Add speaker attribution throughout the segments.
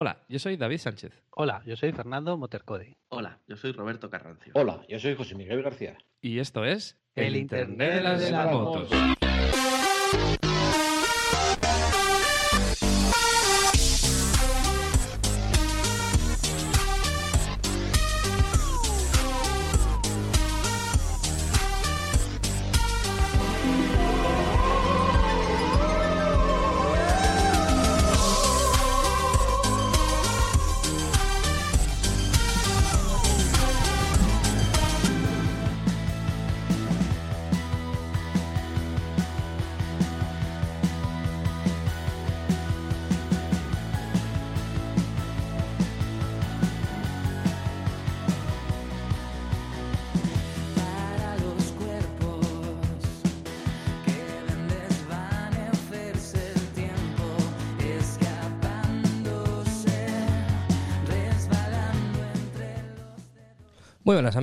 Speaker 1: Hola, yo soy David Sánchez.
Speaker 2: Hola, yo soy Fernando Motercode.
Speaker 3: Hola, yo soy Roberto Carrancio.
Speaker 4: Hola, yo soy José Miguel García.
Speaker 1: Y esto es
Speaker 2: El Internet de las motos.
Speaker 5: Para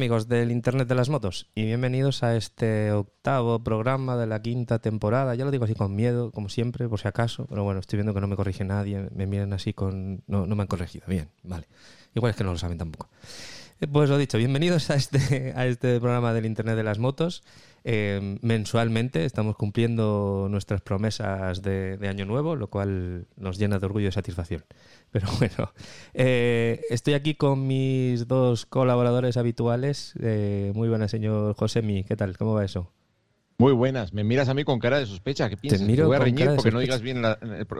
Speaker 1: amigos del Internet de las Motos y bienvenidos a este octavo programa de la quinta temporada. Ya lo digo así con miedo, como siempre, por si acaso, pero bueno, estoy viendo que no me corrige nadie, me miran así con... No, no me han corregido, bien, vale. Igual es que no lo saben tampoco. Eh, Pues lo dicho, bienvenidos a este, a este programa del Internet de las Motos. Eh, mensualmente estamos cumpliendo nuestras promesas de, Año Nuevo, lo cual nos llena de orgullo y satisfacción. Pero bueno, eh, estoy aquí con mis dos colaboradores habituales. Eh, muy buenas, señor Josemi. ¿Qué tal? ¿Cómo va eso?
Speaker 4: Muy buenas. Me miras a mí con cara de sospecha. ¿Qué piensas?
Speaker 1: miro
Speaker 4: voy a
Speaker 1: con
Speaker 4: reñir
Speaker 1: cara de
Speaker 4: porque no digas bien la-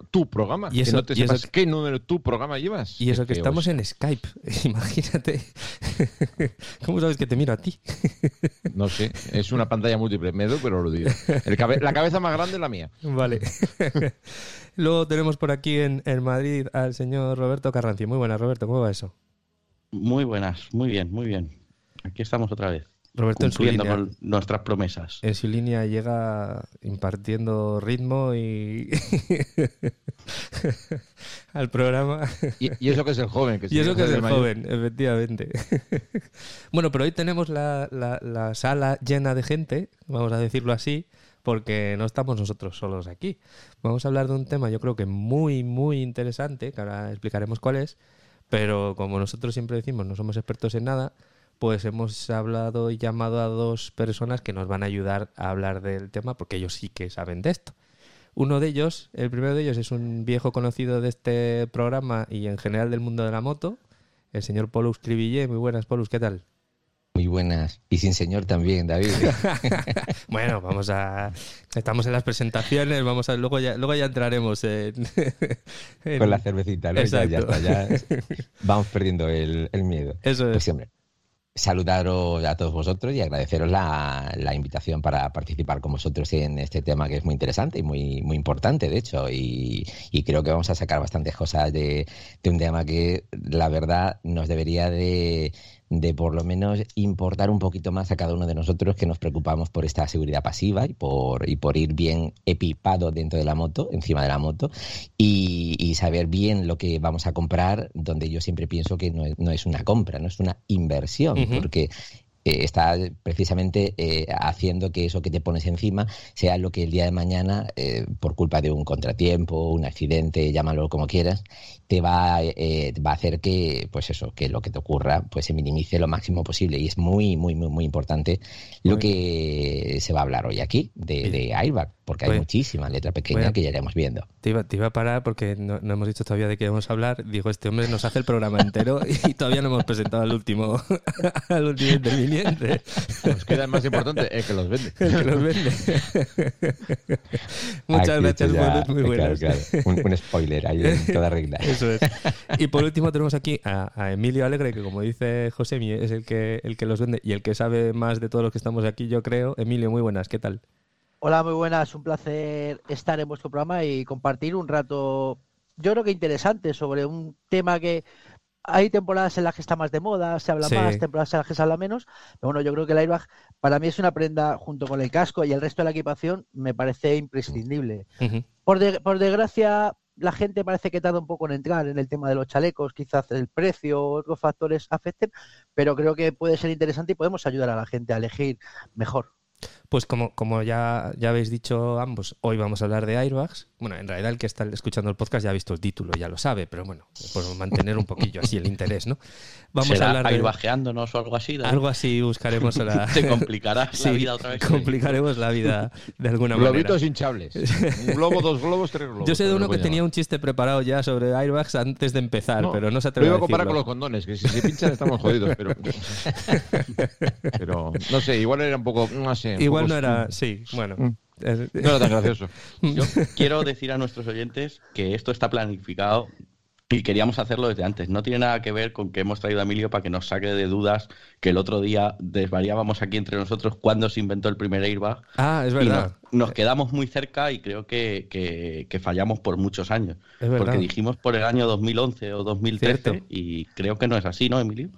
Speaker 4: tu programa.
Speaker 1: Y eso-
Speaker 4: que no te
Speaker 1: y
Speaker 4: sepas qué número tu programa llevas.
Speaker 1: Y eso
Speaker 4: Qué
Speaker 1: que
Speaker 4: feo
Speaker 1: estamos
Speaker 4: es.
Speaker 1: en Skype. Imagínate. ¿Cómo sabes que te miro a ti?
Speaker 4: No sé, es una pantalla múltiple. Me doy, pero lo digo. El cabe- la cabeza más grande es la mía.
Speaker 1: Vale. Luego tenemos por aquí en, en Madrid al señor Roberto Carrancio. Muy buenas, Roberto. ¿Cómo va eso?
Speaker 2: Muy buenas, muy bien, muy bien. Aquí estamos otra vez,
Speaker 1: Roberto en su línea.
Speaker 2: nuestras promesas.
Speaker 1: En su línea llega impartiendo ritmo y al programa.
Speaker 4: Y, y eso que es el joven. Que
Speaker 1: Y eso que es
Speaker 4: el
Speaker 1: el
Speaker 4: mayor-
Speaker 1: joven, efectivamente. bueno, pero hoy tenemos la, la- la sala llena de gente, vamos a decirlo así, porque no estamos nosotros solos aquí. Vamos a hablar de un tema yo creo que muy, muy interesante, que ahora explicaremos cuál es, pero como nosotros siempre decimos, no somos expertos en nada, pues hemos hablado y llamado a dos personas que nos van a ayudar a hablar del tema, porque ellos sí que saben de esto. Uno de ellos, el primero de ellos es un viejo conocido de este programa y en general del mundo de la moto, el señor Polus Cribillé. Muy buenas, Polus, ¿qué tal?
Speaker 6: Muy buenas. Y sin señor también, David.
Speaker 1: Bueno, vamos a... Estamos en las presentaciones, vamos a... Luego ya, luego ya entraremos en... en-
Speaker 6: Con la cervecita, ¿no? Ya, ya está, ya vamos perdiendo el, el miedo.
Speaker 1: Eso
Speaker 6: Pues
Speaker 1: es.
Speaker 6: siempre, saludaros a todos vosotros y agradeceros la, la invitación para participar con vosotros en este tema que es muy interesante y muy, muy importante, de hecho. Y, y creo que vamos a sacar bastantes cosas de, de un tema que, la verdad, nos debería de, de por lo menos importar un poquito más a cada uno de nosotros que nos preocupamos por esta seguridad pasiva y por, y por ir bien equipado dentro de la moto, encima de la moto, y, y saber bien lo que vamos a comprar, donde yo siempre pienso que no es, no es una compra, no es una inversión, porque eh, está precisamente eh, haciendo que eso que te pones encima sea lo que el día de mañana, eh, por culpa de un contratiempo, un accidente, llámalo como quieras, te va, eh, va a hacer que, pues eso, que lo que te ocurra, pues se minimice lo máximo posible. Y es muy, muy, muy, muy importante lo
Speaker 1: Muy
Speaker 6: que se va a hablar hoy aquí de, de airbag, porque hay
Speaker 1: Oye.
Speaker 6: muchísima letra pequeña
Speaker 1: Oye.
Speaker 6: que ya iremos viendo.
Speaker 1: Te iba, te iba a parar porque no, no hemos dicho todavía de qué vamos a hablar. Digo, este hombre nos hace el programa entero y todavía no hemos presentado al último, al último interviniente,
Speaker 4: Nos queda el más importante, el que los vende.
Speaker 1: el que los vende. Muchas
Speaker 6: Aquí
Speaker 1: gracias,
Speaker 6: ya-
Speaker 1: muy
Speaker 6: claro,
Speaker 1: buenas.
Speaker 6: claro. Un, un spoiler ahí en toda regla.
Speaker 1: Eso es. Y por último tenemos aquí a, a Emilio Alegre, que como dice José, es el que, el que los vende y el que sabe más de todos los que estamos aquí, yo creo. Emilio, muy buenas, ¿qué tal?
Speaker 7: Hola, muy buenas. Un placer estar en vuestro programa y compartir un rato, yo creo que interesante, sobre un tema que hay temporadas en las que está más de moda, se habla
Speaker 1: Sí.
Speaker 7: más, temporadas en las que se habla menos. Pero bueno, yo creo que el airbag para mí es una prenda junto con el casco y el resto de la equipación me parece imprescindible. Por, de- por desgracia, la gente parece que tarda un poco en entrar en el tema de los chalecos, quizás el precio o otros factores afecten, pero creo que puede ser interesante y podemos ayudar a la gente a elegir mejor.
Speaker 1: Pues como, como ya, ya habéis dicho ambos, hoy vamos a hablar de airbags bueno, en realidad el que está escuchando el podcast ya ha visto el título, ya lo sabe, pero bueno, por mantener un poquillo así el interés, ¿no? Vamos
Speaker 2: ¿Será
Speaker 1: a hablar de
Speaker 2: bajeándonos o algo así?
Speaker 1: Algo así, buscaremos la...
Speaker 2: Te complicarás la
Speaker 1: Sí,
Speaker 2: vida otra vez.
Speaker 1: complicaremos la vida de alguna manera.
Speaker 4: Globitos hinchables. Un globo, dos globos, tres globos.
Speaker 1: Yo sé de uno
Speaker 4: lo
Speaker 1: que tenía un chiste preparado ya sobre airbags antes de empezar,
Speaker 4: No,
Speaker 1: pero no se
Speaker 4: Lo
Speaker 1: atreve
Speaker 4: iba
Speaker 1: a
Speaker 4: a comparar con los condones, que si se pinchan estamos jodidos, pero. pero no sé, igual era un poco. No sé. un
Speaker 1: Igual
Speaker 4: poco-
Speaker 1: no era... Sí, bueno.
Speaker 4: No era tan gracioso.
Speaker 2: Yo quiero decir a nuestros oyentes que esto está planificado y queríamos hacerlo desde antes. No tiene nada que ver con que hemos traído a Emilio para que nos saque de dudas que el otro día desvariábamos aquí entre nosotros cuando se inventó el primer airbag.
Speaker 1: Ah, es verdad.
Speaker 2: nos, nos quedamos muy cerca y creo que, que- que fallamos por muchos años.
Speaker 1: Es verdad.
Speaker 2: Porque dijimos por el año 2011 o 2013
Speaker 1: Cierto.
Speaker 2: y creo que no es así, ¿no, Emilio?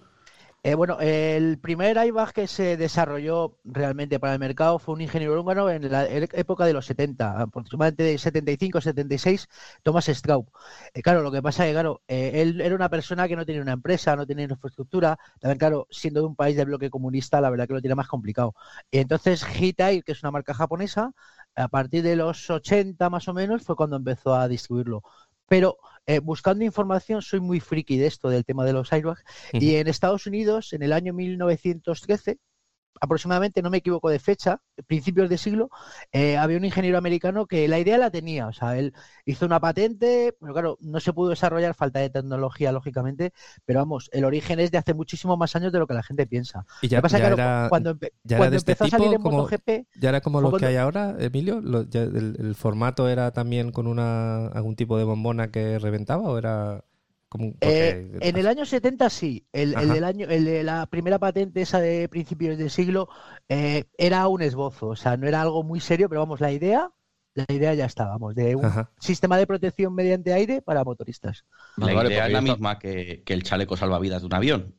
Speaker 7: Eh, bueno, el primer airbag que se desarrolló realmente para el mercado fue un ingeniero húngaro en la época de los 70, aproximadamente de 75-76, Thomas Straub. Eh, claro, lo que pasa es que, claro, eh, él era una persona que no tenía una empresa, no tenía infraestructura, también, claro, siendo de un país de bloque comunista, la verdad que lo tiene más complicado. Y entonces Hitachi, que es una marca japonesa, a partir de los 80 más o menos, fue cuando empezó a distribuirlo. Pero eh, buscando información, soy muy friki de esto, del tema de los airbags, y en Estados Unidos, en el año 1913, aproximadamente, no me equivoco de fecha, principios de siglo, eh, había un ingeniero americano que la idea la tenía. O sea, él hizo una patente, pero claro, no se pudo desarrollar, falta de tecnología, lógicamente, pero vamos, el origen es de hace muchísimo más años de lo que la gente piensa.
Speaker 1: Y ya,
Speaker 7: pasa
Speaker 1: ya
Speaker 7: que
Speaker 1: era,
Speaker 7: cuando,
Speaker 1: ya
Speaker 7: cuando
Speaker 1: este
Speaker 7: empezó a salir en
Speaker 1: como-
Speaker 7: MotoGP,
Speaker 1: ya era como lo que hay ahora, Emilio. Lo- ya el, el formato era también con una algún tipo de bombona que reventaba o era como
Speaker 7: Eh, en el año 70 sí, el, del año, el de la primera patente esa de principios de siglo eh, era un esbozo, o sea, no era algo muy serio, pero vamos, la idea, la idea ya está, vamos, de un
Speaker 1: Ajá.
Speaker 7: sistema de protección mediante aire para motoristas.
Speaker 2: La
Speaker 4: Vale,
Speaker 2: idea es la misma que, que el chaleco salvavidas de un avión,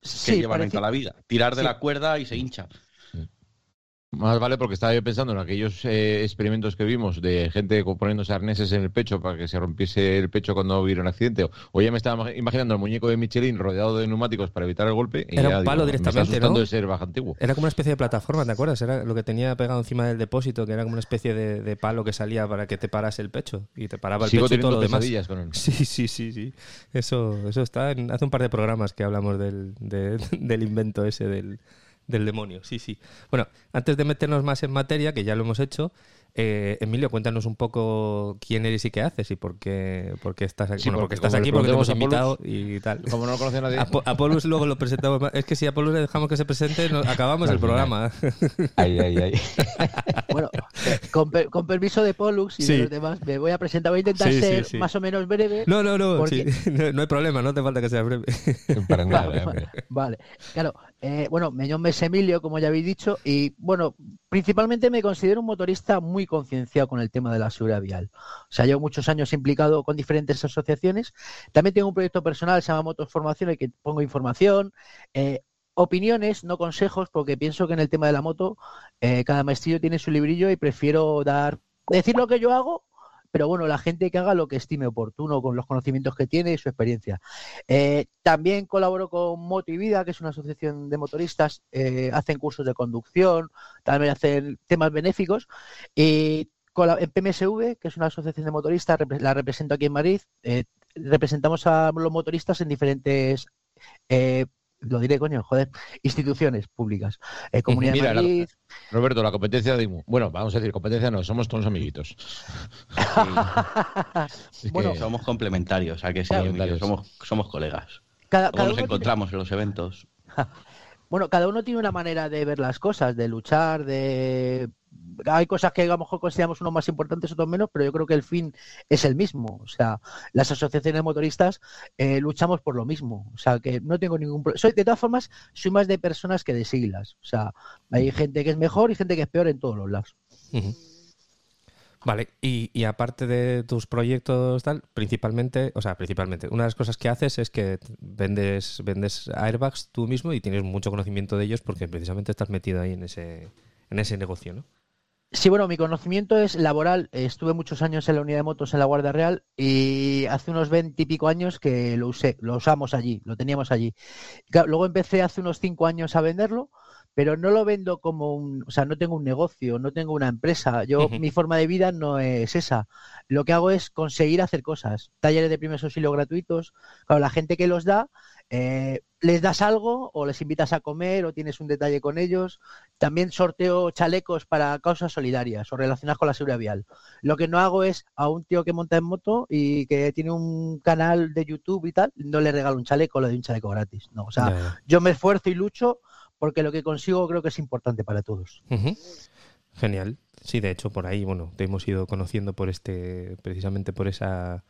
Speaker 2: que
Speaker 7: Sí,
Speaker 2: llevan en
Speaker 7: parece-
Speaker 2: toda la vida. Tirar de
Speaker 7: sí.
Speaker 2: la cuerda y se hincha.
Speaker 4: Más vale porque estaba yo pensando en aquellos eh, experimentos que vimos de gente poniéndose arneses en el pecho para que se rompiese el pecho cuando hubiera un accidente. O, ya me estaba ima- imaginando el muñeco de Michelin rodeado de neumáticos para evitar el golpe. Y
Speaker 1: Era
Speaker 4: ya
Speaker 1: un palo
Speaker 4: digo,
Speaker 1: directamente, ¿no?
Speaker 4: ese airbag antiguo.
Speaker 1: Era como una especie de plataforma, ¿te acuerdas? Era lo que tenía pegado encima del depósito, que era como una especie de, de palo que salía para que te parase el pecho. Y te paraba el
Speaker 4: Sigo
Speaker 1: pecho y todo lo demás.
Speaker 4: con él.
Speaker 1: Sí, sí, sí, sí. Eso, eso está en, hace un par de programas que hablamos del, de- del invento ese del, del demonio. Sí, sí. Bueno, antes de meternos más en materia, que ya lo hemos hecho, eh, Emilio, cuéntanos un poco quién eres y qué haces y por qué, por qué estás aquí.
Speaker 4: Sí,
Speaker 1: bueno,
Speaker 4: porque
Speaker 1: porque estás aquí porque te hemos invitado y tal.
Speaker 4: Como no lo conoce nadie.
Speaker 1: A, Po- a Polus luego lo presentamos más. Es que si a Polus le dejamos que se presente, nos- acabamos el programa.
Speaker 6: Ay, ay, ay.
Speaker 7: Bueno, con, per- con permiso de Pollux y
Speaker 1: Sí.
Speaker 7: de los demás, me voy a presentar, voy a intentar
Speaker 1: Sí, sí,
Speaker 7: ser
Speaker 1: sí.
Speaker 7: más o menos breve.
Speaker 1: No, no, no,
Speaker 7: Porque-
Speaker 1: sí, no, no hay problema, no te falta que sea breve.
Speaker 6: Para nada.
Speaker 7: Vale, claro. Eh, bueno, nombre es Emilio, como ya habéis dicho, y bueno, principalmente me considero un motorista muy concienciado con el tema de la seguridad vial. O sea, llevo muchos años implicado con diferentes asociaciones. También tengo un proyecto personal, se llama Motos Formación, en el que pongo información, eh, opiniones, no consejos, porque pienso que en el tema de la moto eh, cada maestrillo tiene su librillo y prefiero dar, decir lo que yo hago. Pero bueno, la gente que haga lo que estime oportuno con los conocimientos que tiene y su experiencia. Eh, también colaboro con Moto y Vida, que es una asociación de motoristas. eh, hacen cursos de conducción, también hacen temas benéficos. Y cola- en PMSV, que es una asociación de motoristas, la represento aquí en Madrid. eh, representamos a los motoristas en diferentes, lo diré, coño, joder, instituciones públicas. Eh, Comunidad
Speaker 4: Mira,
Speaker 7: de
Speaker 4: la-
Speaker 7: Madrid.
Speaker 4: Roberto, la competencia de IMU. Bueno, vamos a decir, competencia no, somos todos amiguitos.
Speaker 7: Bueno,
Speaker 4: que-
Speaker 2: Somos complementarios, ¿a que sí? Somos, somos colegas.
Speaker 7: cada, cada
Speaker 2: nos
Speaker 7: tiene-
Speaker 2: encontramos en los eventos.
Speaker 7: Bueno, cada uno tiene una manera de ver las cosas, de luchar, de... Hay cosas que a lo mejor consideramos unos más importantes, otros menos, pero yo creo que el fin es el mismo. O sea, las asociaciones motoristas eh, luchamos por lo mismo. O sea, que no tengo ningún problema. Soy, de todas formas, soy más de personas que de siglas. O sea, hay gente que es mejor y gente que es peor en todos los lados.
Speaker 1: Vale, y, y aparte de tus proyectos tal, principalmente, o sea, principalmente, una de las cosas que haces es que vendes, vendes airbags tú mismo y tienes mucho conocimiento de ellos porque precisamente estás metido ahí en ese, en ese negocio, ¿no?
Speaker 7: Sí, bueno, mi conocimiento es laboral. Estuve muchos años en la unidad de motos en la Guardia Real y hace unos veinte y pico años que lo usé, lo usamos allí, lo teníamos allí. Luego empecé hace unos cinco años a venderlo pero no lo vendo como un, o sea, no tengo un negocio, no tengo una empresa. Yo, mi forma de vida no es esa. Lo que hago es conseguir hacer cosas. Talleres de primeros auxilios gratuitos. Claro, la gente que los da, eh, les das algo o les invitas a comer o tienes un detalle con ellos. También sorteo chalecos para causas solidarias o relacionadas con la seguridad vial. Lo que no hago es a un tío que monta en moto y que tiene un canal de YouTube y tal, no le regalo un chaleco, le doy un chaleco gratis. No, o sea, yo me esfuerzo y lucho porque lo que consigo creo que es importante para todos.
Speaker 1: Genial. Sí, de hecho, por ahí, bueno, te hemos ido conociendo por este, precisamente por esa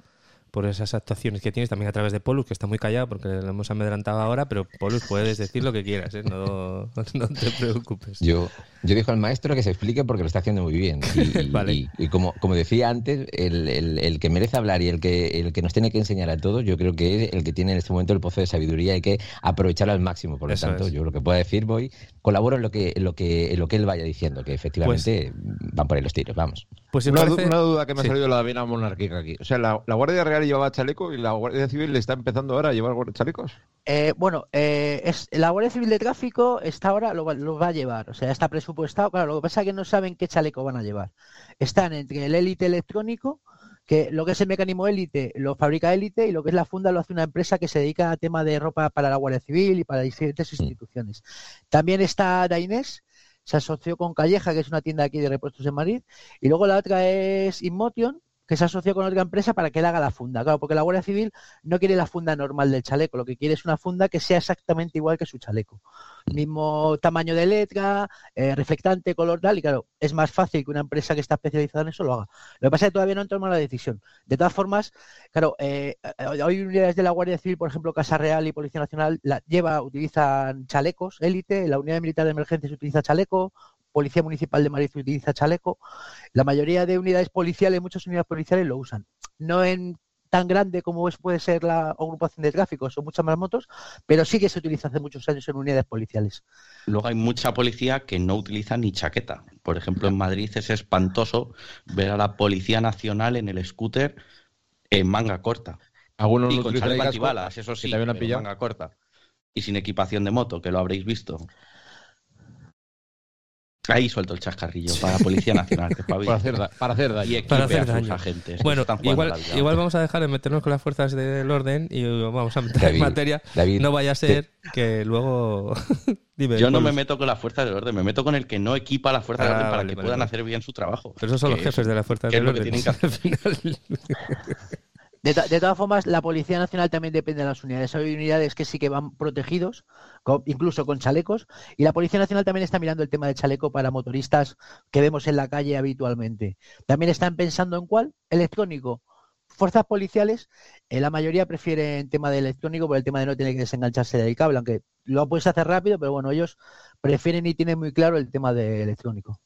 Speaker 1: por esas actuaciones que tienes también a través de Polus, que está muy callado porque lo hemos amedrantado ahora, pero Polus puedes decir lo que quieras, ¿eh? no, no te preocupes.
Speaker 6: Yo, yo digo al maestro que se explique porque lo está haciendo muy bien. Y, y-
Speaker 1: Vale.
Speaker 6: y- y como, como decía antes, el, el- el que merece hablar y el que, el que nos tiene que enseñar a todos, yo creo que es el que tiene en este momento el pozo de sabiduría. Hay que aprovecharlo al máximo. Por lo
Speaker 1: Eso
Speaker 6: tanto,
Speaker 1: es.
Speaker 6: yo lo que pueda decir, voy, colaboro en lo que, en lo que, en lo que él vaya diciendo, que efectivamente van por ahí los tiros. Vamos.
Speaker 1: Pues si
Speaker 4: Una,
Speaker 1: parece-
Speaker 4: una duda que me ha
Speaker 1: Sí.
Speaker 4: salido de la vena monárquica aquí. O sea, la, la Guardia Real llevaba chaleco y la Guardia Civil le está empezando ahora a llevar chalecos.
Speaker 7: Eh, bueno, eh, es, la Guardia Civil de Tráfico está ahora, lo, va- lo va a llevar, o sea, está presupuestado. Claro, lo que pasa es que no saben qué chaleco van a llevar. Están entre el élite electrónico, que lo que es el mecanismo élite lo fabrica élite, y lo que es la funda lo hace una empresa que se dedica a tema de ropa para la Guardia Civil y para diferentes instituciones. También está Dainés, se asoció con Calleja, que es una tienda aquí de repuestos en Madrid, y luego la otra es Inmotion, que se asoció con otra empresa para que él haga la funda. Claro, porque la Guardia Civil no quiere la funda normal del chaleco, lo que quiere es una funda que sea exactamente igual que su chaleco. Mismo tamaño de letra, eh, reflectante, color tal, y claro, es más fácil que una empresa que está especializada en eso lo haga. Lo que pasa es que todavía no han tomado la decisión. De todas formas, claro, eh, hoy unidades de la Guardia Civil, por ejemplo, Casa Real y Policía Nacional, lleva, utilizan chalecos, élite, la Unidad Militar de Emergencias utiliza chaleco, Policía Municipal de Madrid utiliza chaleco, la mayoría de unidades policiales, muchas unidades policiales lo usan. No en tan grande como es, puede ser la agrupación de tráfico, son muchas más motos, pero sí que se utiliza hace muchos años en unidades policiales.
Speaker 2: Luego hay mucha policía que no utiliza ni chaqueta. Por ejemplo, en Madrid es espantoso ver a la Policía Nacional en el scooter en manga corta.
Speaker 4: Algunos
Speaker 2: y
Speaker 4: no
Speaker 2: con chaleco antibalas, eso sí,
Speaker 4: pillado.
Speaker 2: manga corta. Y sin equipación de moto, que lo habréis visto. Ahí suelto el chascarrillo para la Policía Nacional. Que.
Speaker 4: Para hacer, da- para hacer daño.
Speaker 2: y
Speaker 1: Para hacer
Speaker 2: a sus
Speaker 1: daño.
Speaker 2: agentes.
Speaker 1: Bueno, igual, vamos a dejar de meternos con las fuerzas del orden y vamos a meter en materia.
Speaker 6: David,
Speaker 1: No vaya a ser que luego... Dime,
Speaker 2: Yo no me meto con las fuerzas del orden, me meto con el que no equipa las fuerzas del
Speaker 1: Ah,
Speaker 2: orden para
Speaker 1: vale,
Speaker 2: que
Speaker 1: vale,
Speaker 2: puedan
Speaker 1: vale.
Speaker 2: hacer bien su trabajo.
Speaker 1: Pero esos son los jefes
Speaker 2: es-
Speaker 1: de las fuerzas del
Speaker 2: lo que
Speaker 1: orden.
Speaker 2: tienen que
Speaker 1: Al final.
Speaker 7: De, to- de todas formas, la Policía Nacional también depende de las unidades. Hay unidades que sí que van protegidos, incluso con chalecos, y la Policía Nacional también está mirando el tema del chaleco para motoristas que vemos en la calle habitualmente. También están pensando en cuál, electrónico. Fuerzas policiales, eh, la mayoría prefieren tema de electrónico por el tema de no tener que desengancharse del cable, aunque lo puedes hacer rápido, pero bueno, ellos prefieren y tienen muy claro el tema de electrónico.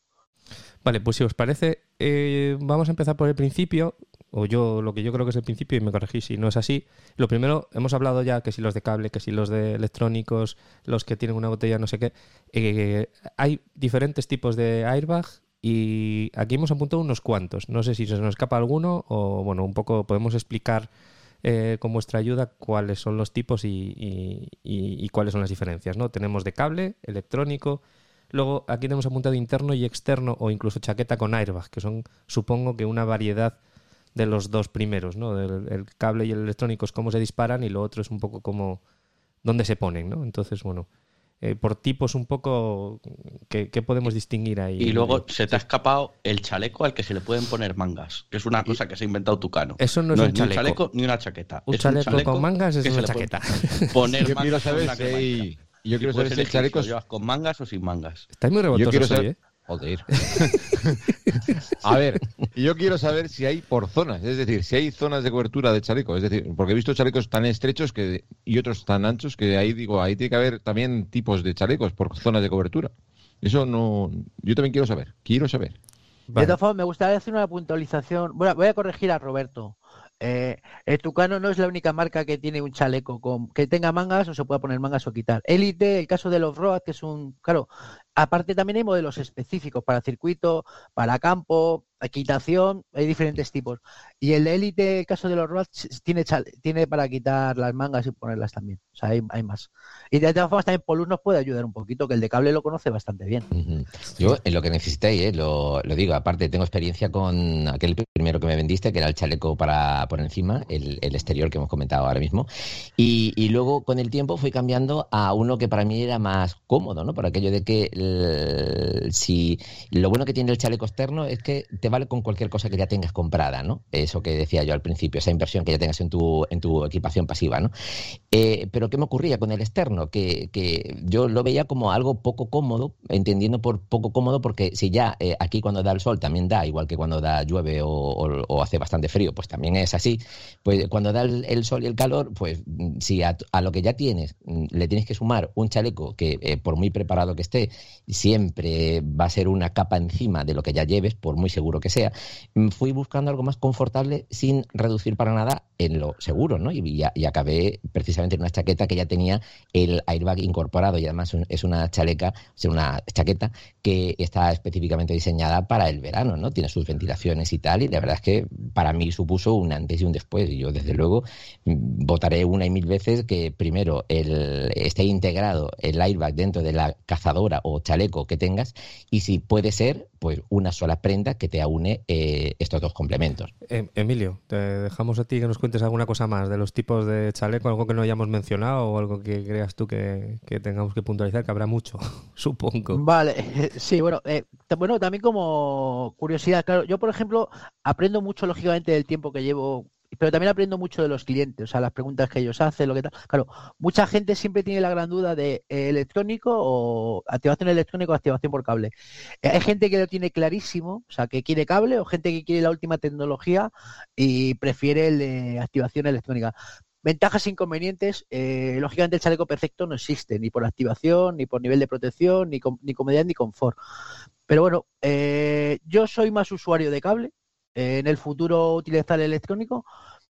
Speaker 1: Vale, pues si os parece, eh, vamos a empezar por el principio, o yo lo que yo creo que es el principio, y me corregís si no es así. Lo primero, hemos hablado ya que si los de cable, que si los de electrónicos, los que tienen una botella, no sé qué. eh, hay diferentes tipos de airbag y aquí hemos apuntado unos cuantos. No sé si se nos escapa alguno o, bueno, un poco podemos explicar eh, con vuestra ayuda cuáles son los tipos y, y- cuáles son las diferencias. ¿no? Tenemos de cable, electrónico, Luego aquí tenemos apuntado interno y externo o incluso chaqueta con airbag, que son supongo que una variedad de los dos primeros, ¿no? El, el cable y el electrónico es cómo se disparan y lo otro es un poco como dónde se ponen, ¿no? Entonces, bueno, eh, por tipos un poco, ¿qué, qué podemos distinguir ahí?
Speaker 2: Y luego se te ha escapado el chaleco al que se le pueden poner mangas, que es una cosa que se ha inventado Tucano.
Speaker 1: Eso no es un chaleco.
Speaker 2: un chaleco ni una chaqueta.
Speaker 1: Un
Speaker 2: Es
Speaker 1: chaleco con mangas es
Speaker 2: que
Speaker 1: una chaqueta.
Speaker 2: Poner
Speaker 4: Yo
Speaker 2: mangas
Speaker 4: saber si yo quiero saber si el chaleco
Speaker 2: llevas con mangas o sin mangas.
Speaker 1: Estáis muy
Speaker 4: Yo
Speaker 1: hoy,
Speaker 4: saber-
Speaker 1: ¿eh?
Speaker 6: Joder.
Speaker 4: A ver, yo quiero saber si hay por zonas, es decir, si hay zonas de cobertura de chaleco, es decir, porque he visto chalecos tan estrechos que y otros tan anchos que ahí digo, ahí tiene que haber también tipos de chalecos por zonas de cobertura. Eso no, yo también quiero saber, quiero saber.
Speaker 7: De todas formas, me gustaría hacer una puntualización. Bueno, voy a corregir a Roberto. Eh, el Tucano no es la única marca que tiene un chaleco con que tenga mangas o se pueda poner mangas o quitar. Elite, el caso del off-road, que es un. Claro, aparte también hay modelos específicos para circuito, para campo, equitación, hay diferentes tipos. Y el Elite, el caso de los rods, tiene, tiene para quitar las mangas y ponerlas también. O sea, hay, hay más. Y de todas formas también Polus nos puede ayudar un poquito, que el de cable lo conoce bastante bien.
Speaker 6: Ujú. Yo, en lo que necesitéis, eh, lo, lo digo, aparte tengo experiencia con aquel primero que me vendiste, que era el chaleco para por encima, el, el exterior que hemos comentado ahora mismo. Y, y luego con el tiempo fui cambiando a uno que para mí era más cómodo, ¿no? Por aquello de que el- si lo bueno que tiene el chaleco externo es que te vale con cualquier cosa que ya tengas comprada, ¿no? Eso que decía yo al principio, esa inversión que ya tengas en tu, en tu equipación pasiva, ¿no? Eh, pero ¿qué me ocurría con el externo? Que, que yo lo veía como algo poco cómodo, entendiendo por poco cómodo, porque si ya eh, aquí cuando da el sol también da, igual que cuando da llueve o, hace bastante frío, pues también es así, pues cuando da el, sol y el calor, pues mm, si a, lo que ya tienes mm, le tienes que sumar un chaleco que eh, por muy preparado que esté, siempre va a ser una capa encima de lo que ya lleves, por muy seguro que sea, mm, fui buscando algo más confortable sin reducir para nada en lo seguro, ¿no? Y acabé precisamente una chaqueta que ya tenía el airbag incorporado y además es una chaleca, sea, una chaqueta que está específicamente diseñada para el verano, ¿no? Tiene sus ventilaciones y tal, y la verdad es que para mí supuso un antes y un después. Y yo, desde luego, mm, votaré una y mil veces que primero esté integrado el airbag dentro de la cazadora o chaleco que tengas, y si puede ser, pues una sola prenda que te aúne eh, estos dos complementos.
Speaker 1: Em- Emilio, te dejamos a ti que nos cuentes alguna cosa más de los tipos de chaleco, algo que no hayamos mencionado o algo que creas tú que, tengamos que puntualizar, que habrá mucho, supongo.
Speaker 7: Vale, sí, bueno, eh, bueno, también como curiosidad, claro, yo por ejemplo aprendo mucho lógicamente del tiempo que llevo, pero también aprendo mucho de los clientes, o sea, las preguntas que ellos hacen, lo que tal. Claro, mucha gente siempre tiene la gran duda de eh, electrónico o activación electrónica o activación por cable. Eh, hay gente que lo tiene clarísimo, o sea, que quiere cable o gente que quiere la última tecnología y prefiere el de activación electrónica. Ventajas e inconvenientes, eh, lógicamente el chaleco perfecto no existe, ni por activación, ni por nivel de protección, ni, com- ni comodidad, ni confort. Pero bueno, eh, yo soy más usuario de cable, eh, en el futuro utilizar el electrónico,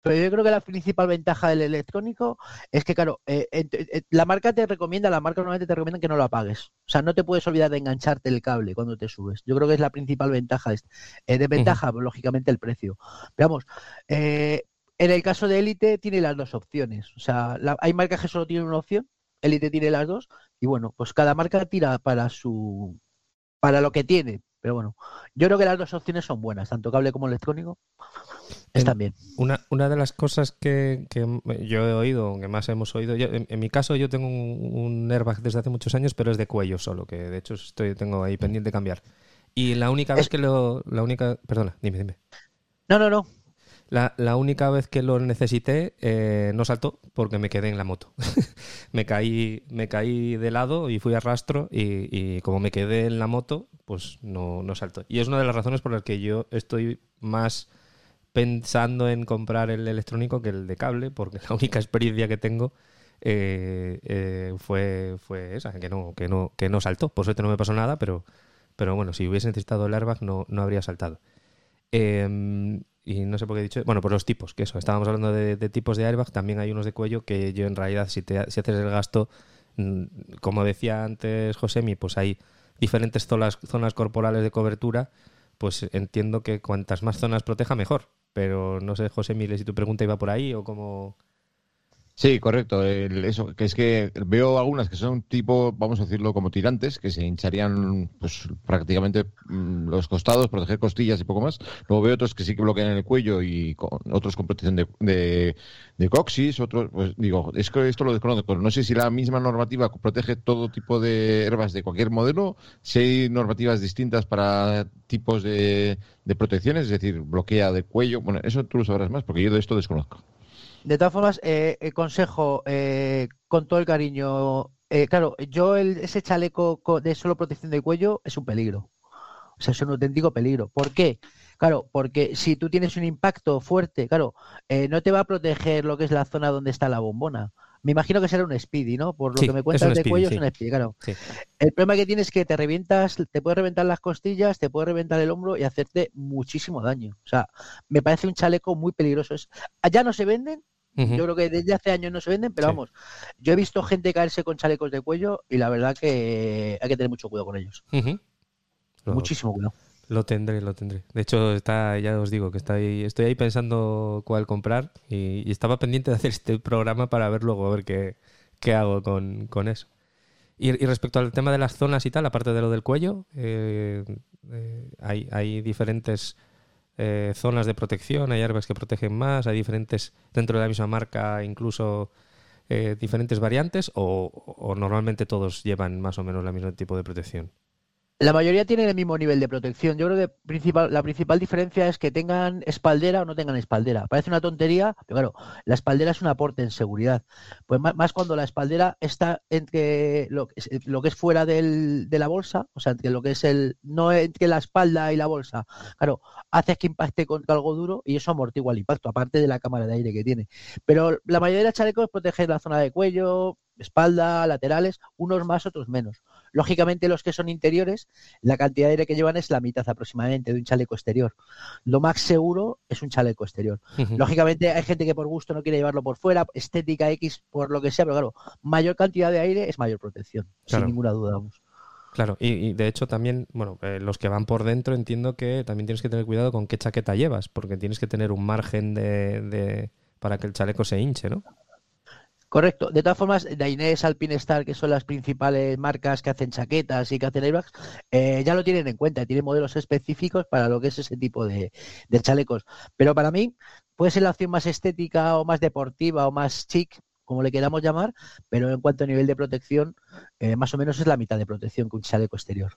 Speaker 7: pero yo creo que la principal ventaja del electrónico es que, claro, eh, eh, la marca te recomienda, la marca normalmente te recomienda que no lo apagues. O sea, no te puedes olvidar de engancharte el cable cuando te subes. Yo creo que es la principal ventaja. de este. Eh, desventaja, lógicamente, el precio. Veamos, en el caso de Elite tiene las dos opciones. O sea, la- hay marcas que solo tienen una opción, Elite tiene las dos, y bueno, pues cada marca tira para su para lo que tiene. Pero bueno, yo creo que las dos opciones son buenas, tanto cable como electrónico. Están bien.
Speaker 1: Una, una de las cosas que, que yo he oído, que más hemos oído, yo- en, en mi caso yo tengo un, un airbag desde hace muchos años, pero es de cuello solo, que de hecho estoy tengo ahí pendiente de cambiar. Y la única vez
Speaker 7: Es-
Speaker 1: que lo, la única, perdona, dime, dime.
Speaker 7: No, no, no.
Speaker 1: La, la única vez que lo necesité eh, no saltó porque me quedé en la moto. me caí me caí de lado y fui a rastro y, como me quedé en la moto, pues no, no saltó. Y es una de las razones por las que yo estoy más pensando en comprar el electrónico que el de cable, porque la única experiencia que tengo eh, eh, fue, fue esa, que no, que, no, que no saltó. Por suerte no me pasó nada, pero, pero bueno, si hubiese necesitado el airbag no, no habría saltado. Eh, y no sé por qué he dicho. Bueno, por los tipos, que eso. Estábamos hablando de, tipos de airbag. También hay unos de cuello que yo, en realidad, si, te, si haces el gasto, mm, como decía antes Josemi, pues hay diferentes zonas, zonas corporales de cobertura. Pues entiendo que cuantas más zonas proteja, mejor. Pero no sé, Josemi, si tu pregunta iba por ahí o como.
Speaker 4: Sí, correcto. El- eso, que es que veo algunas que son tipo, vamos a decirlo, como tirantes, que se hincharían pues prácticamente mm, los costados, proteger costillas y poco más. Luego veo otros que sí que bloquean el cuello y con, otros con protección de, de, coxis, otros, pues digo, es que esto lo desconozco, no sé si la misma normativa protege todo tipo de herbas de cualquier modelo, si hay normativas distintas para tipos de, de protecciones, es decir, bloquea de cuello. Bueno, eso tú lo sabrás más, porque yo de esto desconozco.
Speaker 7: De todas formas, eh, eh, consejo, eh, con todo el cariño, eh, claro, yo el- ese chaleco co- de solo protección de cuello es un peligro. O sea, es un auténtico peligro. ¿Por qué? Claro, porque si tú tienes un impacto fuerte, claro, eh, no te va a proteger lo que es la zona donde está la bombona. Me imagino que será un Speedy, ¿no? Por lo
Speaker 1: Sí,
Speaker 7: que me cuentas de
Speaker 1: Speedy,
Speaker 7: cuello
Speaker 1: sí.
Speaker 7: es un Speedy, claro.
Speaker 1: Sí.
Speaker 7: El problema que tienes es que te revientas, te puede reventar las costillas, te puede reventar el hombro y hacerte muchísimo daño. O sea, me parece un chaleco muy peligroso. Es, ya no se venden, Yo creo que desde hace años no se venden, pero
Speaker 1: Sí.
Speaker 7: vamos, yo he visto gente caerse con chalecos de cuello y la verdad que hay que tener mucho cuidado con ellos.
Speaker 1: Lo-
Speaker 7: Muchísimo cuidado.
Speaker 1: Lo tendré, lo tendré. De hecho, está, ya os digo que está ahí- estoy ahí pensando cuál comprar y, y estaba pendiente de hacer este programa para ver luego, a ver qué, qué hago con, con eso. Y, y respecto al tema de las zonas y tal, aparte de lo del cuello, eh, eh, hay, hay diferentes eh, zonas de protección, hay airbags que protegen más, hay diferentes, dentro de la misma marca, incluso eh, diferentes variantes, o, o normalmente todos llevan más o menos el mismo tipo de protección.
Speaker 7: La mayoría tienen el mismo nivel de protección. Yo creo que principal, la principal diferencia es que tengan espaldera o no tengan espaldera. Parece una tontería, pero claro, la espaldera es un aporte en seguridad. Pues más, cuando la espaldera está entre lo, que es- lo que es fuera del- de la bolsa, o sea, entre lo que es el, no entre la espalda y la bolsa. Claro, hace que impacte contra algo duro y eso amortigua el impacto, aparte de la cámara de aire que tiene. Pero la mayoría de chalecos protegen la zona de cuello, espalda, laterales, unos más, otros menos. Lógicamente, los que son interiores, la cantidad de aire que llevan es la mitad aproximadamente de un chaleco exterior. Lo más seguro es un chaleco exterior. Lógicamente, hay gente que por gusto no quiere llevarlo por fuera, estética X, por lo que sea, pero claro, mayor cantidad de aire es mayor protección,
Speaker 1: Claro.
Speaker 7: sin ninguna duda. Vamos.
Speaker 1: Claro, y, y de hecho también, bueno, eh, los que van por dentro entiendo que también tienes que tener cuidado con qué chaqueta llevas, porque tienes que tener un margen de, de- para que el chaleco se hinche, ¿no?
Speaker 7: Correcto. De todas formas, Dainés, Alpinestar, que son las principales marcas que hacen chaquetas y que hacen airbags, eh, ya lo tienen en cuenta, tienen modelos específicos para lo que es ese tipo de, de chalecos. Pero para mí puede ser la opción más estética o más deportiva o más chic, como le queramos llamar, pero en cuanto a nivel de protección, eh, más o menos es la mitad de protección que un chaleco exterior.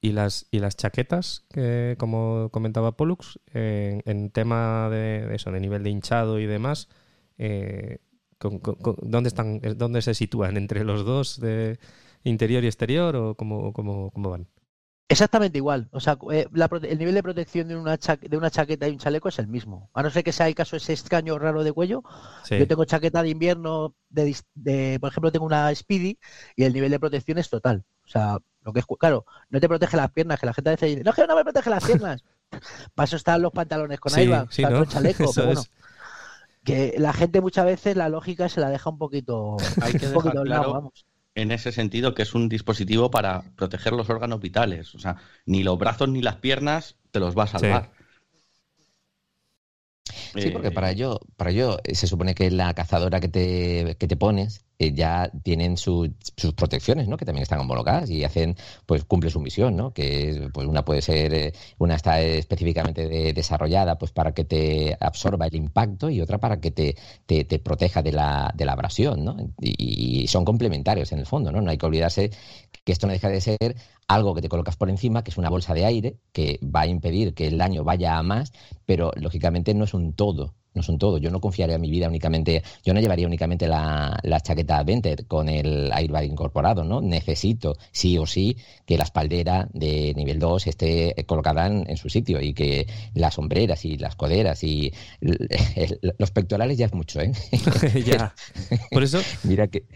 Speaker 1: Y las, y las chaquetas, que como comentaba Pollux, eh, en tema de eso, de nivel de hinchado y demás, eh, con- con- con- ¿dónde, están, eh, ¿dónde se sitúan? ¿Entre los dos de interior y exterior o cómo, cómo, cómo van?
Speaker 7: Exactamente igual. O sea, eh, la el nivel de protección de una, cha- de una chaqueta y un chaleco es el mismo. A no ser que sea el caso ese extraño raro de cuello,
Speaker 1: Sí.
Speaker 7: Yo tengo chaqueta de invierno, de, de- por ejemplo, tengo una Speedy y el nivel de protección es total. O sea, lo que es, claro, no te protege las piernas, que la gente a veces dice, no, que no me protege las piernas. Para eso están los pantalones con
Speaker 1: Sí,
Speaker 7: airbag,
Speaker 1: sí,
Speaker 7: con chaleco, pero bueno,
Speaker 1: es.
Speaker 7: Que la gente muchas veces la lógica se la deja un poquito,
Speaker 2: Hay que
Speaker 7: un
Speaker 2: dejar
Speaker 7: poquito al lado,
Speaker 2: claro
Speaker 7: vamos.
Speaker 2: en ese sentido que es un dispositivo para proteger los órganos vitales. O sea, ni los brazos ni las piernas te los va a salvar.
Speaker 6: Sí, porque
Speaker 2: Eh,
Speaker 6: para ello, para ello eh, se supone que la cazadora que te, que te pones eh, ya tienen su- sus protecciones, ¿no? Que también están homologadas y hacen, pues cumple su misión, ¿no? Que es, pues una puede ser, eh, una está específicamente de- desarrollada pues para que te absorba el impacto y otra para que te, te, te proteja de la, de la abrasión, ¿no? Y, y son complementarios en el fondo, ¿no? No hay que olvidarse que esto no deja de ser algo que te colocas por encima, que es una bolsa de aire, que va a impedir que el daño vaya a más, pero lógicamente no es un todo. No es un todo. Yo no confiaría mi vida únicamente, yo no llevaría únicamente la, la chaqueta Vented con el airbag incorporado, ¿no? Necesito, sí o sí, que la espaldera de nivel 2 esté colocada en, en su sitio y que las sombreras y las coderas y los pectorales ya es mucho, ¿eh?
Speaker 1: ya. Por eso,
Speaker 6: Mira que.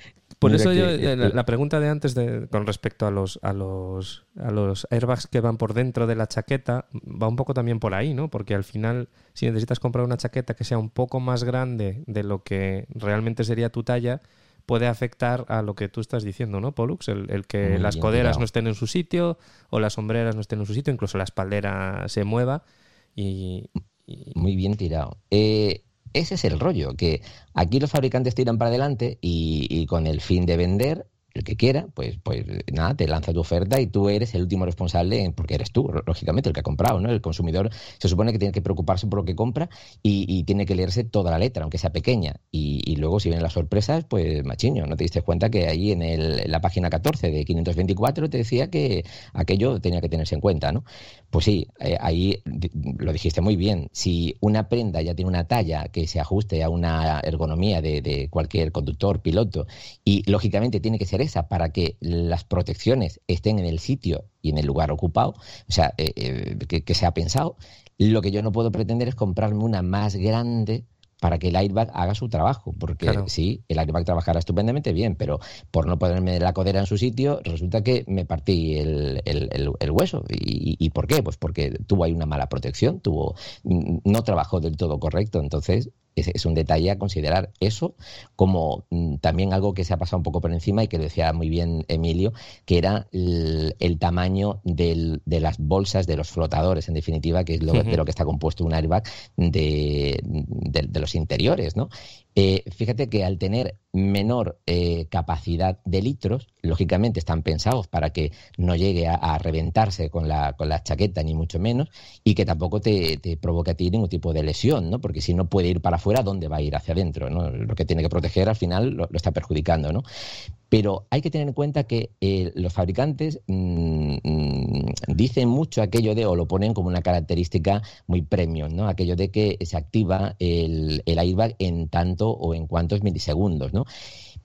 Speaker 1: Por
Speaker 6: mira
Speaker 1: eso yo, eh, la, la pregunta de antes de, con respecto a los, a, los, a los airbags que van por dentro de la chaqueta va un poco también por ahí, ¿no? Porque al final, si necesitas comprar una chaqueta que sea un poco más grande de lo que realmente sería tu talla, puede afectar a lo que tú estás diciendo, ¿no, Pollux? El, el que
Speaker 6: Muy
Speaker 1: las
Speaker 6: bien
Speaker 1: coderas no estén en su sitio o las sombreras no estén en su sitio, incluso la espaldera se mueva y... y-
Speaker 6: Muy bien tirado. Eh, ese es el rollo, que aquí los fabricantes tiran para adelante y, y con el fin de vender, el que quiera, pues, pues nada, te lanza tu oferta y tú eres el último responsable, porque eres tú, lógicamente, el que ha comprado, ¿no? El consumidor se supone que tiene que preocuparse por lo que compra y, y tiene que leerse toda la letra, aunque sea pequeña. Y, y luego, si vienen las sorpresas, pues machiño, ¿no te diste cuenta que ahí en, el- la página 14 de 524 te decía que aquello tenía que tenerse en cuenta, ¿no? Pues sí, eh, ahí lo dijiste muy bien. Si una prenda ya tiene una talla que se ajuste a una ergonomía de, de cualquier conductor, piloto, y lógicamente tiene que ser para que las protecciones estén en el sitio y en el lugar ocupado, o sea, eh, eh, que, que se ha pensado, lo que yo no puedo pretender es comprarme una más grande para que el airbag haga su trabajo, porque
Speaker 1: Claro.
Speaker 6: sí, el airbag trabajará estupendamente bien, pero por no ponerme la codera en su sitio, resulta que me partí el, el- el- el hueso. ¿Y, y por qué? Pues porque tuvo ahí una mala protección, tuvo, no trabajó del todo correcto, entonces es, es un detalle a considerar. Eso como mm, también algo que se ha pasado un poco por encima y que lo decía muy bien Emilio, que era el, el tamaño del- de las bolsas de los flotadores, en definitiva, que es lo, de lo que está compuesto un airbag de, de- de los interiores, ¿no? Eh, fíjate que al tener menor eh, capacidad de litros, lógicamente están pensados para que no llegue a, reventarse con la, con la chaqueta, ni mucho menos, y que tampoco te, te provoque a ti ningún tipo de lesión, ¿no? Porque si no puede ir para afuera, ¿dónde va a ir? Hacia adentro. Lo que tiene que proteger al final lo, lo está perjudicando, ¿no? Pero hay que tener en cuenta que eh, los fabricantes mm, mm, dicen mucho aquello de, o lo ponen como una característica muy premium, ¿no? Aquello de que se activa el, el airbag en tanto o en cuantos milisegundos, ¿no?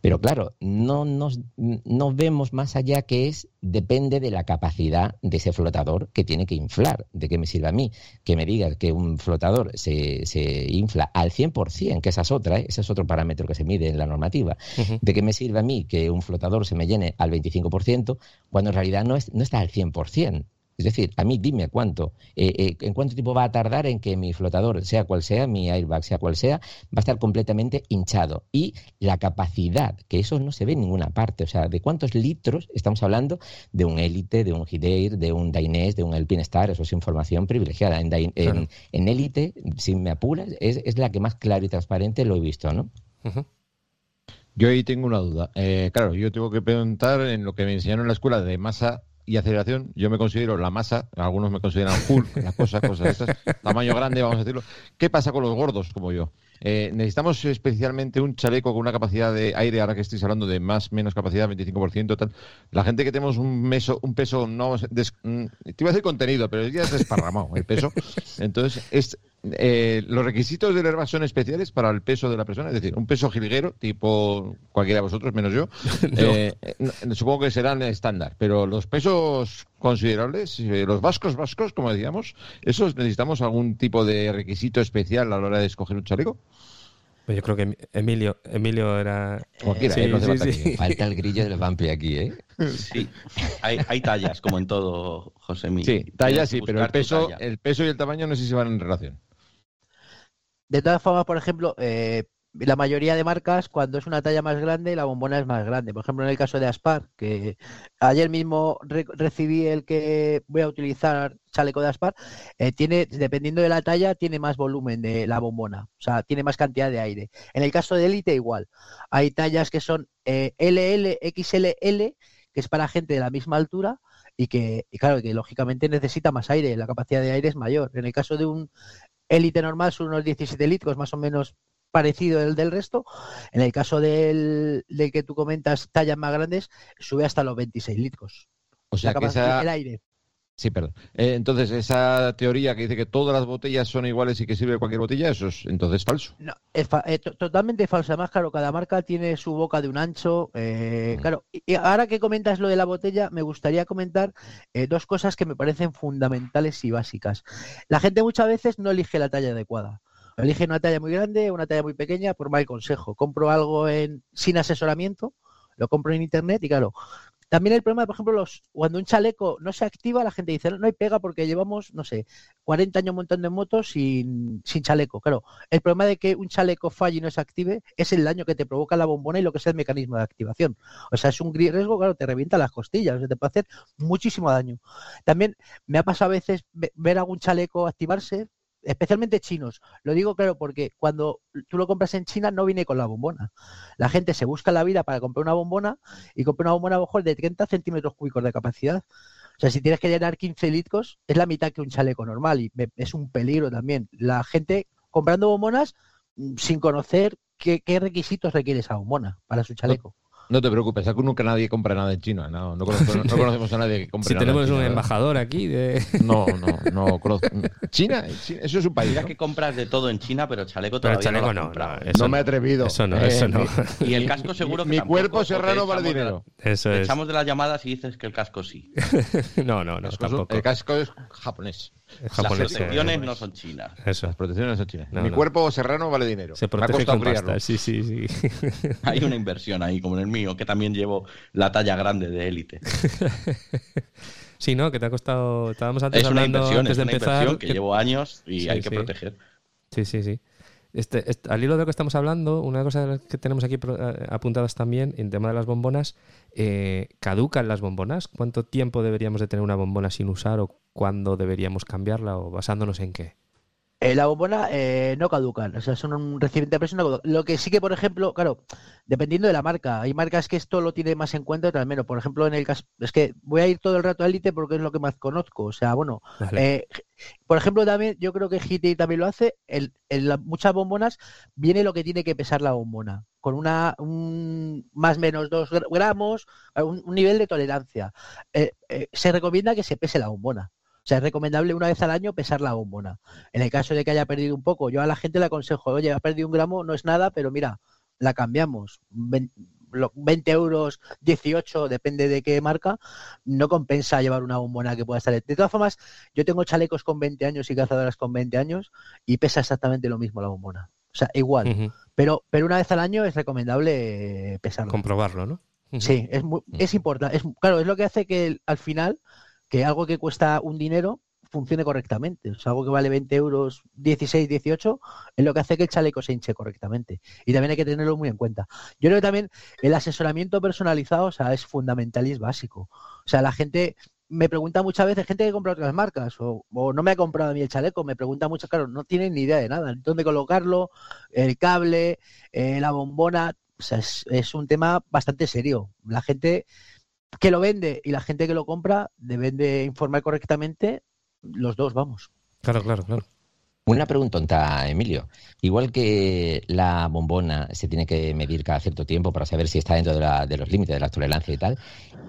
Speaker 6: Pero claro, no nos no vemos más allá que es depende de la capacidad de ese flotador que tiene que inflar. ¿De qué me sirve a mí? Que me digas que un flotador se, se infla al 100%, que esa es otra, ¿eh? ese es otro parámetro que se mide en la normativa. ¿De qué me sirve a mí que un flotador se me llene al 25% cuando en realidad no, es, no está al 100%? Es decir, a mí dime cuánto, eh, eh, en cuánto tiempo va a tardar en que mi flotador, sea cual sea, mi airbag, sea cual sea, va a estar completamente hinchado. Y la capacidad, que eso no se ve en ninguna parte, o sea, de cuántos litros estamos hablando de un Elite, de un Hideir, de un Dainese, de un Alpine Star, eso es información privilegiada. En, Dain-
Speaker 1: Claro.
Speaker 6: en Elite, si me apuras, es, es la que más claro y transparente lo he visto, ¿no?
Speaker 4: Yo ahí tengo una duda. Eh, claro, yo tengo que preguntar en lo que me enseñaron en la escuela de masa y aceleración. Yo me considero la masa, algunos me consideran Hulk, las cosas, cosas estas, tamaño grande, vamos a decirlo. ¿Qué pasa con los gordos como yo? Eh, necesitamos especialmente un chaleco con una capacidad de aire, ahora que estáis hablando de más, menos capacidad, 25%, tal. La gente que tenemos un, meso, un peso, no, des- mm, te iba a decir contenido, pero ya es desparramado el peso. Entonces, es, eh, los requisitos del airbag son especiales para el peso de la persona, es decir, un peso jilguero, tipo cualquiera de vosotros, menos yo, eh, no- supongo que serán estándar, pero los pesos considerables, eh, los vascos vascos, como decíamos, ¿esos necesitamos algún tipo de requisito especial a la hora de escoger un chaleco?
Speaker 1: Pues yo creo que Em- Emilio, Emilio era.
Speaker 4: Cualquiera,
Speaker 1: Sí,
Speaker 4: eh, no hace
Speaker 1: sí,
Speaker 4: falta
Speaker 1: sí.
Speaker 4: que-
Speaker 6: Falta el grillo del Vampi aquí, ¿eh?
Speaker 2: Sí, hay, hay tallas, como en todo, José Mí.
Speaker 4: Sí, talla
Speaker 2: Tienes que
Speaker 4: sí, pero el peso,
Speaker 2: talla.
Speaker 4: el peso y el tamaño no sé si van en relación.
Speaker 7: De todas formas, por ejemplo, eh, la mayoría de marcas, cuando es una talla más grande, la bombona es más grande. Por ejemplo, en el caso de Aspar, que ayer mismo re- recibí el que voy a utilizar chaleco de Aspar, eh, tiene, dependiendo de la talla, tiene más volumen de la bombona, o sea, tiene más cantidad de aire. En el caso de Elite, igual. Hay tallas que son eh, LL, XLL, que es para gente de la misma altura y que, y claro, que lógicamente necesita más aire, la capacidad de aire es mayor. En el caso de un élite normal son unos 17 litros, más o menos parecido al del resto. En el caso del, del que tú comentas, tallas más grandes, sube hasta los 26 litros.
Speaker 4: O sea que esa,
Speaker 7: El aire.
Speaker 4: Sí, perdón. Eh, entonces, esa teoría que dice que todas las botellas son iguales y que sirve cualquier botella, eso es entonces falso.
Speaker 7: No, es fa- eh, to- totalmente falso. Además, claro, cada marca tiene su boca de un ancho. eh,
Speaker 4: Mm.
Speaker 7: claro, y, y ahora que comentas lo de la botella, me gustaría comentar eh, dos cosas que me parecen fundamentales y básicas. La gente muchas veces no elige la talla adecuada. Elige una talla muy grande una talla muy pequeña por mal consejo. Compro algo en, sin asesoramiento, lo compro en internet y claro. También el problema, por ejemplo, los, cuando un chaleco no se activa, la gente dice, no, hay pega porque llevamos, no sé, 40 años montando en motos sin, sin chaleco. Claro, el problema de que un chaleco falle y no se active es el daño que te provoca la bombona y lo que es el mecanismo de activación. O sea, es un riesgo, claro, te revienta las costillas, o sea, te puede hacer muchísimo daño. También me ha pasado a veces ve- ver algún chaleco activarse, especialmente chinos. Lo digo claro porque cuando tú lo compras en China no viene con la bombona. La gente se busca la vida para comprar una bombona y compra una bombona a lo mejor de 30 centímetros cúbicos de capacidad. O sea, si tienes que llenar 15 litros, es la mitad que un chaleco normal y es un peligro también. La gente comprando bombonas mm, sin conocer qué, qué requisitos requiere esa bombona para su chaleco.
Speaker 4: No te preocupes, aquí nunca nadie compra nada en China. No, no, conozco- no- no conocemos a nadie que compre
Speaker 1: Si
Speaker 4: nada
Speaker 1: tenemos
Speaker 4: en China,
Speaker 1: un
Speaker 4: ¿verdad?
Speaker 1: embajador aquí de.
Speaker 4: No, no, no conozco. ¿China? China, Eso es un país.
Speaker 2: Mira
Speaker 4: ¿no?
Speaker 2: que compras de todo en China, pero chaleco
Speaker 1: Pero
Speaker 2: todavía
Speaker 1: chaleco
Speaker 2: no, lo
Speaker 1: no, no, eso
Speaker 4: no me he atrevido.
Speaker 1: Eso no,
Speaker 4: Eh,
Speaker 1: eso no.
Speaker 4: mi-
Speaker 2: Y el casco seguro que
Speaker 4: Mi
Speaker 2: tampoco,
Speaker 4: cuerpo serrano
Speaker 2: la-
Speaker 4: dinero.
Speaker 1: Eso
Speaker 2: Te
Speaker 1: es.
Speaker 2: echamos de las llamadas y dices que el casco sí.
Speaker 1: No, no, no,
Speaker 4: El casco-
Speaker 1: tampoco.
Speaker 4: El casco es japonés.
Speaker 1: Es
Speaker 2: Las protecciones no son chinas.
Speaker 1: Eso.
Speaker 4: Las protecciones no son chinas.
Speaker 1: No,
Speaker 4: Mi
Speaker 1: no.
Speaker 4: cuerpo serrano vale dinero.
Speaker 1: Se
Speaker 4: Me ha
Speaker 1: protege
Speaker 4: costado
Speaker 1: con pasta. Sí, sí, sí.
Speaker 2: Hay una inversión ahí, como en el mío, que también llevo la talla grande de élite.
Speaker 1: Sí, ¿no? Que te ha costado. Estábamos antes
Speaker 2: Es una
Speaker 1: hablando
Speaker 2: inversión,
Speaker 1: antes
Speaker 2: es
Speaker 1: de
Speaker 2: una
Speaker 1: empezar.
Speaker 2: inversión que
Speaker 1: que-
Speaker 2: llevo años y
Speaker 1: Sí,
Speaker 2: hay que
Speaker 1: sí.
Speaker 2: proteger.
Speaker 1: Sí, sí, sí. Este, este- al hilo de lo que estamos hablando, una cosa de las que tenemos aquí eh, apuntadas también, en tema de las bombonas, eh, ¿caducan las bombonas? ¿Cuánto tiempo deberíamos de tener una bombona sin usar o cuándo deberíamos cambiarla o basándonos en qué?
Speaker 7: Eh, la bombona eh, no caducan, o sea, son un recipiente de presión. no. Lo que sí que, por ejemplo, claro, dependiendo de la marca, hay marcas que esto lo tiene más en cuenta, otras menos. Por ejemplo, en el caso, es que voy a ir todo el rato a Elite porque es lo que más conozco. O sea, bueno, eh, por ejemplo, también yo creo que GT también lo hace. En, en la- muchas bombonas viene lo que tiene que pesar la bombona, con una un más menos 2 gramos, un, un nivel de tolerancia. Se recomienda que se pese la bombona. O sea, es recomendable una vez al año pesar la bombona. En el caso de que haya perdido un poco, yo a la gente le aconsejo, oye, ha perdido un gramo, no es nada, pero mira, la cambiamos. Ven- lo- 20 euros, 18, depende de qué marca, no compensa llevar una bombona que pueda estar. De todas formas, yo tengo chalecos con 20 años y cazadoras con 20 años y pesa exactamente lo mismo la bombona. O sea, igual. Pero, pero una vez al año es recomendable eh, pesarla.
Speaker 1: Comprobarlo, ¿no?
Speaker 7: Sí, es, muy, es importante. Es, claro, es lo que hace que al final, que algo que cuesta un dinero funcione correctamente. O sea, algo que vale 20 euros, 16, 18, es lo que hace que el chaleco se hinche correctamente. Y también hay que tenerlo muy en cuenta. Yo creo que también el asesoramiento personalizado, o sea, es fundamental y es básico. O sea, la gente me pregunta muchas veces, gente que compra otras marcas, o, o no me ha comprado a mí el chaleco, me pregunta mucho, claro, no tienen ni idea de nada, dónde colocarlo, el cable, eh, la bombona, o sea, es, es un tema bastante serio. La gente que lo vende y la gente que lo compra deben de informar correctamente los dos, vamos.
Speaker 1: Claro, claro, claro.
Speaker 6: Una preguntonta, Emilio. Igual que la bombona se tiene que medir cada cierto tiempo para saber si está dentro de, la- de los límites de la tolerancia y tal,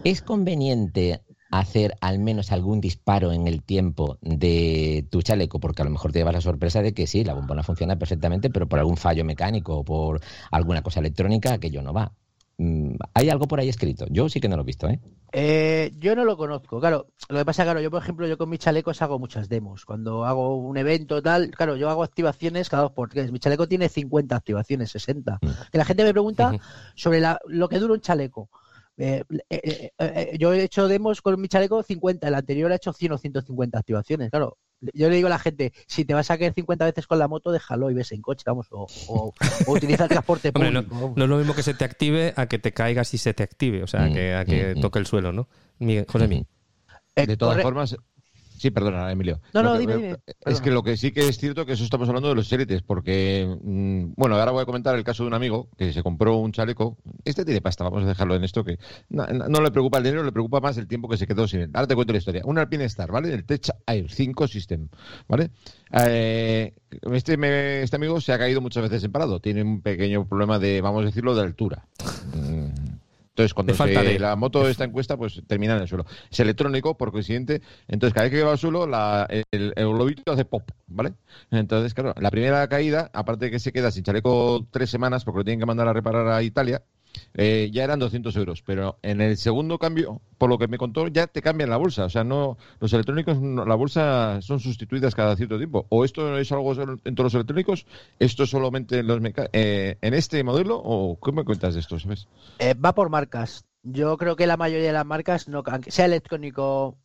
Speaker 6: ¿es conveniente hacer al menos algún disparo en el tiempo de tu chaleco? Porque a lo mejor te llevas la sorpresa de que sí, la bombona funciona perfectamente, pero por algún fallo mecánico o por alguna cosa electrónica, aquello no va. Mm, ¿Hay algo por ahí escrito? Yo sí que no lo he visto, ¿eh?
Speaker 7: Eh, yo no lo conozco, claro. Lo que pasa, claro, yo por ejemplo, yo con mis chalecos hago muchas demos. Cuando hago un evento tal, claro, yo hago activaciones cada dos por tres. Mi chaleco tiene 50 activaciones, 60.
Speaker 6: Mm.
Speaker 7: Que la gente me pregunta sobre la- lo que dura un chaleco. Eh, eh, eh, yo he hecho demos con mi chaleco 50, el anterior ha hecho 100 o 150 activaciones. Claro, yo le digo a la gente, si te vas a caer 50 veces con la moto, déjalo y ves en coche, vamos, o, o- o utiliza el transporte
Speaker 1: Hombre, no,
Speaker 7: público.
Speaker 1: no es lo mismo que se te active a que te caigas y se te active, o sea,
Speaker 6: Mm,
Speaker 1: que, a que
Speaker 6: mm, mm.
Speaker 1: toque el suelo, ¿no? Miguel, José Mí.
Speaker 7: Eh,
Speaker 4: De todas
Speaker 7: corre-
Speaker 4: formas, sí, perdona, Emilio.
Speaker 7: No,
Speaker 4: Lo
Speaker 7: no,
Speaker 4: que-
Speaker 7: dime, dime,
Speaker 4: Es
Speaker 7: perdona.
Speaker 4: que lo que sí que es cierto que eso estamos hablando de los élites, porque, mm, bueno, ahora voy a comentar el caso de un amigo que se compró un chaleco. Este tiene pasta, vamos a dejarlo en esto, que no, no- no le preocupa el dinero, le preocupa más el tiempo que se quedó sin él. Ahora te cuento la historia. Un Alpine Star, ¿vale? El Tech Air 5 System, ¿vale? Eh, este, me- este amigo se ha caído muchas veces en parado. Tiene un pequeño problema de, vamos a decirlo, de altura. Mm. Entonces, cuando
Speaker 1: falta
Speaker 4: se-
Speaker 1: de-
Speaker 4: la moto está en cuesta, pues termina en el suelo. Es electrónico, por coincidente. Entonces, cada vez que va al suelo, la- el, el globito hace pop, ¿vale? Entonces, claro, la primera caída, aparte de que se queda sin chaleco tres semanas porque lo tienen que mandar a reparar a Italia, eh, ya eran 200 euros. Pero en el segundo cambio, por lo que me contó, ya te cambian la bolsa. O sea, no los electrónicos, no- la bolsa son sustituidas cada cierto tiempo. O esto es algo en todos los electrónicos, esto es solamente en, los eh, en este modelo, o ¿qué me cuentas de esto, sabes?
Speaker 7: Eh, va por marcas. Yo creo que la mayoría de las marcas, no, sea electrónico,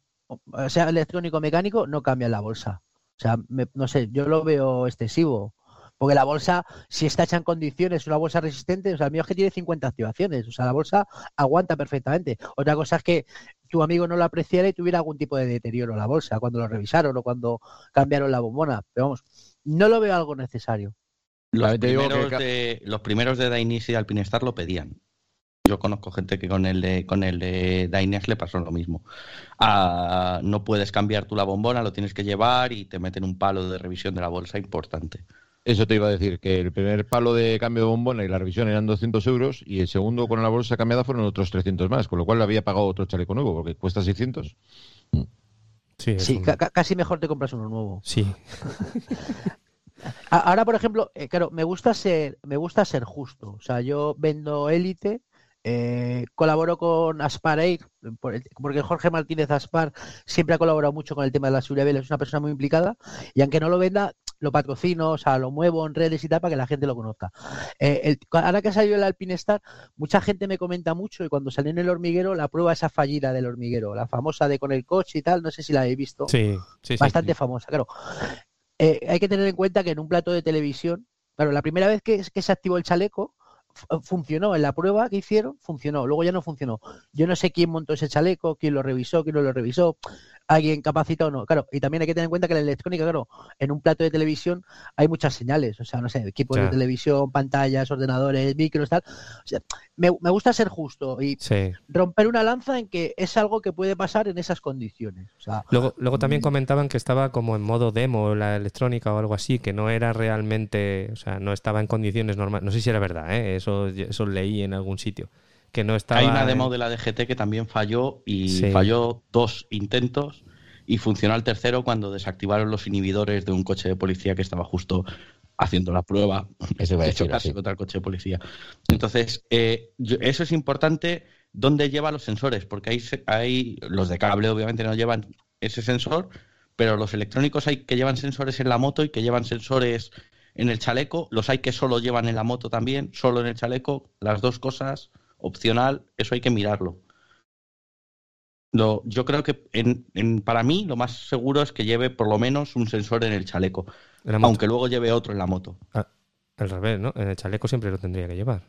Speaker 7: sea electrónico mecánico, no cambian la bolsa. O sea, me- no sé, yo lo veo excesivo. Porque la bolsa, si está hecha en condiciones, una bolsa resistente, o sea, el mío es que tiene 50 activaciones, o sea, la bolsa aguanta perfectamente. Otra cosa es que tu amigo no lo apreciara y tuviera algún tipo de deterioro en la bolsa cuando lo revisaron o cuando cambiaron la bombona. Pero vamos, no lo veo algo necesario.
Speaker 2: Los
Speaker 4: que
Speaker 2: primeros, de, los primeros de Dainese y Alpinestar lo pedían. Yo conozco gente que con el de, con el de Dainese le pasó lo mismo. Ah, no puedes cambiar tú la bombona, lo tienes que llevar y te meten un palo de revisión de la bolsa importante.
Speaker 4: Eso te iba a decir, que el primer palo de cambio de bombona y la revisión eran 200 euros y el segundo con la bolsa cambiada fueron otros 300 más, con lo cual le había pagado otro chaleco nuevo, porque cuesta 600.
Speaker 1: Sí,
Speaker 7: Sí,
Speaker 1: un-
Speaker 7: ca- ca- casi mejor te compras uno nuevo.
Speaker 1: sí.
Speaker 7: Ahora, por ejemplo, eh, claro, me gusta ser, me gusta ser justo. O sea, yo vendo élite, eh, colaboro con Aspar Air, por el- porque Jorge Martínez Aspar siempre ha colaborado mucho con el tema de la seguridad vial, es una persona muy implicada, y aunque no lo venda, lo patrocino, o sea, lo muevo en redes y tal para que la gente lo conozca. Eh, el- ahora que ha salido el Alpine Star, mucha gente me comenta mucho y cuando salió en el hormiguero, la prueba esa fallida del hormiguero, la famosa de con el coche y tal, no sé si la habéis visto
Speaker 1: Sí, sí, sí,
Speaker 7: bastante
Speaker 1: sí.
Speaker 7: famosa, claro. Eh, hay que tener en cuenta que en un plato de televisión, Claro, la primera vez que, que se activó el chaleco, funcionó en la prueba que hicieron, funcionó, luego ya no funcionó. Yo no sé quién montó ese chaleco, quién lo revisó, quién no lo revisó, alguien capacitado o no. Claro, y también hay que tener en cuenta que la electrónica, claro, en un plato de televisión hay muchas señales, o sea, no sé, equipos de televisión, pantallas, ordenadores, micros, tal. O sea, me, me gusta ser justo y
Speaker 1: Sí.
Speaker 7: romper una lanza en que es algo que puede pasar en esas condiciones. O sea,
Speaker 1: Luego, luego también comentaban que estaba como en modo demo la electrónica o algo así, que no era realmente, o sea, no estaba en condiciones normales. No sé si era verdad, ¿eh? Eso, eso leí en algún sitio. Que no estaba.
Speaker 2: Hay una demo
Speaker 1: en-
Speaker 2: de la DGT que también falló y
Speaker 1: Sí.
Speaker 2: falló dos intentos y funcionó al tercero cuando desactivaron los inhibidores de un coche de policía que estaba justo haciendo la prueba
Speaker 6: Eso iba a
Speaker 2: de
Speaker 6: decir,
Speaker 2: chocarse
Speaker 6: sí.
Speaker 2: contra el coche de policía. Entonces, eh, eso es importante dónde lleva los sensores, porque hay, hay los de cable obviamente no llevan ese sensor, pero los electrónicos hay que llevan sensores en la moto y que llevan sensores en el chaleco, los hay que solo llevan en la moto también, solo en el chaleco, las dos cosas, opcional, eso hay que mirarlo. Lo- yo creo que en- en- para mí lo más seguro es que lleve por lo menos un sensor en el chaleco, aunque luego lleve otro en la moto.
Speaker 1: Al revés, ¿no? En el chaleco siempre lo tendría que llevar.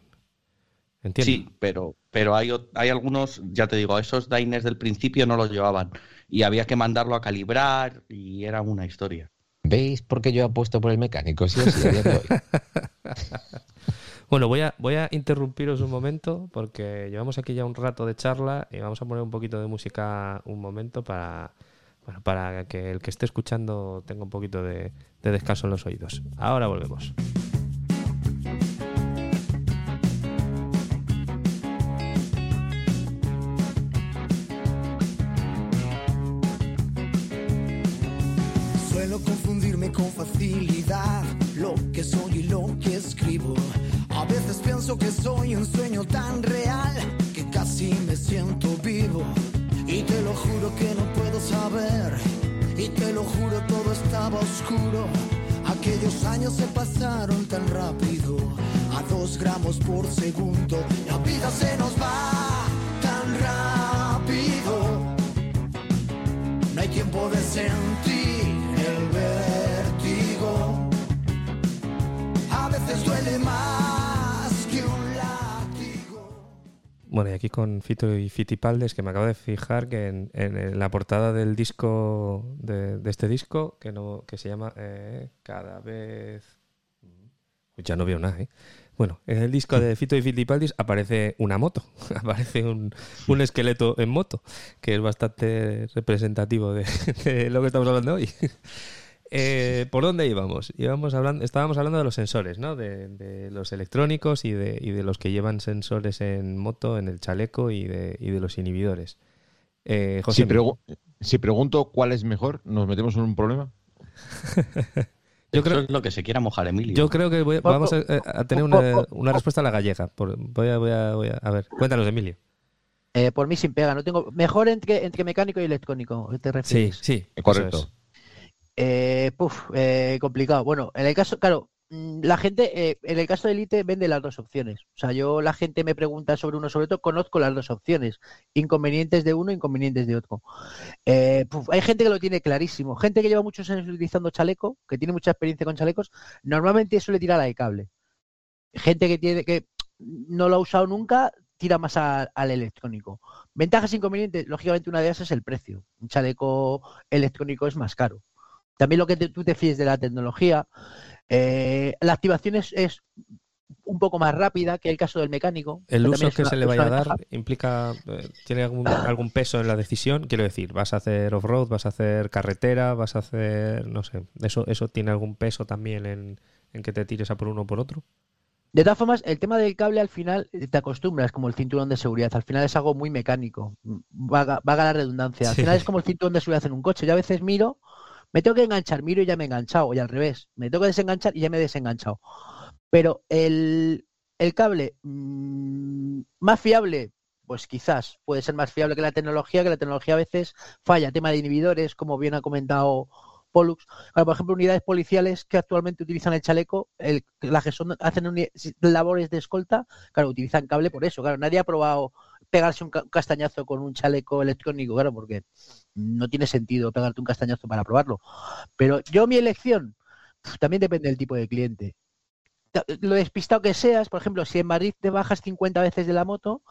Speaker 1: Entiendo.
Speaker 2: Sí, pero, pero hay, hay algunos, ya te digo, esos diners del principio no los llevaban y había que mandarlo a calibrar y era una historia.
Speaker 6: ¿Veis por qué yo apuesto por el mecánico? Sí sí.
Speaker 1: Bueno, voy a, voy a interrumpiros un momento porque llevamos aquí ya un rato de charla y vamos a poner un poquito de música un momento para, para que el que esté escuchando tenga un poquito de descanso en los oídos. Ahora volvemos.
Speaker 5: Soy un sueño tan real que casi me siento vivo. Y te lo juro que no puedo saber. Y te lo juro todo estaba oscuro. Aquellos años se pasaron tan rápido, a dos gramos por segundo. La vida se nos va tan rápido. No hay tiempo de sentir
Speaker 1: Bueno, y aquí con Fito y Fitipaldes, que me acabo de fijar que en, en la portada del disco, de, este disco, que, no, que se llama eh, Cada vez... Pues ya no veo nada, ¿eh? Bueno, en el disco de Fito y Fitipaldis aparece una moto, aparece un, un esqueleto en moto, que es bastante representativo de lo que estamos hablando hoy. Eh, ¿Por dónde íbamos? íbamos hablando, estábamos hablando de los sensores, ¿no? De, de los electrónicos y de, y de los que llevan sensores en moto, en el chaleco y de, y de los inhibidores. Eh, José,
Speaker 4: Si, pregu- si pregunto cuál es mejor, ¿nos metemos en un problema?
Speaker 1: Yo
Speaker 2: Eso
Speaker 1: creo-
Speaker 2: es lo que se quiera mojar Emilio.
Speaker 1: yo creo que voy- vamos a, tener una, una respuesta a la gallega. Por- voy, a, voy, a, voy a- a ver, cuéntanos, Emilio.
Speaker 7: eh, por mí sin pega, no tengo mejor entre, entre mecánico y electrónico, ¿te
Speaker 1: Sí,
Speaker 7: refieres?
Speaker 1: sí, eso
Speaker 4: Correcto.
Speaker 1: es.
Speaker 7: Eh, puf, eh, complicado. Bueno, en el caso, claro, mm, la gente, eh, en el caso de Elite vende las dos opciones. O sea, yo la gente me pregunta sobre uno, sobre todo conozco las dos opciones. Inconvenientes de uno, inconvenientes de otro. Eh, puf, hay gente que lo tiene clarísimo. Gente que lleva muchos años utilizando chaleco, que tiene mucha experiencia con chalecos, normalmente suele tirar la de cable. Gente que tiene que no lo ha usado nunca, tira más a- al electrónico. Ventajas e inconvenientes, lógicamente una de ellas es el precio. Un chaleco electrónico es más caro. También lo que te- tú te fíes de la tecnología. Eh, la activación es, es un poco más rápida que el caso del mecánico.
Speaker 1: El
Speaker 7: que
Speaker 1: uso que
Speaker 7: una-
Speaker 1: se le vaya a dar
Speaker 7: ventaja.
Speaker 1: implica, eh, tiene algún, algún peso en la decisión. Quiero decir, vas a hacer off-road, vas a hacer carretera, vas a hacer, no sé, eso, eso tiene algún peso también en, en que te tires a por uno o por otro.
Speaker 7: De todas formas, el tema del cable al final eh, te acostumbras, como el cinturón de seguridad. Al final es algo muy mecánico. Vaga, vaga la redundancia. Al
Speaker 1: Sí.
Speaker 7: final es como el cinturón de seguridad en un coche. Yo a veces miro, me tengo que enganchar, miro y ya me he enganchado. Y al revés, me tengo que desenganchar y ya me he desenganchado. Pero el, el cable mm, más fiable, pues quizás puede ser más fiable que la tecnología, que la tecnología a veces falla. Tema de inhibidores, como bien ha comentado Pollux. Ahora, por ejemplo, unidades policiales que actualmente utilizan el chaleco, el, las que son, hacen labores de escolta, claro, utilizan cable por eso. Claro, nadie ha probado pegarse un ca- castañazo con un chaleco electrónico, claro, porque no tiene sentido pegarte un castañazo para probarlo. Pero yo mi elección también depende del tipo de cliente. lo despistado que seas, por ejemplo, si en Madrid te bajas 50 veces de la moto,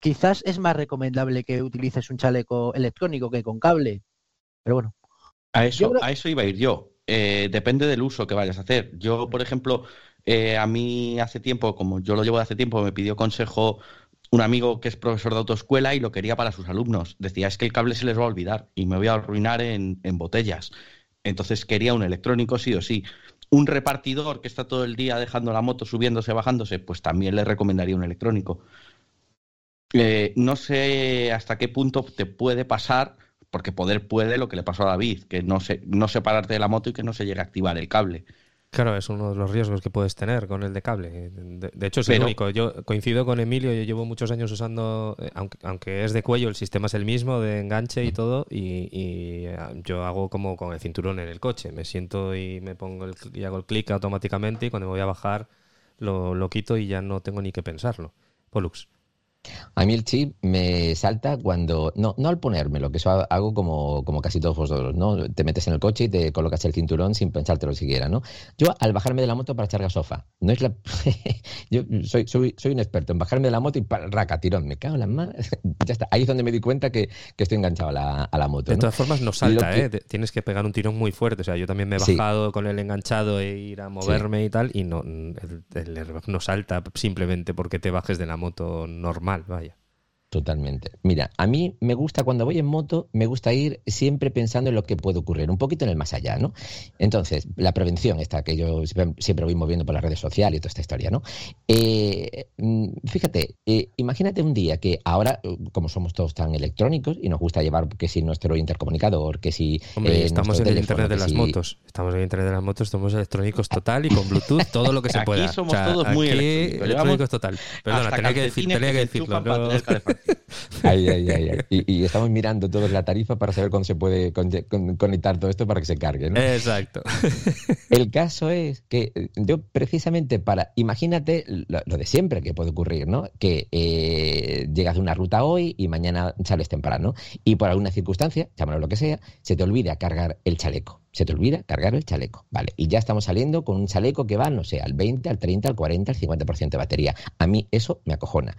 Speaker 7: quizás es más recomendable que utilices un chaleco electrónico que con cable. Pero bueno.
Speaker 2: A eso, a eso iba a ir yo. Eh, depende del uso que vayas a hacer. Yo, por ejemplo, eh, a mí hace tiempo, como yo lo llevo de hace tiempo, me pidió consejo un amigo que es profesor de autoescuela y lo quería para sus alumnos. Decía, es que el cable se les va a olvidar y me voy a arruinar en, botellas. Entonces quería un electrónico sí o sí. Un repartidor que está todo el día dejando la moto subiéndose, bajándose, pues también le recomendaría un electrónico. Eh, no sé hasta qué punto te puede pasar, porque poder puede lo que le pasó a David, que no, se, no separarte de la moto y que no se llegue a activar el cable.
Speaker 1: Claro, es uno de los riesgos que puedes tener con el de cable. De, hecho, es el único. Yo coincido con Emilio, yo llevo muchos años usando, eh, aunque, aunque, es de cuello, el sistema es el mismo, de enganche y todo, y, eh, yo hago como con el cinturón en el coche. Me siento y me pongo el, y hago el clic automáticamente y cuando me voy a bajar lo, lo quito y ya no tengo ni que pensarlo. Pollux.
Speaker 6: A mí el chip me salta cuando, no, no al ponérmelo, que eso hago como, como casi todos vosotros, ¿no? Te metes en el coche y te colocas el cinturón sin pensártelo siquiera, ¿no? Yo al bajarme de la moto para echar gasofa, no es la... yo soy, soy, soy un experto en bajarme de la moto y para, raca, tirón, me cago en las manos, ya está, ahí es donde me di cuenta que, que estoy enganchado a la, a la moto.
Speaker 1: De todas formas no salta, ¿eh? Tienes que pegar un tirón muy fuerte, o sea, yo también me he bajado con el enganchado e ir a moverme y tal, y no, el, el no salta simplemente porque te bajes de la moto normal, vaya.
Speaker 6: Totalmente. Mira, a mí me gusta cuando voy en moto, me gusta ir siempre pensando en lo que puede ocurrir, un poquito en el más allá, ¿no? Entonces, la prevención, esta que yo siempre voy moviendo por las redes sociales y toda esta historia, ¿no? Eh, mm, fíjate, eh, imagínate un día que ahora, como somos todos tan electrónicos y nos gusta llevar que si nuestro intercomunicador, que si.
Speaker 1: Hombre, eh, estamos en el Internet de las motos. Estamos en el Internet de las motos, somos electrónicos total y con Bluetooth, todo lo que se pueda.
Speaker 2: Aquí somos todos muy
Speaker 1: electrónicos. total. Perdona, tenía que, decir, tenía que decirlo. No...
Speaker 6: Y, estamos mirando todos la tarifa para saber cuándo se puede conectar todo esto para que se cargue. ¿no?
Speaker 1: Exacto.
Speaker 6: El caso es que eh, yo precisamente para, imagínate lo, de siempre que puede ocurrir, ¿no? Que eh, llegas de una ruta hoy y mañana sales temprano y por alguna circunstancia, llámalo lo que sea, se te olvida cargar el chaleco. Se te olvida cargar el chaleco, ¿vale? Y ya estamos saliendo con un chaleco que va, no sé, al 20, al 30, al 40, al 50% de batería. A mí eso me acojona.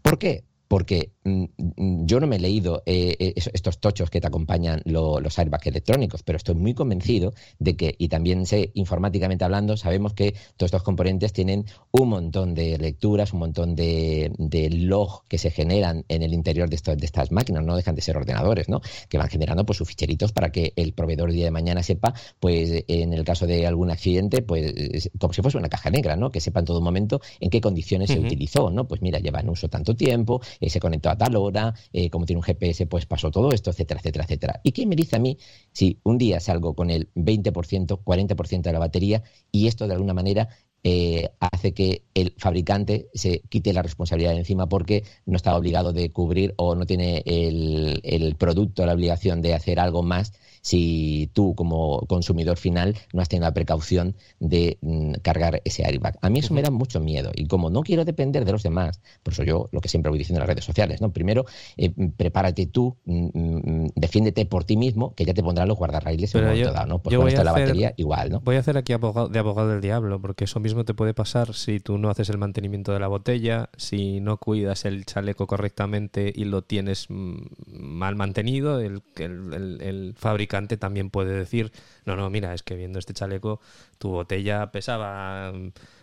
Speaker 6: ¿Por qué? Porque mm, mm, yo no me he leído eh, eh, estos tochos que te acompañan los airbags electrónicos, pero estoy muy convencido de que, y también sé informáticamente hablando, sabemos que todos estos componentes tienen un montón de lecturas, un montón de, log que se generan en el interior de, de, estas máquinas, no dejan de ser ordenadores, ¿no? Que van generando pues sus ficheritos para que el proveedor el día de mañana sepa, pues en el caso de algún accidente, pues como si fuese una caja negra, ¿no? Que sepa en todo momento en qué condiciones se utilizó, ¿no? Pues mira, lleva en uso tanto tiempo, eh, se conectó a tal hora, eh, como tiene un GPS, pues pasó todo esto, etcétera, etcétera, etcétera. ¿Y qué me dice a mí si un día salgo con el 20%, 40% de la batería y esto de alguna manera eh, hace que el fabricante se quite la responsabilidad de encima porque no está obligado de cubrir o no tiene el, el producto la obligación de hacer algo más si tú como consumidor final no has tenido la precaución de mm, cargar ese airbag. A mí eso me da mucho miedo y como no quiero depender de los demás, por eso yo lo que siempre voy diciendo en las redes sociales, ¿no? Primero, eh, prepárate tú, mm, mm, defiéndete por ti mismo, que ya te pondrán los guardarraíles en un momento dado, ¿no?
Speaker 1: Pues
Speaker 6: voy
Speaker 1: a
Speaker 6: la batería igual, ¿no?
Speaker 1: Voy a hacer aquí abogado, de abogado del diablo, porque eso mismo te puede pasar si tú no haces el mantenimiento de la botella, si no cuidas el chaleco correctamente y lo tienes mal mantenido, el, el, el fabricante también puede decir, no, no, mira, es que viendo este chaleco, tu botella pesaba,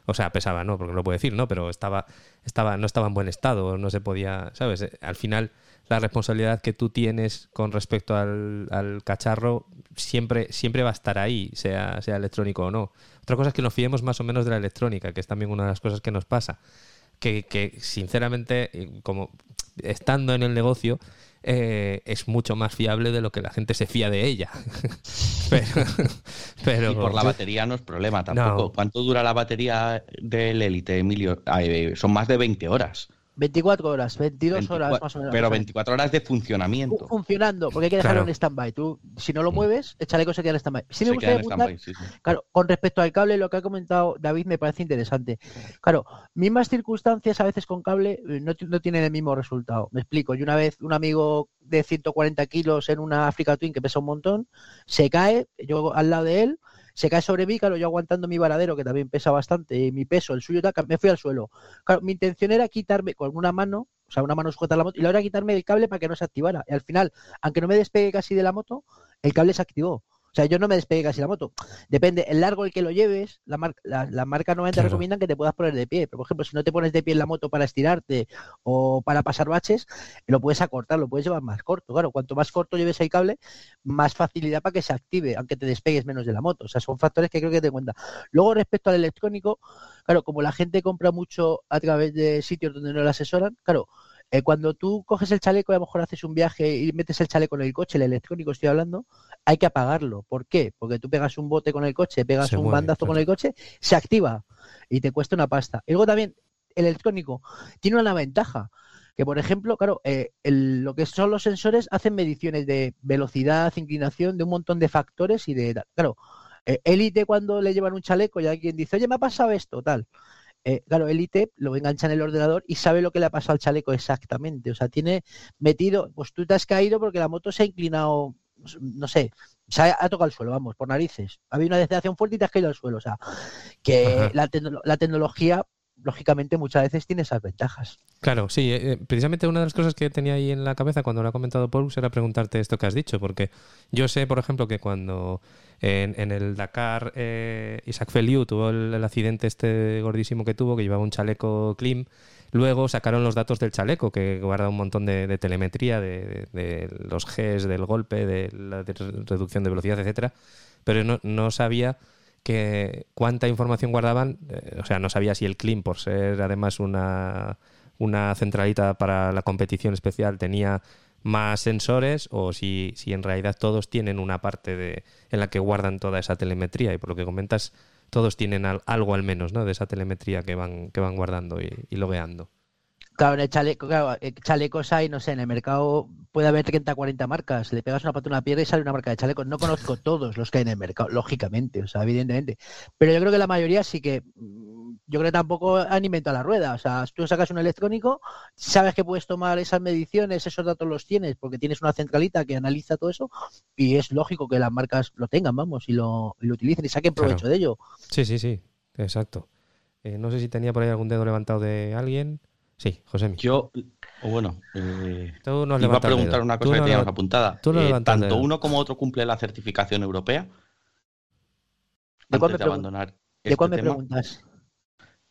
Speaker 1: o sea, pesaba, no, porque no lo puede decir, ¿no? Pero estaba, estaba, no estaba en buen estado, no se podía, ¿sabes? Eh, al final, la responsabilidad que tú tienes con respecto al, al cacharro siempre, siempre va a estar ahí, sea, sea electrónico o no. Otra cosa es que nos fiemos más o menos de la electrónica, que es también una de las cosas que nos pasa. Que, que sinceramente, eh, como estando en el negocio, eh, es mucho más fiable de lo que la gente se fía de ella. pero,
Speaker 2: y por la batería no es problema tampoco. ¿Cuánto dura la batería del Elite, Emilio? son más de 20 horas.
Speaker 7: 24 horas, 22 horas más o menos.
Speaker 2: Pero 24 horas de funcionamiento.
Speaker 7: Funcionando, porque hay que dejarlo en stand-by. Tú, si no lo mm. mueves, el chaleco se queda en stand-by. Sí me gustaría claro, con respecto al cable, lo que ha comentado David me parece interesante. Claro, mismas circunstancias a veces con cable eh, no, no tienen el mismo resultado. Me explico. Yo una vez, un amigo de 140 kilos en una Africa Twin que pesa un montón, se cae, yo al lado de él, se cae sobre mí, claro, yo aguantando mi varadero, que también pesa bastante, mi peso, el suyo, me fui al suelo. Claro, mi intención era quitarme con una mano, o sea, una mano sujeta a la moto, y la otra quitarme el cable para que no se activara. Y al final, aunque no me despegue casi de la moto, el cable se activó. O sea, yo no me despegué casi la moto. Depende, el largo el que lo lleves, la, mar la, la marca normalmente
Speaker 1: Claro.
Speaker 7: recomiendan que te puedas poner de pie. Pero, por ejemplo, si no te pones de pie en la moto para estirarte o para pasar baches, lo puedes acortar, lo puedes llevar más corto. Claro, cuanto más corto lleves el cable, más facilidad para que se active, aunque te despegues menos de la moto. O sea, son factores que creo que te cuenta. Luego, respecto al electrónico, claro, como la gente compra mucho a través de sitios donde no le asesoran, claro, eh, cuando tú coges el chaleco y a lo mejor haces un viaje y metes el chaleco en el coche, el electrónico estoy hablando, hay que apagarlo. ¿Por qué? Porque tú pegas un bote con el coche, pegas
Speaker 1: Se
Speaker 7: un
Speaker 1: mueve,
Speaker 7: bandazo con el coche, se activa y te cuesta una pasta. Y luego también, el electrónico tiene una ventaja. Que por ejemplo, claro, eh, el- lo que son los sensores hacen mediciones de velocidad, inclinación, de un montón de factores y de tal. Claro, eh, élite cuando le llevan un chaleco y alguien dice, oye, me ha pasado esto, tal. Eh, claro, élite lo engancha en el ordenador y sabe lo que le ha pasado al chaleco exactamente. O sea, tiene metido, pues tú te has caído porque la moto se ha inclinado, no sé, se ha, ha tocado el suelo, vamos, por narices. Ha habido una deceleración fuerte y te has caído al suelo. O sea, que la tecnología, lógicamente, muchas veces tiene esas ventajas.
Speaker 1: Claro, sí. eh, eh, precisamente una de las cosas que tenía ahí en la cabeza cuando lo ha comentado Paulus era preguntarte esto que has dicho, porque yo sé, por ejemplo, que cuando en, el Dakar eh, Isaac Feliu tuvo el, accidente este gordísimo que tuvo, que llevaba un chaleco Klim, luego sacaron los datos del chaleco, que guarda un montón de, telemetría, de, los Gs, del golpe, de la reducción de velocidad, etcétera, pero no, no sabía que cuánta información guardaban, eh, o sea, no sabía si el Klim, por ser además una, una centralita para la competición especial, tenía más sensores o si, si en realidad todos tienen una parte de, en la que guardan toda esa telemetría y por lo que comentas, todos tienen al- algo al menos ¿no? de esa telemetría que van, que van guardando y, y logueando.
Speaker 7: Claro, en el chaleco, claro, eh, chalecos hay, no sé, en el mercado puede haber 30, 40 marcas. Le pegas una pata a una piedra y sale una marca de chalecos. No conozco todos los que hay en el mercado, lógicamente, o sea, evidentemente. Pero yo creo que la mayoría sí que, mm, yo creo que tampoco han inventado la rueda. O sea, tú sacas un electrónico, sabes que puedes tomar esas mediciones, esos datos los tienes, porque tienes una centralita que analiza todo eso, y es lógico que las marcas lo tengan, vamos, y lo, y lo utilicen y saquen
Speaker 1: Claro.
Speaker 7: provecho de ello.
Speaker 1: Sí, sí, sí, exacto. Eh, no sé si tenía por ahí algún dedo levantado de alguien. Sí, José.
Speaker 2: Yo, o bueno, eh,
Speaker 1: Tú no has
Speaker 2: iba a preguntar una
Speaker 1: Tú
Speaker 2: cosa que
Speaker 1: no
Speaker 2: teníamos apuntada.
Speaker 1: tú no
Speaker 2: Eh, tanto uno como otro cumple la certificación europea
Speaker 7: ¿De cuál
Speaker 2: antes
Speaker 7: me
Speaker 2: de
Speaker 7: pregun-
Speaker 2: abandonar
Speaker 7: ¿De
Speaker 2: este
Speaker 7: cuál me
Speaker 2: tema.
Speaker 7: preguntas?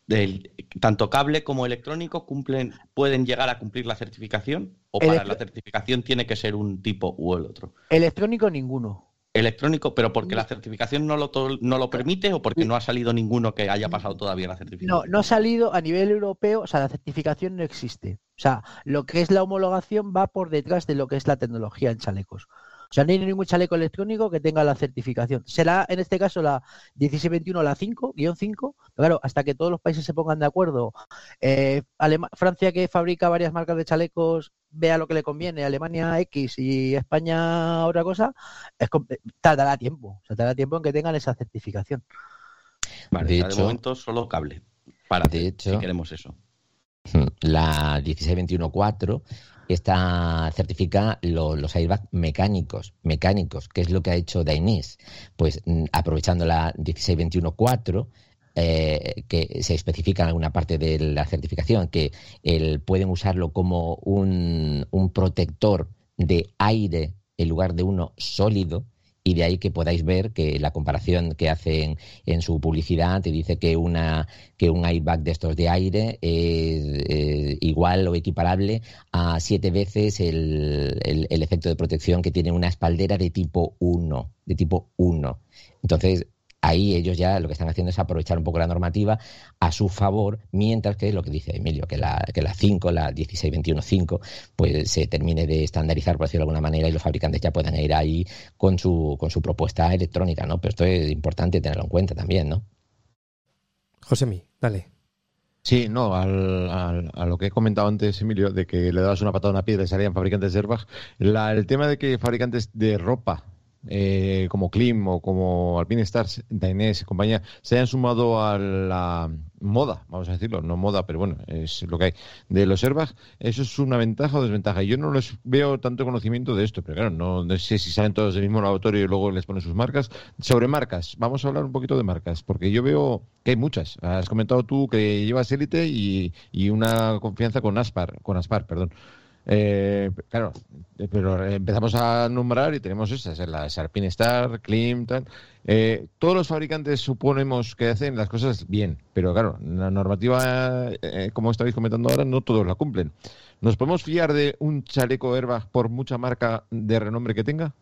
Speaker 2: Del, tanto cable como electrónico cumplen, pueden llegar a cumplir la certificación o para
Speaker 7: Electro-
Speaker 2: la certificación tiene que ser un tipo u el otro.
Speaker 7: Electrónico ninguno.
Speaker 2: Electrónico, pero porque la certificación no lo, no lo permite o porque no ha salido ninguno que haya pasado todavía la certificación.
Speaker 7: No, no ha salido a nivel europeo, o sea, la certificación no existe. O sea, lo que es la homologación va por detrás de lo que es la tecnología en chalecos. O sea, no hay ningún chaleco electrónico que tenga la certificación. Será en este caso la 1621, la 5, guion 5. Pero claro, hasta que todos los países se pongan de acuerdo. eh, Alema- Francia, que fabrica varias marcas de chalecos, vea lo que le conviene. Alemania X y España otra cosa, es, com- tardará tiempo. O sea, tardará tiempo en que tengan esa certificación.
Speaker 2: Vale,
Speaker 6: De
Speaker 2: o sea, de
Speaker 6: hecho-
Speaker 2: momento solo cable. Para
Speaker 6: De hecho-
Speaker 2: si queremos eso.
Speaker 6: La 1621.4 esta certifica lo- los airbags mecánicos, mecánicos, que es lo que ha hecho Dainis. Pues mm, aprovechando la 1621.4 eh, que se especifica en alguna parte de la certificación que pueden usarlo como un, un protector de aire en lugar de uno sólido y de ahí que podáis ver que la comparación que hacen en su publicidad te dice que una que un airbag de estos de aire es eh, igual o equiparable a siete veces el, el- efecto de protección que tiene una espaldera de tipo 1, de tipo 1. Entonces, ahí ellos ya lo que están haciendo es aprovechar un poco la normativa a su favor, mientras que lo que dice Emilio, que la, que la 5, la 1621.5, pues se termine de estandarizar, por decirlo de alguna manera, y los fabricantes ya puedan ir ahí con su, con su propuesta electrónica, ¿no? Pero esto es importante tenerlo en cuenta también, ¿no?
Speaker 1: Josemi, dale.
Speaker 4: Sí, no, al, al- a lo que he comentado antes, Emilio, de que le dabas una patada a una piedra y salían fabricantes de airbags, la- el tema de que fabricantes de ropa eh, como Klim o como Alpine Stars, Dainese y compañía, se hayan sumado a la moda, vamos a decirlo, no moda, pero bueno, es lo que hay, de los airbags, ¿eso es una ventaja o desventaja? Yo no les veo tanto conocimiento de esto, pero claro, no, sé si salen todos del mismo laboratorio y luego les ponen sus marcas. Sobre marcas, vamos a hablar un poquito de marcas, porque yo veo que hay muchas. Has comentado tú que llevas Elite y, y una confianza con Aspar, con Aspar, perdón. Eh, claro, eh, pero empezamos a nombrar y tenemos esas, eh, la Sarpin Star, Klim, tal. todos los fabricantes suponemos que hacen las cosas bien, pero claro, la normativa, como estáis comentando ahora, no todos la cumplen. ¿Nos podemos fiar de un chaleco airbag por mucha marca de renombre que tenga?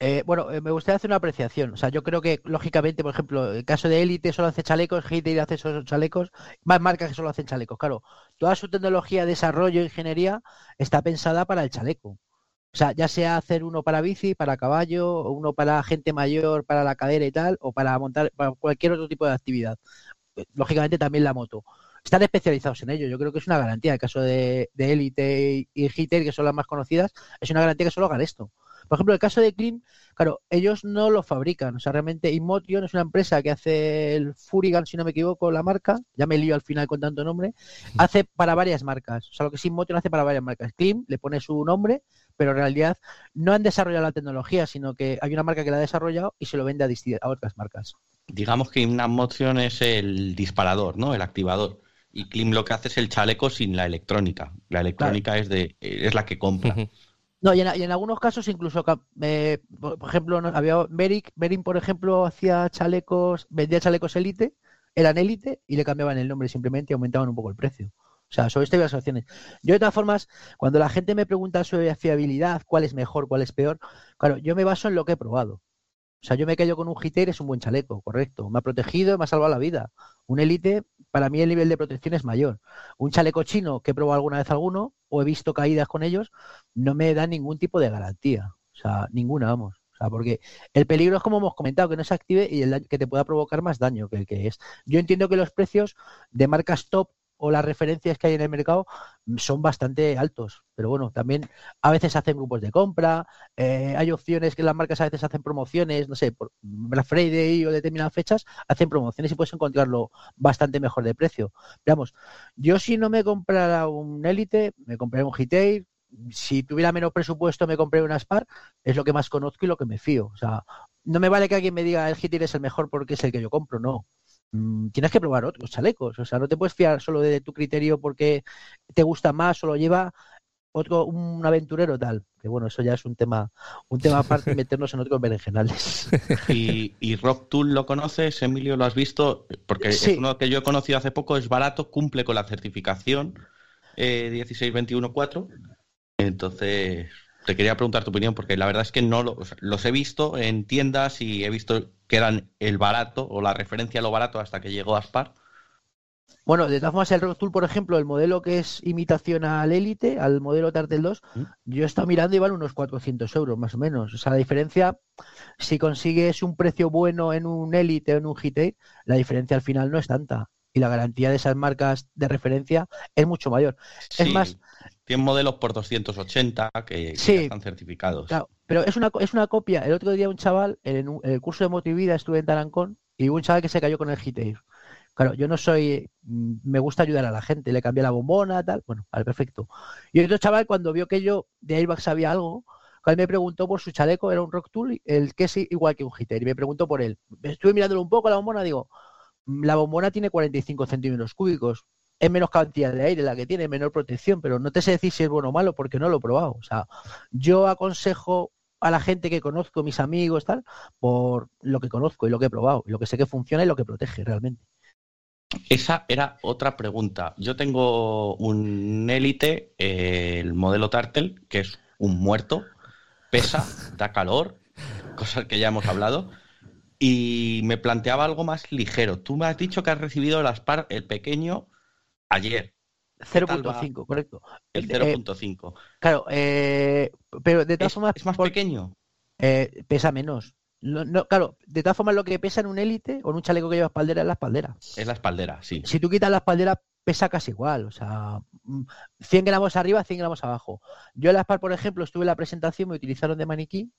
Speaker 7: Eh, bueno, eh, me gustaría hacer una apreciación. O sea, yo creo que, lógicamente, por ejemplo, el caso de Elite solo hace chalecos, Hitair hace esos chalecos, más marcas que solo hacen chalecos. Claro, toda su tecnología, desarrollo, ingeniería está pensada para el chaleco. O sea, ya sea hacer uno para bici, para caballo, uno para gente mayor, para la cadera y tal, o para montar para cualquier otro tipo de actividad. Eh, lógicamente también la moto. Están especializados en ello. Yo creo que es una garantía. El caso de, Elite y Hitair, que son las más conocidas, es una garantía que solo hagan esto. Por ejemplo, el caso de Clean, claro, ellos no lo fabrican. O sea, realmente Inmotion es una empresa que hace el Furigan, si no me equivoco, la marca. Ya me lío al final con tanto nombre. Hace para varias marcas. O sea, lo que es Inmotion hace para varias marcas. Clean le pone su nombre, pero en realidad no han desarrollado la tecnología, sino que hay una marca que la ha desarrollado y se lo vende a, a otras marcas.
Speaker 2: Digamos que Inmotion es el disparador, ¿no? El activador y Klim lo que hace es el chaleco sin la electrónica. La electrónica es de es la que compra.
Speaker 7: No, y en, algunos casos incluso, eh, por ejemplo, había Beric, Beric, por ejemplo, hacía chalecos, vendía chalecos élite, eran élite y le cambiaban el nombre simplemente y aumentaban un poco el precio. O sea, sobre esto hay opciones. Yo, de todas formas, cuando la gente me pregunta sobre fiabilidad, cuál es mejor, cuál es peor, claro, yo me baso en lo que he probado. O sea, yo me callo con un Hitair, es un buen chaleco, correcto. Me ha protegido, me ha salvado la vida. Un Elite, para mí el nivel de protección es mayor. Un chaleco chino, que he probado alguna vez alguno, o he visto caídas con ellos, no me da ningún tipo de garantía. O sea, ninguna, vamos. O sea, porque el peligro es como hemos comentado, que no se active y el que te pueda provocar más daño que el que es. Yo entiendo que los precios de marcas top o las referencias que hay en el mercado son bastante altos. Pero bueno, también a veces hacen grupos de compra, eh, hay opciones que las marcas a veces hacen promociones, no sé, por Black Friday o determinadas fechas, hacen promociones y puedes encontrarlo bastante mejor de precio. Veamos, yo si no me comprara un Elite, me compré un Hitair, si tuviera menos presupuesto me compré un Aspar, es lo que más conozco y lo que me fío. O sea, no me vale que alguien me diga el Hitair es el mejor porque es el que yo compro, no. Mm, tienes que probar otros chalecos. O sea, no te puedes fiar solo de tu criterio porque te gusta más o lo lleva otro, un aventurero tal. Que bueno, eso ya es un tema, un tema aparte de meternos en otros berenjenales.
Speaker 2: ¿Y, ¿Y, Rock Tool lo conoces, Emilio? ¿Lo has visto? Porque es uno que yo he conocido hace poco, es barato, cumple con la certificación eh, 16214. Entonces, te quería preguntar tu opinión, porque la verdad es que no los he visto en tiendas y he visto que eran el barato o la referencia a lo barato hasta que llegó Aspar.
Speaker 7: Bueno, de todas formas, el Rock Tool, por ejemplo, el modelo que es imitación al Elite, al modelo Tartel 2, ¿Mm? yo he estado mirando y vale unos 400 euros más o menos. O sea, la diferencia, si consigues un precio bueno en un Elite o en un GT, la diferencia al final no es tanta. Y la garantía de esas marcas de referencia es mucho mayor. Es más,
Speaker 2: 100 modelos por 280 que, están certificados.
Speaker 7: Claro, pero es una, es una copia. El otro día un chaval, en, el curso de motivida estuve en Tarancón y hubo un chaval que se cayó con el Hitair. Claro, yo no soy, mm, me gusta ayudar a la gente, le cambié la bombona, tal, bueno, vale, perfecto. Y otro chaval cuando vio que yo de Airbag sabía algo, él me preguntó por su chaleco, era un Rock Tool, el que es igual que un Hitair, y me preguntó por él. Estuve mirándolo un poco la bombona, digo, mm, la bombona tiene 45 centímetros cúbicos, es menos cantidad de aire la que tiene, menor protección, pero no te sé decir si es bueno o malo porque no lo he probado. O sea, yo aconsejo a la gente que conozco, mis amigos, tal, por lo que conozco y lo que he probado, y lo que sé que funciona y lo que protege realmente.
Speaker 2: Esa era otra pregunta. Yo tengo un Elite, eh, el modelo Tartel, que es un muerto, pesa, da calor, cosas que ya hemos hablado, y me planteaba algo más ligero. Tú me has dicho que has recibido el Aspar, el pequeño, ayer.
Speaker 7: 0.5, correcto.
Speaker 2: El 0.5.
Speaker 7: Eh, claro, eh, pero de todas formas...
Speaker 2: ¿Es más pequeño?
Speaker 7: Eh, pesa menos. No, claro, de todas formas lo que pesa en un élite o en un chaleco que lleva espaldera es la espaldera.
Speaker 2: Es la espaldera, sí.
Speaker 7: Si tú quitas la espaldera pesa casi igual, o sea, 100 mm, gramos arriba, 100 gramos abajo. Yo en la SPAR, por ejemplo, estuve en la presentación, me utilizaron de maniquí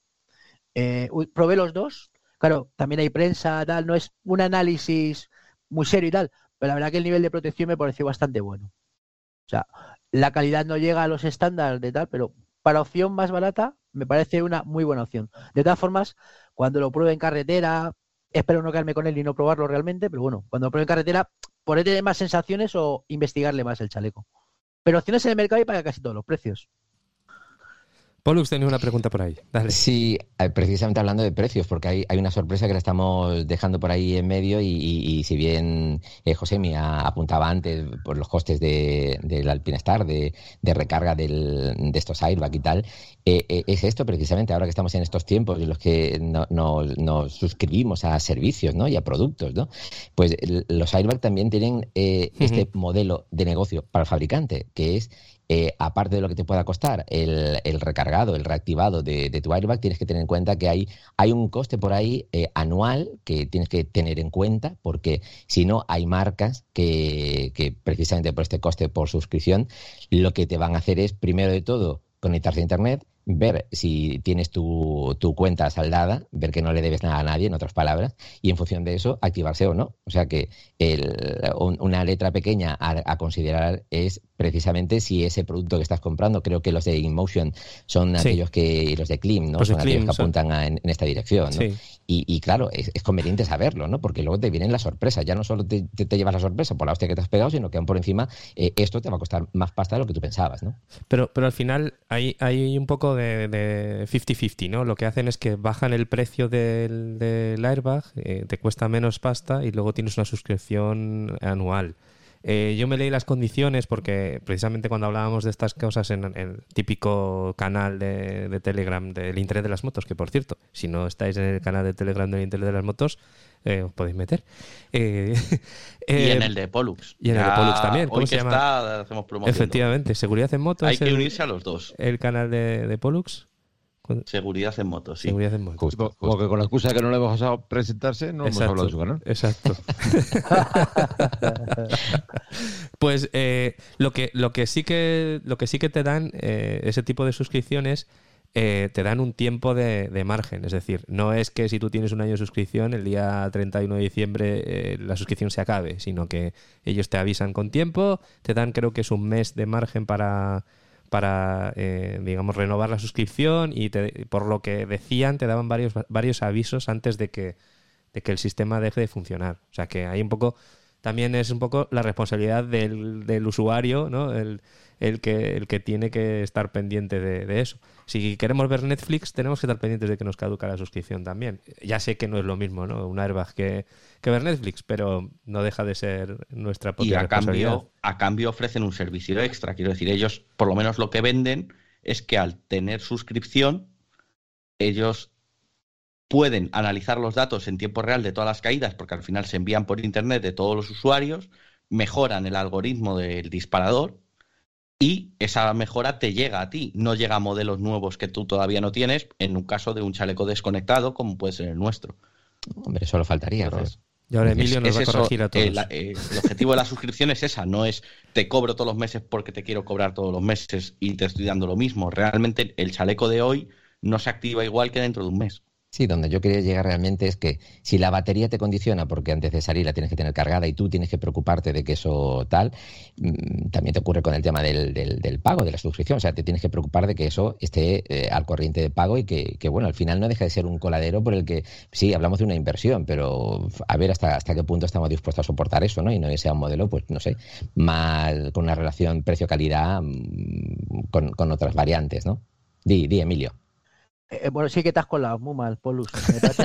Speaker 7: Eh, probé los dos. Claro, también hay prensa, tal, no es un análisis muy serio y tal, pero la verdad que el nivel de protección me pareció bastante bueno. O sea, la calidad no llega a los estándares de tal, pero para opción más barata me parece una muy buena opción. De todas formas, cuando lo pruebe en carretera, espero no quedarme con él y no probarlo realmente, pero bueno, cuando lo pruebe en carretera, ponerte más sensaciones o investigarle más el chaleco. Pero opciones en el mercado hay para casi todos los precios.
Speaker 1: Pollux tenía una pregunta por ahí. Dale.
Speaker 6: Sí, eh, precisamente hablando de precios, porque hay, hay una sorpresa que la estamos dejando por ahí en medio y, y- y si bien eh, José me apuntaba antes por los costes de, del Alpinestar, de, de recarga del- de estos airbag y tal, eh, eh, es esto precisamente ahora que estamos en estos tiempos en los que no- nos, nos suscribimos a servicios ¿no? y a productos, ¿no? pues los airbag también tienen este modelo de negocio para el fabricante, que es eh, aparte de lo que te pueda costar el, recargado, el reactivado de, tu airbag, tienes que tener en cuenta que hay, hay un coste por ahí eh, anual que tienes que tener en cuenta, porque si no, hay marcas que, que precisamente por este coste por suscripción, lo que te van a hacer es, primero de todo, conectarse a Internet, ver si tienes tu, tu cuenta saldada, ver que no le debes nada a nadie, en otras palabras, y en función de eso, activarse o no. O sea que el- un- una letra pequeña a, a considerar es precisamente si ese producto que estás comprando, creo que los de InMotion son
Speaker 1: Sí.
Speaker 6: aquellos que, y los de Klim, ¿no?
Speaker 1: Los de
Speaker 6: son aquellos que
Speaker 1: son-
Speaker 6: apuntan a- en, en esta dirección, ¿no?
Speaker 1: Sí.
Speaker 6: Y, y claro, es, es conveniente saberlo, ¿no? Porque luego te vienen las sorpresas. Ya no solo te, te- te llevas la sorpresa por la hostia que te has pegado, sino que aún por encima eh, esto te va a costar más pasta de lo que tú pensabas, ¿no?
Speaker 1: Pero, pero al final hay, hay un poco de de 50-50, ¿no? Lo que hacen es que bajan el precio del, del airbag, eh, te cuesta menos pasta y luego tienes una suscripción anual. Eh, yo me leí las condiciones porque precisamente cuando hablábamos de estas cosas en, el típico canal de, de Telegram del Internet de las Motos, que por cierto, si no estáis en el canal de Telegram del Internet de las Motos, eh, os podéis meter. Eh,
Speaker 2: Y en el de Pollux.
Speaker 1: y en el de Pollux también, ¿cómo
Speaker 2: Hoy
Speaker 1: se
Speaker 2: que
Speaker 1: llama?
Speaker 2: está, hacemos promoción.
Speaker 1: Efectivamente, Seguridad en Moto
Speaker 2: Hay que
Speaker 1: el,
Speaker 2: unirse a los dos.
Speaker 1: el canal de, de Pollux.
Speaker 2: Seguridad en motos, sí.
Speaker 1: Seguridad en Moto.
Speaker 6: Justo,
Speaker 4: Como que con la excusa de que no le hemos dejado presentarse, no hemos hablado de su canal.
Speaker 1: Exacto. pues eh, lo que lo que sí que lo que sí que te dan eh, ese tipo de suscripciones eh, te dan un tiempo de, de margen. Es decir, no es que si tú tienes un año de suscripción, el día 31 de diciembre eh, la suscripción se acabe, sino que ellos te avisan con tiempo, te dan creo que es un mes de margen para, para eh, digamos, renovar la suscripción y te- por lo que decían te daban varios, varios avisos antes de que, de que el sistema deje de funcionar. O sea que hay un poco, también es un poco la responsabilidad del, del usuario, ¿no? El, el que, el que tiene que estar pendiente de, de eso. Si queremos ver Netflix, tenemos que estar pendientes de que nos caduca la suscripción también. Ya sé que no es lo mismo, ¿no? Un airbag que, que ver Netflix, pero no deja de ser nuestra
Speaker 2: Y
Speaker 1: propia
Speaker 2: a
Speaker 1: responsabilidad.
Speaker 2: cambio, a cambio ofrecen un servicio extra. Quiero decir, ellos, por lo menos lo que venden, es que al tener suscripción, ellos pueden analizar los datos en tiempo real de todas las caídas, porque al final se envían por internet de todos los usuarios, mejoran el algoritmo del disparador y esa mejora te llega a ti, no llega a modelos nuevos que tú todavía no tienes, en un caso de un chaleco desconectado, como puede ser el nuestro.
Speaker 6: Hombre, solo faltaría.
Speaker 2: Entonces.
Speaker 1: Y ahora Emilio
Speaker 2: Es-
Speaker 1: nos
Speaker 2: es
Speaker 1: va a
Speaker 2: eso,
Speaker 1: corregir a todos.
Speaker 2: eh, la- eh, el objetivo de la suscripción es esa, no es te cobro todos los meses porque te quiero cobrar todos los meses y te estoy dando lo mismo. Realmente el chaleco de hoy no se activa igual que dentro de un mes.
Speaker 6: Sí, donde yo quería llegar realmente es que si la batería te condiciona porque antes de salir la tienes que tener cargada y tú tienes que preocuparte de que eso tal, mm, también te ocurre con el tema del, del- pago, de la suscripción. O sea, te tienes que preocupar de que eso esté eh, al corriente de pago y que, que, bueno, al final no deja de ser un coladero por el que, sí, hablamos de una inversión, pero a ver hasta, hasta qué punto estamos dispuestos a soportar eso, ¿no? Y no sea un modelo, pues no sé, más con una relación precio-calidad mm, con, con otras variantes, ¿no? Di, di, Emilio.
Speaker 7: Eh, bueno, sí que estás con la muy mal, Polus. Me parece.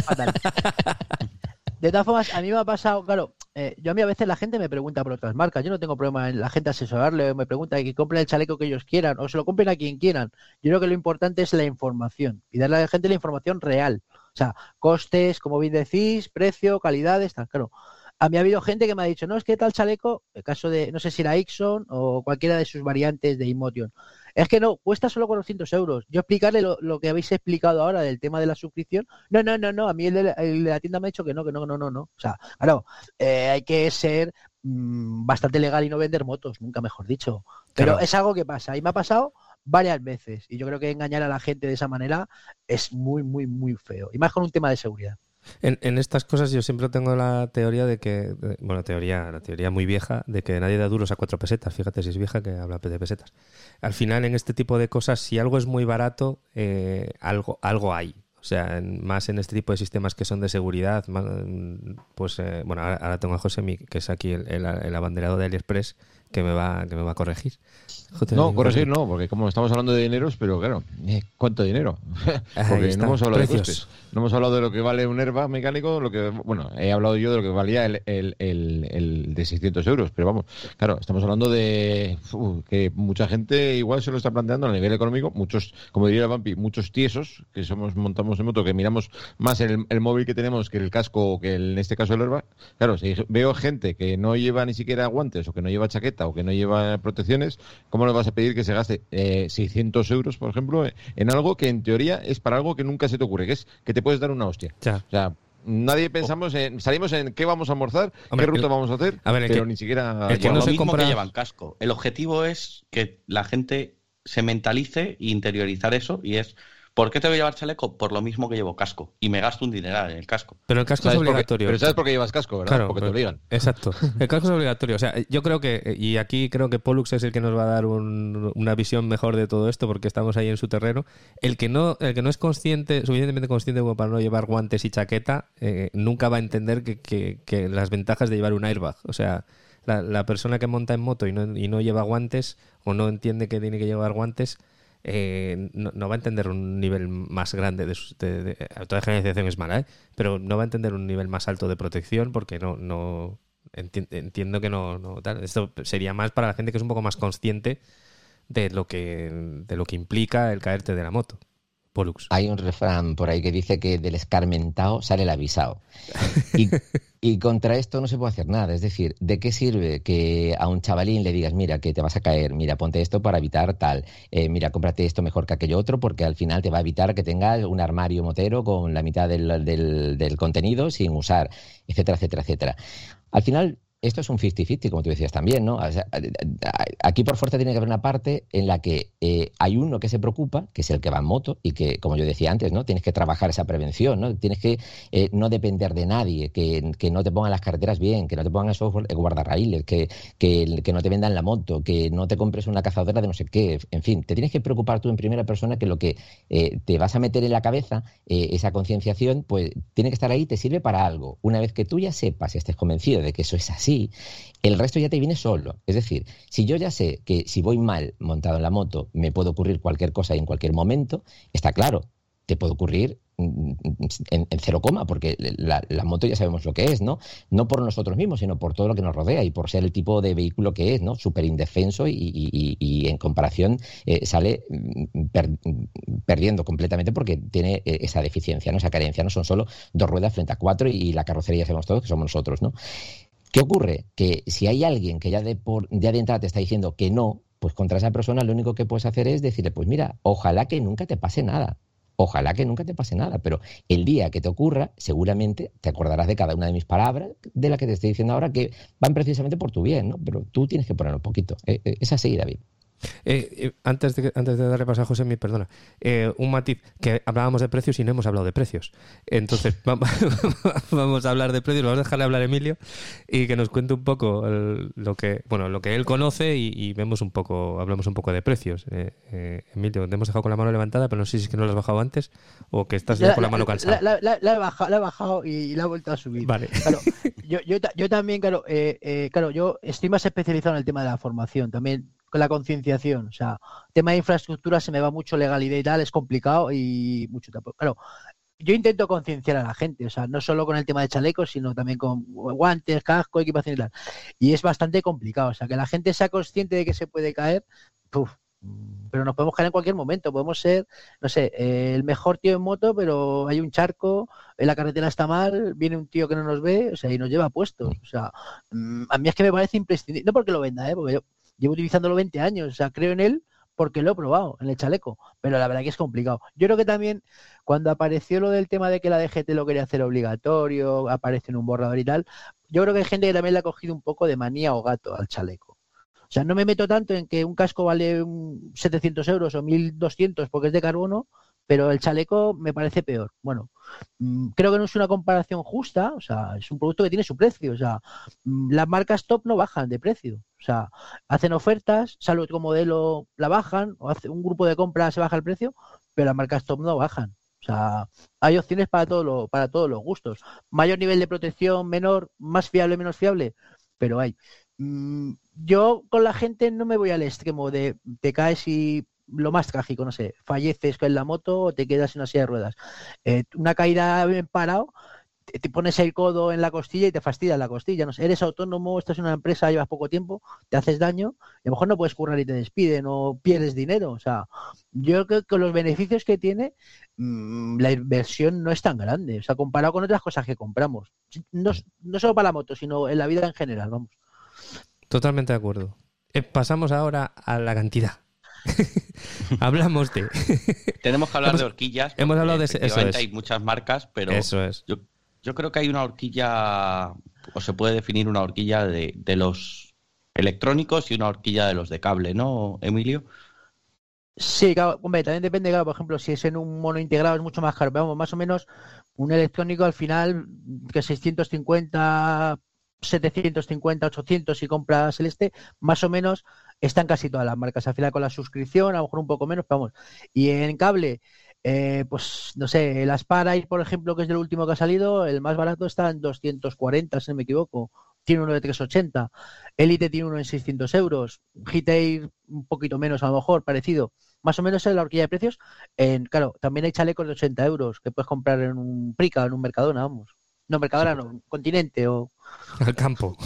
Speaker 7: De todas formas, a mí me ha pasado, claro, eh, yo a mí a veces la gente me pregunta por otras marcas. Yo no tengo problema en la gente asesorarle, me pregunta que compren el chaleco que ellos quieran o se lo compren a quien quieran. Yo creo que lo importante es la información y darle a la gente la información real. O sea, costes, como bien decís, precio, calidades, tal. Claro, a mí ha habido gente que me ha dicho, no, es que tal chaleco, el caso de, no sé si era Ixon o cualquiera de sus variantes de Emotion, es que no, cuesta solo 400 euros. Yo explicarle lo, lo que habéis explicado ahora del tema de la suscripción, no, no, no, no, a mí el de, la, el de la tienda me ha dicho que no, que no, no, no, no. O sea, claro, eh, hay que ser mmm, bastante legal y no vender motos, nunca mejor dicho. Pero
Speaker 1: Claro.
Speaker 7: es algo que pasa. Y me ha pasado varias veces. Y yo creo que engañar a la gente de esa manera es muy, muy, muy feo. Y más con un tema de seguridad.
Speaker 1: En, en, estas cosas yo siempre tengo la teoría de que, bueno, teoría, la teoría muy vieja, de que nadie da duros a cuatro pesetas. Fíjate si es vieja que habla de pesetas. Al final, en este tipo de cosas, si algo es muy barato, eh, algo, algo hay. O sea, en, más en este tipo de sistemas que son de seguridad, más, pues, eh, bueno, ahora, tengo a José, que es aquí el, el abanderado de AliExpress, que me va, que me va a corregir.
Speaker 4: Joder, no, corregir no, porque como estamos hablando de dineros, pero claro, eh, ¿cuánto dinero? porque no hemos hablado
Speaker 1: precios.
Speaker 4: de costes. No hemos hablado de lo que vale un airbag mecánico, lo que, bueno, he hablado yo de lo que valía el, el, el, el de 600 euros, pero vamos, claro, estamos hablando de uh, que mucha gente igual se lo está planteando a nivel económico, muchos, como diría Vampi, muchos tiesos que somos montamos en moto, que miramos más el, el móvil que tenemos que el casco o que el, en este caso el airbag. Claro, si veo gente que no lleva ni siquiera guantes o que no lleva chaqueta o que no lleva protecciones, ¿cómo le vas a pedir que se gaste eh, 600 euros, por ejemplo, en algo que en teoría es para algo que nunca se te ocurre, que es que te puedes dar una hostia?
Speaker 1: Ya.
Speaker 4: O sea, nadie pensamos en salimos en qué vamos a almorzar,
Speaker 1: Hombre,
Speaker 4: qué ruta
Speaker 1: el-
Speaker 4: vamos a hacer,
Speaker 1: a ver,
Speaker 4: pero
Speaker 1: que-
Speaker 4: ni siquiera
Speaker 1: el que no
Speaker 2: lo
Speaker 1: se
Speaker 2: mismo
Speaker 1: compra-
Speaker 2: que llevan casco. El objetivo es que la gente se mentalice e interiorizar eso y es ¿por qué te voy a llevar chaleco? Por lo mismo que llevo casco y me gasto un dineral en el casco.
Speaker 1: Pero el casco es obligatorio.
Speaker 4: Pero sabes por qué llevas casco, ¿verdad?
Speaker 1: Claro,
Speaker 4: Porque te
Speaker 1: pero-
Speaker 4: obligan.
Speaker 1: Exacto. El casco es obligatorio. O sea, yo creo que, y aquí creo que Pollux es el que nos va a dar un- una visión mejor de todo esto, porque estamos ahí en su terreno. El que no, el que no es consciente, suficientemente consciente como para no llevar guantes y chaqueta, eh, nunca va a entender que, que- que las ventajas de llevar un airbag. O sea, la, la persona que monta en moto y no, y no lleva guantes, o no entiende que tiene que llevar guantes, eh, no, no va a entender un nivel más grande de, de- de- toda generalización es mala, ¿eh? pero no va a entender un nivel más alto de protección porque no, no enti- entiendo que no. Esto sería más para la gente que es un poco más consciente de lo que de lo que implica el caerte de la moto.
Speaker 6: Hay un refrán por ahí que dice que del escarmentado sale el avisado. Y, y contra esto no se puede hacer nada. Es decir, ¿de qué sirve que a un chavalín le digas, mira, que te vas a caer, mira, ponte esto para evitar tal, eh, mira, cómprate esto mejor que aquello otro, porque al final te va a evitar que tengas un armario motero con la mitad del, del- del contenido sin usar, etcétera, etcétera, etcétera. Al final, esto es un 50-50, como tú decías también, ¿no? Aquí por fuerza tiene que haber una parte en la que eh, hay uno que se preocupa, que es el que va en moto, y que, como yo decía antes, ¿no? Tienes que trabajar esa prevención, ¿no? Tienes que eh, no depender de nadie, que, no te pongan las carreteras bien, que no te pongan esos guardarraíles, que, que, que no te vendan la moto, que no te compres una cazadora de no sé qué, en fin, te tienes que preocupar tú en primera persona que lo que eh, te vas a meter en la cabeza, esa concienciación, pues tiene que estar ahí, te sirve para algo. Una vez que tú ya sepas y estés convencido de que eso es así, el resto ya te viene solo. Es decir, si yo ya sé que si voy mal montado en la moto me puede ocurrir cualquier cosa y en cualquier momento, está claro, te puede ocurrir mm, en, en cero coma, porque la, moto ya sabemos lo que es, ¿no? No por nosotros mismos, sino por todo lo que nos rodea y por ser el tipo de vehículo que es, ¿no? Súper indefenso y, en comparación eh, sale mm, per, perdiendo completamente porque tiene eh, esa deficiencia, ¿no? Esa carencia, no son solo dos ruedas frente a cuatro y la carrocería ya sabemos todos que somos nosotros, ¿no? ¿Qué ocurre? Que si hay alguien que ya de, por, ya de entrada te está diciendo que no, pues contra esa persona lo único que puedes hacer es decirle, pues mira, ojalá que nunca te pase nada. Ojalá que nunca te pase nada, pero el día que te ocurra, seguramente te acordarás de cada una de mis palabras, de la que te estoy diciendo ahora, que van precisamente por tu bien, ¿no? Pero tú tienes que poner un poquito. Eh, eh, es así, David.
Speaker 1: Eh, eh, antes, de, antes de darle paso a José, mi perdona, eh, un matiz, que hablábamos de precios y no hemos hablado de precios. Entonces, vamos, vamos a hablar de precios, vamos a dejarle hablar a Emilio y que nos cuente un poco el, lo que bueno lo que él conoce y, y, vemos un poco, hablamos un poco de precios. Eh, eh, Emilio, te hemos dejado con la mano levantada, pero no sé si es que no la has bajado antes o que estás
Speaker 7: la,
Speaker 1: con la mano cansada.
Speaker 7: La, he bajado, la he bajado y la he vuelto a subir.
Speaker 1: Vale.
Speaker 7: Claro, yo, yo, yo también, claro, eh, claro, yo estoy más especializado en el tema de la formación, también con la concienciación. O sea, tema de infraestructura se me va mucho legalidad y tal, es complicado y mucho tampoco. Claro, yo intento concienciar a la gente, o sea, no solo con el tema de chalecos, sino también con guantes, casco, equipación y tal. Y es bastante complicado, o sea, que la gente sea consciente de que se puede caer, puf, pero nos podemos caer en cualquier momento, podemos ser, no sé, el mejor tío en moto, pero hay un charco, la carretera está mal, viene un tío que no nos ve, o sea, y nos lleva puestos. O sea, mm, a mí es que me parece imprescindible, no porque lo venda, ¿eh? porque yo llevo utilizándolo 20 años, o sea, creo en él porque lo he probado en el chaleco, pero la verdad que es complicado. Yo creo que también cuando apareció lo del tema de que la DGT lo quería hacer obligatorio, aparece en un borrador y tal, yo creo que hay gente que también le ha cogido un poco de manía o gato al chaleco. O sea, no me meto tanto en que un casco vale un 700 euros o 1200 porque es de carbono, pero el chaleco me parece peor. Bueno, mm, creo que no es una comparación justa, o sea, es un producto que tiene su precio, o sea, mm, las marcas top no bajan de precio, o sea, hacen ofertas, salud como modelo la bajan, o hace un grupo de compras se baja el precio, pero las marcas top no bajan. O sea, hay opciones para, todo para todos los gustos. Mayor nivel de protección, menor, más fiable, menos fiable, pero hay. Mm, yo con la gente no me voy al extremo de te caes y lo más trágico, no sé, falleces con la moto o te quedas en una silla de ruedas. Eh, una caída parado, te, pones el codo en la costilla y te fastidia la costilla. Eres autónomo, estás en una empresa, llevas poco tiempo, te haces daño a lo mejor no puedes currar y te despiden o pierdes dinero. O sea, yo creo que con los beneficios que tiene, mm, la inversión no es tan grande. O sea, comparado con otras cosas que compramos. No, no solo para la moto, sino en la vida en general, vamos.
Speaker 1: Totalmente de acuerdo. Eh, pasamos ahora a la cantidad. Hablamos de.
Speaker 2: Tenemos que hablar de horquillas.
Speaker 1: Hemos hablado de eso.
Speaker 2: Hay muchas marcas, pero.
Speaker 1: Eso es.
Speaker 2: Yo, creo que hay una horquilla, o se puede definir una horquilla de, los electrónicos y una horquilla de los de cable, ¿no, Emilio?
Speaker 7: Sí, hombre, también depende, claro, por ejemplo, si es en un mono integrado es mucho más caro, pero vamos, más o menos un electrónico al final que 650 750, 800 si compras el este, más o menos están casi todas las marcas. Al final con la suscripción, a lo mejor un poco menos, vamos. Y en cable, eh, pues no sé, el Aspire, por ejemplo, que es el último que ha salido, el más barato está en 240, si no me equivoco. Tiene uno de 380. Elite tiene uno en 600 euros. Hitair un poquito menos, a lo mejor, parecido. Más o menos es la horquilla de precios. En, claro, también hay chalecos de 80 euros que puedes comprar en un Prica en un Mercadona, vamos. No, Mercadona no, continente o.
Speaker 1: Al campo.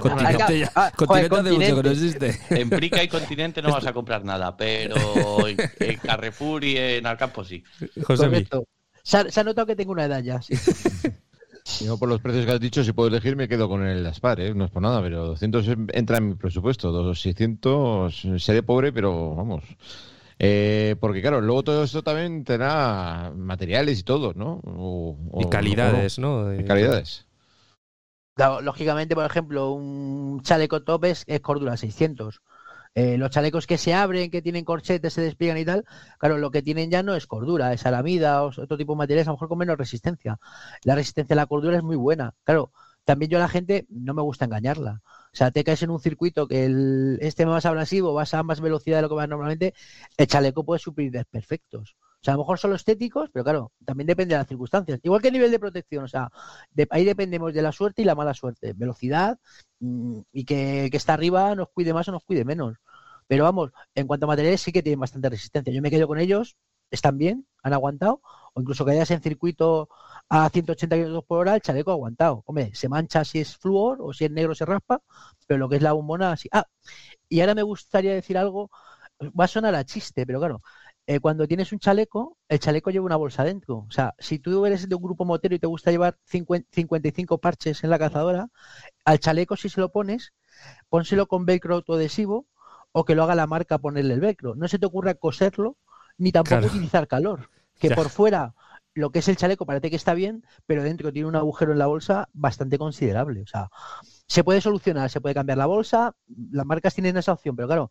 Speaker 1: continente, ya, ah, continente mucho que no existe.
Speaker 2: En Prica y continente no vas a comprar nada, pero en, Carrefour y en Alcampo sí.
Speaker 1: José
Speaker 7: se ha, se ha, notado que tengo una edad ya, sí.
Speaker 4: Yo por los precios que has dicho, si puedo elegir, me quedo con el Aspar, ¿eh? no es por nada, pero 200 entra en mi presupuesto, 600 seré pobre, pero vamos, eh, porque claro, luego todo esto también tendrá materiales y todo, ¿no?
Speaker 1: y calidades, ¿no?
Speaker 4: Y calidades.
Speaker 7: lógicamente, por ejemplo, un chaleco top es, cordura 600. Eh, los chalecos que se abren, que tienen corchetes, se despliegan y tal, claro, lo que tienen ya no es cordura, es alamida o otro tipo de materiales, a lo mejor con menos resistencia. La resistencia a la cordura es muy buena. Claro, también yo a la gente no me gusta engañarla. O sea, te caes en un circuito que el, este más abrasivo vas a más velocidad de lo que vas normalmente, el chaleco puede suplir desperfectos. O sea, a lo mejor son estéticos, pero claro, también depende de las circunstancias. Igual que el nivel de protección, o sea, ahí dependemos de la suerte y la mala suerte. Velocidad mm, y que, que está arriba nos cuide más o nos cuide menos. Pero vamos, en cuanto a materiales sí que tienen bastante resistencia. Yo me quedo con ellos, están bien, han aguantado, o incluso que hayas en circuito a 180 km por hora, el chaleco aguantado. Hombre, se mancha si es flúor o si es negro se raspa, pero lo que es la bombona, así. Ah, y ahora me gustaría decir algo, va a sonar a chiste, pero claro, eh, cuando tienes un chaleco, el chaleco lleva una bolsa dentro. O sea, si tú eres de un grupo motero y te gusta llevar 55 parches en la cazadora, al chaleco si se lo pones, pónselo con velcro autoadhesivo o que lo haga la marca ponerle el velcro. No se te ocurra coserlo ni tampoco utilizar calor. Que por fuera lo que es el chaleco parece que está bien, pero dentro tiene un agujero en la bolsa bastante considerable. O sea, se puede solucionar, se puede cambiar la bolsa, las marcas tienen esa opción, pero claro,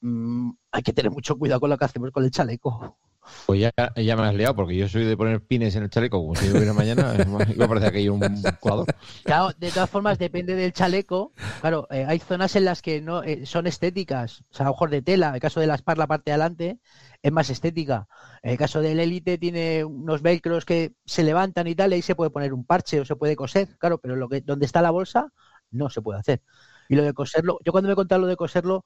Speaker 7: mm, hay que tener mucho cuidado con lo que hacemos con el chaleco.
Speaker 4: Pues ya, ya me has liado, porque yo soy de poner pines en el chaleco, como si hubiera mañana, me parece que hay un cuadro.
Speaker 7: Claro, de todas formas, depende del chaleco. Claro, eh, hay zonas en las que no eh, son estéticas, o sea, mejor de tela, en el caso de la Spar, la parte de adelante, es más estética. En el caso del Elite tiene unos velcros que se levantan y tal, y ahí se puede poner un parche o se puede coser, claro, pero lo que donde está la bolsa no se puede hacer. Y lo de coserlo, yo cuando me contaron lo de coserlo,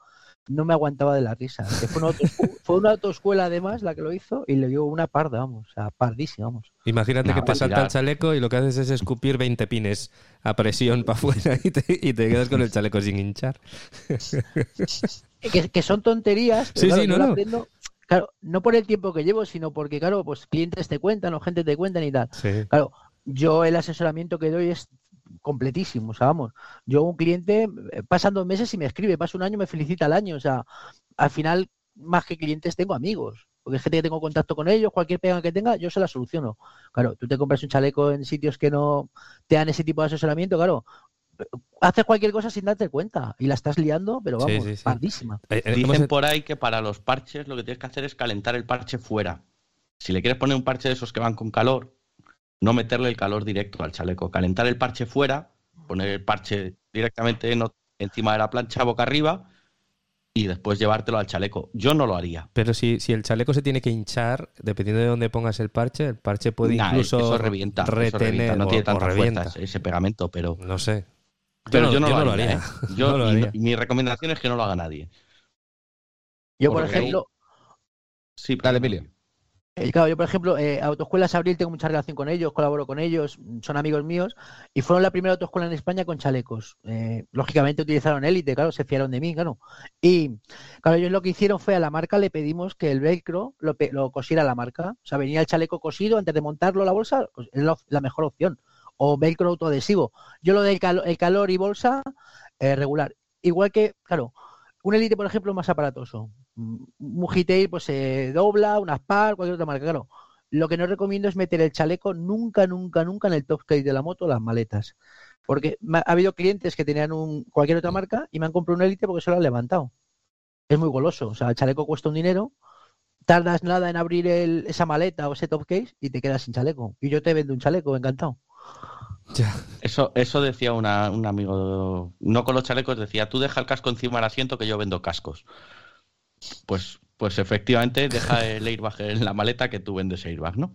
Speaker 7: no me aguantaba de la risa. fue, una autoescuela además la que lo hizo y le dio una parda, vamos, o sea, pardísima, vamos.
Speaker 1: Imagínate que te salta el chaleco y lo que haces es escupir 20 pines a presión para afuera y te, y te, quedas con el chaleco sin hinchar.
Speaker 7: que, son tonterías, pero sí, sí, no, no. claro, no por el tiempo que llevo, sino porque, claro, pues clientes te cuentan o gente te cuentan y tal. Claro, yo el asesoramiento que doy es completísimo, o sea, vamos, yo un cliente eh, pasan dos meses y me escribe, pasa un año me felicita al año, o sea, al final más que clientes tengo amigos, porque es gente que tengo contacto con ellos, cualquier pega que tenga, yo se la soluciono. Claro, tú te compras un chaleco en sitios que no te dan ese tipo de asesoramiento, claro, haces cualquier cosa sin darte cuenta y la estás liando, pero vamos,
Speaker 1: sí, sí.
Speaker 7: pardísima.
Speaker 1: Eh, eh,
Speaker 2: Dicen por ahí que para los parches lo que tienes que hacer es calentar el parche fuera. Si le quieres poner un parche de esos que van con calor, no meterle el calor directo al chaleco. Calentar el parche fuera, poner el parche directamente en- encima de la plancha boca arriba y después llevártelo al chaleco. Yo no lo haría.
Speaker 1: Pero si, si el chaleco se tiene que hinchar, dependiendo de dónde pongas el parche, el parche puede
Speaker 2: Nah,
Speaker 1: incluso
Speaker 2: eso revienta, eso
Speaker 1: retener
Speaker 2: revienta, no
Speaker 1: o-
Speaker 2: tiene tanta
Speaker 1: revienta.
Speaker 2: fuerza ese, pegamento, pero,
Speaker 1: No sé.
Speaker 2: pero yo no,
Speaker 1: yo
Speaker 2: lo haría. ¿eh? Yo-
Speaker 1: No lo haría.
Speaker 2: mi recomendación es que no lo haga nadie.
Speaker 7: Yo, por ejemplo,
Speaker 2: Sí,
Speaker 4: Dale. Emilio.
Speaker 7: Eh, claro, yo por ejemplo, eh, Autoescuelas Abril tengo mucha relación con ellos, colaboro con ellos, son amigos míos y fueron la primera autoescuela en España con chalecos. Eh, lógicamente utilizaron élite, claro, se fiaron de mí, claro. Y claro, ellos lo que hicieron fue a la marca le pedimos que el velcro lo, lo cosiera la marca. O sea, venía el chaleco cosido antes de montarlo la bolsa, pues es la, mejor opción. O velcro autoadhesivo. Yo lo del el calor y bolsa, eh, regular. Igual que, claro, un élite, por ejemplo, más aparatoso. Un Gitail pues se dobla, un Aspar, cualquier otra marca, claro. Lo que no recomiendo es meter el chaleco nunca, nunca, nunca en el top case de la moto, las maletas. Porque ha habido clientes que tenían un, cualquier otra marca y me han comprado un élite porque se lo han levantado. Es muy goloso. O sea, el chaleco cuesta un dinero, tardas nada en abrir el- esa maleta o ese top case y te quedas sin chaleco. Y yo te vendo un chaleco, encantado.
Speaker 1: Ya.
Speaker 2: Eso, eso decía una- un amigo, no con los chalecos, decía, tú deja el casco encima del asiento que yo vendo cascos. Pues, pues efectivamente, deja el airbag en la maleta que tú vendes airbag, ¿no?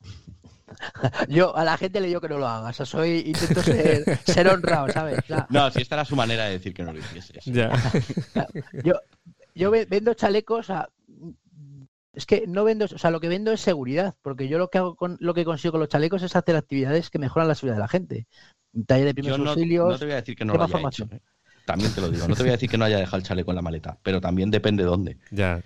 Speaker 7: Yo a la gente le digo que no lo haga. O sea, soy, intento ser, ser honrado, ¿sabes? O sea,
Speaker 2: No, si esta era su manera de decir que no lo hicieses.
Speaker 1: Ya.
Speaker 7: yo, yo ve- vendo chalecos, o sea, es que no vendo, o sea, lo que vendo es seguridad, porque yo lo que hago con lo que consigo con los chalecos es hacer actividades que mejoran la seguridad de la gente. Un taller de
Speaker 2: Yo
Speaker 7: primeros
Speaker 2: no,
Speaker 7: auxilios.
Speaker 2: no te voy a decir que no lo haya hecho. ¿eh? También te lo digo. No te voy a decir que no haya dejado el chaleco en la maleta, pero también depende dónde.
Speaker 1: Ya.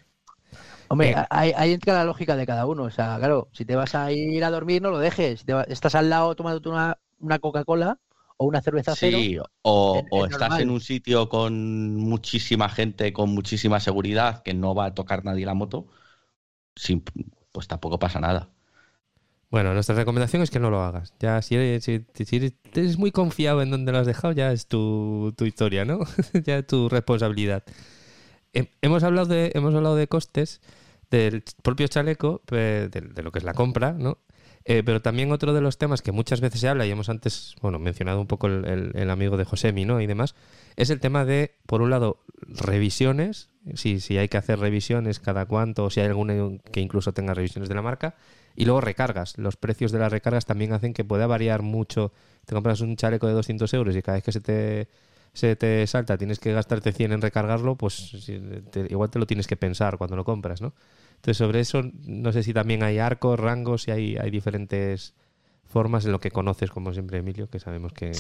Speaker 7: Hombre,
Speaker 1: Eh.
Speaker 7: ahí, ahí entra la lógica de cada uno. O sea, claro, si te vas a ir a dormir, no lo dejes. Si te va- estás al lado tomándote una, una Coca-Cola o una cerveza cero.
Speaker 2: Sí, o,
Speaker 7: es-
Speaker 2: o
Speaker 7: es
Speaker 2: estás
Speaker 7: normal.
Speaker 2: en un sitio con muchísima gente, con muchísima seguridad, que no va a tocar nadie la moto, sin- pues tampoco pasa nada.
Speaker 1: Bueno, nuestra recomendación es que no lo hagas. Ya, si eres, si, eres, muy confiado en dónde lo has dejado, ya es tu, tu historia, ¿no? ya es tu responsabilidad. Hem- Hemos hablado de, hemos hablado de costes del propio chaleco, de, lo que es la compra, ¿no? Eh, pero también otro de los temas que muchas veces se habla, y hemos antes, bueno, mencionado un poco el, el- el amigo de Josemi, ¿no? Y demás, es el tema de, por un lado, revisiones, si, si hay que hacer revisiones cada cuánto, o si hay alguna que incluso tenga revisiones de la marca, y luego recargas. Los precios de las recargas también hacen que pueda variar mucho. Te compras un chaleco de 200 euros y cada vez que se te, se te salta tienes que gastarte 100 en recargarlo, pues te- igual te lo tienes que pensar cuando lo compras, ¿no? Entonces sobre eso no sé si también hay arcos, rangos, si hay, hay diferentes formas en lo que conoces, como siempre Emilio, que sabemos que...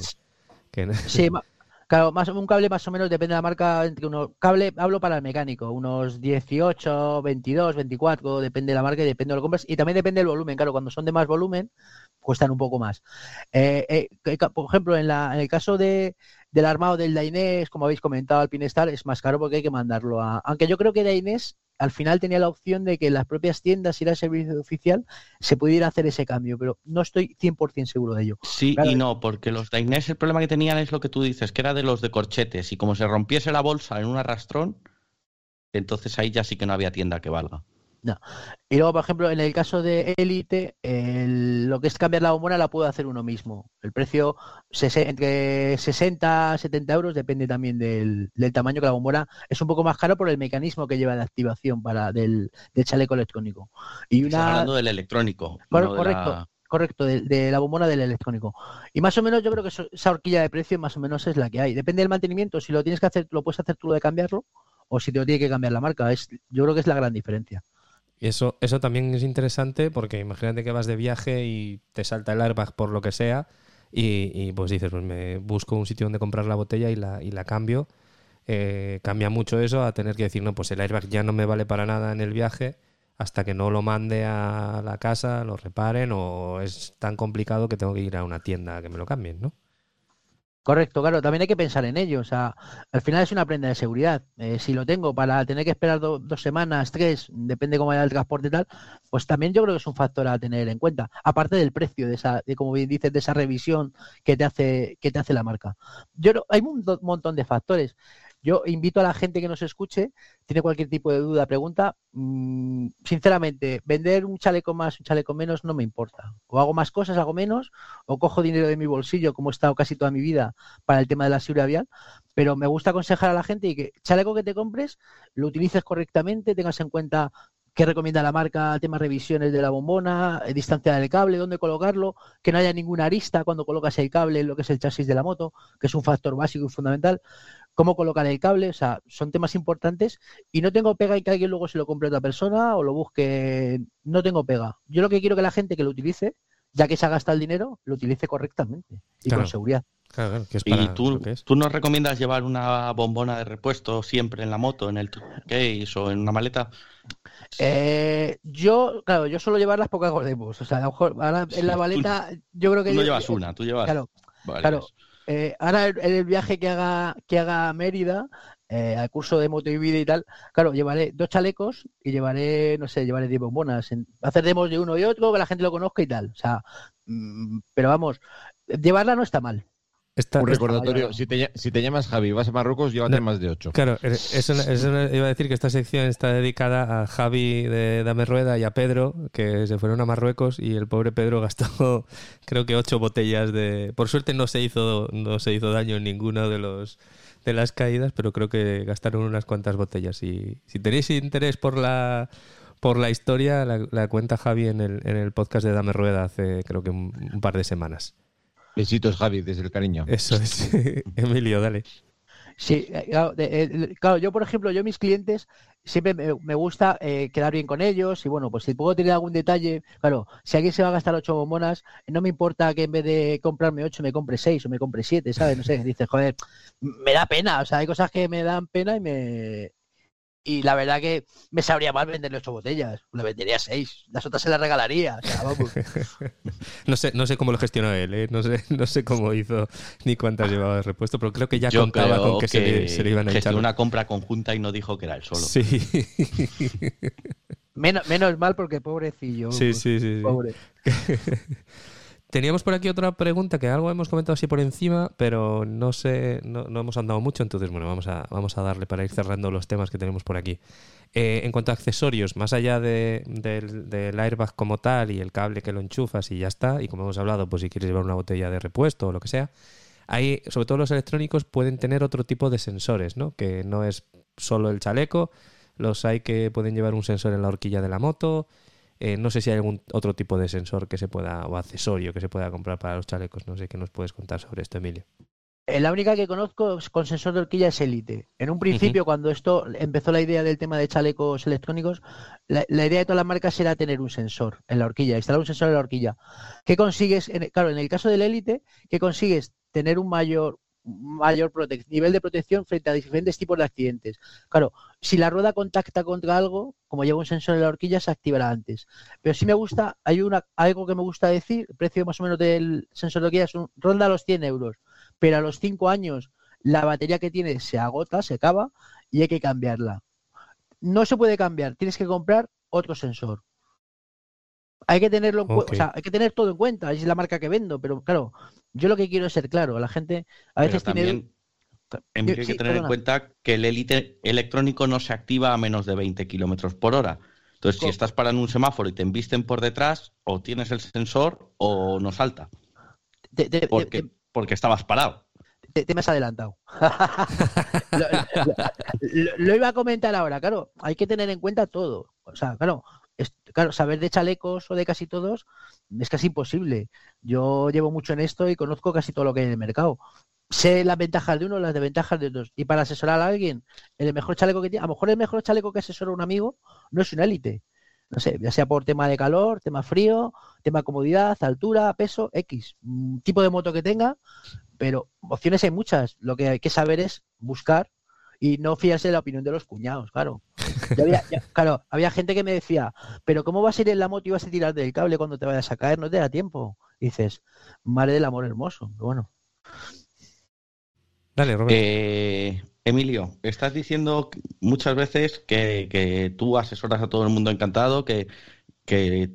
Speaker 1: que
Speaker 7: Sí, claro, más, un cable más o menos depende de la marca. Entre unos, cable, hablo para el mecánico, unos 18, 22, 24, depende de la marca y depende de lo que compras. Y también depende del volumen, claro, cuando son de más volumen, cuestan un poco más. Eh, eh, que, por ejemplo, en, la, en el caso de, del armado del Dainés, como habéis comentado, al Pinestar, es más caro porque hay que mandarlo a. Aunque yo creo que Dainés al final tenía la opción de que en las propias tiendas, si era servicio oficial, se pudiera hacer ese cambio, pero no estoy 100% seguro de ello.
Speaker 2: Sí
Speaker 7: Claro.
Speaker 2: y no, porque los Dainés el problema que tenían es lo que tú dices, que era de los de corchetes, y como se rompiese la bolsa en un arrastrón, entonces ahí ya sí que no había tienda que valga.
Speaker 7: Y luego, por ejemplo, en el caso de Elite, el- lo que es cambiar la bombona la puede hacer uno mismo. El precio entre 60 70 euros depende también del, del tamaño que la bombona es un poco más caro por el mecanismo que lleva de activación para del, del chaleco electrónico. Y una
Speaker 2: hablando del electrónico.
Speaker 7: Cor-
Speaker 2: no de
Speaker 7: correcto.
Speaker 2: la-
Speaker 7: correcto de, de la bombona del electrónico. Y más o menos yo creo que eso- esa horquilla de precio más o menos es la que hay. Depende del mantenimiento, si lo tienes que hacer, lo puedes hacer tú lo de cambiarlo o si te lo tiene que cambiar la marca. Es, yo creo que es la gran diferencia.
Speaker 1: Y eso, eso también es interesante porque imagínate que vas de viaje y te salta el airbag por lo que sea y, y, pues dices, pues me busco un sitio donde comprar la botella y la, y la cambio. Eh, cambia mucho eso a tener que decir, no, pues el airbag ya no me vale para nada en el viaje hasta que no lo mande a la casa, lo reparen o es tan complicado que tengo que ir a una tienda que me lo cambien, ¿no?
Speaker 7: Correcto, claro, también hay que pensar en ello. O sea, al final es una prenda de seguridad. Eh, si lo tengo para tener que esperar do- dos semanas, tres, depende cómo vaya el transporte y tal, pues también yo creo que es un factor a tener en cuenta. Aparte del precio de esa, de como bien dices, de esa revisión que te hace, que te hace la marca. Yo hay un montón de factores. Yo invito a la gente que nos escuche, tiene cualquier tipo de duda, pregunta. mm, sinceramente, vender un chaleco más, un chaleco menos, no me importa. O hago más cosas, hago menos, o cojo dinero de mi bolsillo, como he estado casi toda mi vida, para el tema de la seguridad vial, pero me gusta aconsejar a la gente y que chaleco que te compres lo utilices correctamente, tengas en cuenta qué recomienda la marca, temas revisiones de la bombona, eh, distancia del cable, dónde colocarlo, que no haya ninguna arista cuando colocas el cable en lo que es el chasis de la moto, que es un factor básico y fundamental, cómo colocar el cable, o sea, son temas importantes y no tengo pega y que alguien luego se lo compre a otra persona o lo busque, no tengo pega. Yo lo que quiero que la gente que lo utilice, ya que se ha gastado el dinero, lo utilice correctamente y
Speaker 1: Claro.
Speaker 7: con seguridad.
Speaker 1: Claro, claro, que es para
Speaker 2: ¿Y tú,
Speaker 1: que es.
Speaker 2: tú nos recomiendas llevar una bombona de repuesto siempre en la moto, en el case o en una maleta?
Speaker 7: Eh, yo, claro, yo suelo llevar las pocas gordemos. O sea, a lo mejor ahora en la maleta, yo creo que
Speaker 2: Tú no
Speaker 7: yo-
Speaker 2: llevas una, tú llevas
Speaker 7: Claro, claro. eh, ahora en el viaje que haga, que haga Mérida, eh, al curso de moto y vida y tal, claro, llevaré dos chalecos y llevaré, no sé, llevaré 10 bombonas. En, hacer demos de uno y otro, que la gente lo conozca y tal. O sea, mm, pero vamos, llevarla no está mal.
Speaker 4: Un recordatorio, si te, si te llamas Javi y vas a Marruecos, llévate
Speaker 1: No.
Speaker 4: más de ocho.
Speaker 1: Claro, eh, eso, eso iba a decir que esta sección está dedicada a Javi de Dame Rueda y a Pedro, que se fueron a Marruecos y el pobre Pedro gastó creo que ocho botellas de... Por suerte no se hizo, no se hizo daño en ninguna de los de las caídas, pero creo que gastaron unas cuantas botellas. Y si tenéis interés por la por la historia, la, la cuenta Javi en el, en el podcast de Dame Rueda hace creo que un, un par de semanas.
Speaker 4: Besitos, Javi, desde el cariño.
Speaker 1: Eso es. Emilio, dale.
Speaker 7: Sí, eh, claro, de- eh, claro, yo por ejemplo, yo mis clientes siempre me, me gusta eh, quedar bien con ellos y bueno, pues si puedo tener algún detalle, claro, si alguien se va a gastar ocho bombonas, no me importa que en vez de comprarme ocho me compre seis o me compre siete, ¿sabes? No sé, dices, joder, me da pena, o sea, hay cosas que me dan pena y me... Y la verdad que me sabría mal venderle ocho botellas, le vendería seis, las otras se las regalaría, o sea, vamos.
Speaker 1: No sé, no sé cómo lo gestionó él, ¿eh? no, sé, no sé cómo hizo ni cuántas llevaba de repuesto, pero creo que ya
Speaker 2: Yo
Speaker 1: contaba con que, se, le, se le iban a echar.
Speaker 2: una compra conjunta y no dijo que era él solo.
Speaker 1: Sí.
Speaker 7: Menos, menos mal porque pobrecillo.
Speaker 1: sí, sí, sí, sí.
Speaker 7: Pobre.
Speaker 1: Teníamos por aquí otra pregunta que algo hemos comentado así por encima, pero no sé, no, no hemos andado mucho, entonces bueno, vamos a, vamos a darle para ir cerrando los temas que tenemos por aquí. Eh, en cuanto a accesorios, más allá de- del, del airbag como tal y el cable que lo enchufas y ya está, y como hemos hablado, pues si quieres llevar una botella de repuesto o lo que sea, hay, sobre todo los electrónicos pueden tener otro tipo de sensores, ¿no? Que no es solo el chaleco, los hay que pueden llevar un sensor en la horquilla de la moto, eh, no sé si hay algún otro tipo de sensor que se pueda, o accesorio que se pueda comprar para los chalecos. No sé qué nos puedes contar sobre esto, Emilio.
Speaker 7: Eh, La única que conozco es con sensor de horquilla es Elite. En un principio, cuando esto empezó la idea del tema de chalecos electrónicos, la, la idea de todas las marcas era tener un sensor en la horquilla, instalar un sensor en la horquilla. ¿Qué consigues? En- claro, en el caso del Elite, ¿qué consigues? Tener un mayor mayor nivel de protección frente a diferentes tipos de accidentes. Claro, si la rueda contacta contra algo, como lleva un sensor en la horquilla, se activará antes. Pero sí me gusta, hay una, algo que me gusta decir, el precio más o menos del sensor de horquilla es un, ronda los 100 euros pero a los cinco años la batería que tiene se agota, se acaba y hay que cambiarla. No se puede cambiar, tienes que comprar otro sensor. Hay que tenerlo en o sea, hay que tener todo en cuenta, es la marca que vendo, pero claro, yo lo que quiero es ser claro, la gente a veces
Speaker 2: Pero
Speaker 7: tiene
Speaker 2: también hay
Speaker 7: Sí,
Speaker 2: que tener en cuenta que el élite electrónico no se activa a menos de 20 kilómetros por hora. Entonces, si estás parando un semáforo y te embisten por detrás, o tienes el sensor o no salta,
Speaker 7: te, te- te-
Speaker 2: porque, estabas parado.
Speaker 7: te- me has adelantado. lo, lo- lo iba a comentar ahora, claro, hay que tener en cuenta todo. O sea, claro, claro, saber de chalecos o de casi todos es casi imposible. Yo llevo mucho en esto y conozco casi todo lo que hay en el mercado. Sé las ventajas de uno, las desventajas de otros. Y para asesorar a alguien, el mejor chaleco que tiene, a lo mejor el mejor chaleco que asesora un amigo no es una élite. No sé, ya sea por tema de calor, tema frío, tema comodidad, altura, peso, X, mm, tipo de moto que tenga, pero opciones hay muchas. Lo que hay que saber es buscar y no fiarse de la opinión de los cuñados, claro. Había, ya- claro, había gente que me decía, pero ¿cómo vas a ir en la moto y vas a tirar del cable cuando te vayas a caer? No te da tiempo. Y dices, madre del amor hermoso. Pero bueno,
Speaker 1: Dale, Roberto.
Speaker 2: Eh, Emilio, estás diciendo muchas veces que, que tú asesoras a todo el mundo encantado, que, que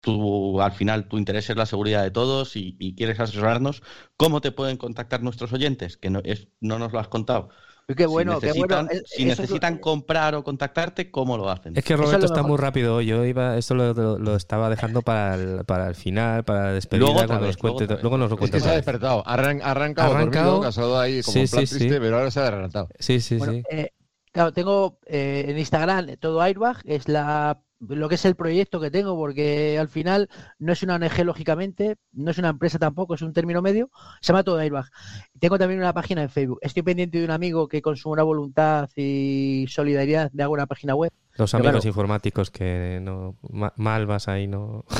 Speaker 2: tú al final tu interés es la seguridad de todos y, y quieres asesorarnos. ¿Cómo te pueden contactar nuestros oyentes? Que no, es, no nos lo has contado.
Speaker 7: Qué bueno,
Speaker 2: si
Speaker 7: qué
Speaker 2: necesitan,
Speaker 7: bueno. Eh,
Speaker 2: si
Speaker 7: lo-
Speaker 2: necesitan comprar o contactarte, ¿cómo lo hacen?
Speaker 1: Es que
Speaker 7: es
Speaker 1: Roberto está
Speaker 7: mejor.
Speaker 1: muy rápido hoy. Yo iba, esto lo, lo- lo estaba dejando para el, para el final, para la despedida,
Speaker 2: Luego otra
Speaker 1: cuando
Speaker 2: vez,
Speaker 1: nos cuente.
Speaker 2: luego
Speaker 1: nos lo
Speaker 4: Es que se ha despertado. Arran- arrancado,
Speaker 1: Arrancado.
Speaker 4: dormido, casado ahí como
Speaker 1: Sí,
Speaker 4: en plan
Speaker 1: sí, sí.
Speaker 4: triste, pero ahora se ha adelantado.
Speaker 1: Sí, sí,
Speaker 7: Bueno,
Speaker 1: sí.
Speaker 7: eh, claro, tengo eh, en Instagram todo Airbag, es la lo que es el proyecto que tengo, porque al final no es una ONG, lógicamente, no es una empresa tampoco, es un término medio, se llama todo Airbag. Tengo también una página en Facebook. Estoy pendiente de un amigo que con su buena voluntad y solidaridad me haga una página web.
Speaker 1: Los
Speaker 7: pero
Speaker 1: amigos
Speaker 7: claro.
Speaker 1: informáticos que no ma- mal vas ahí, no.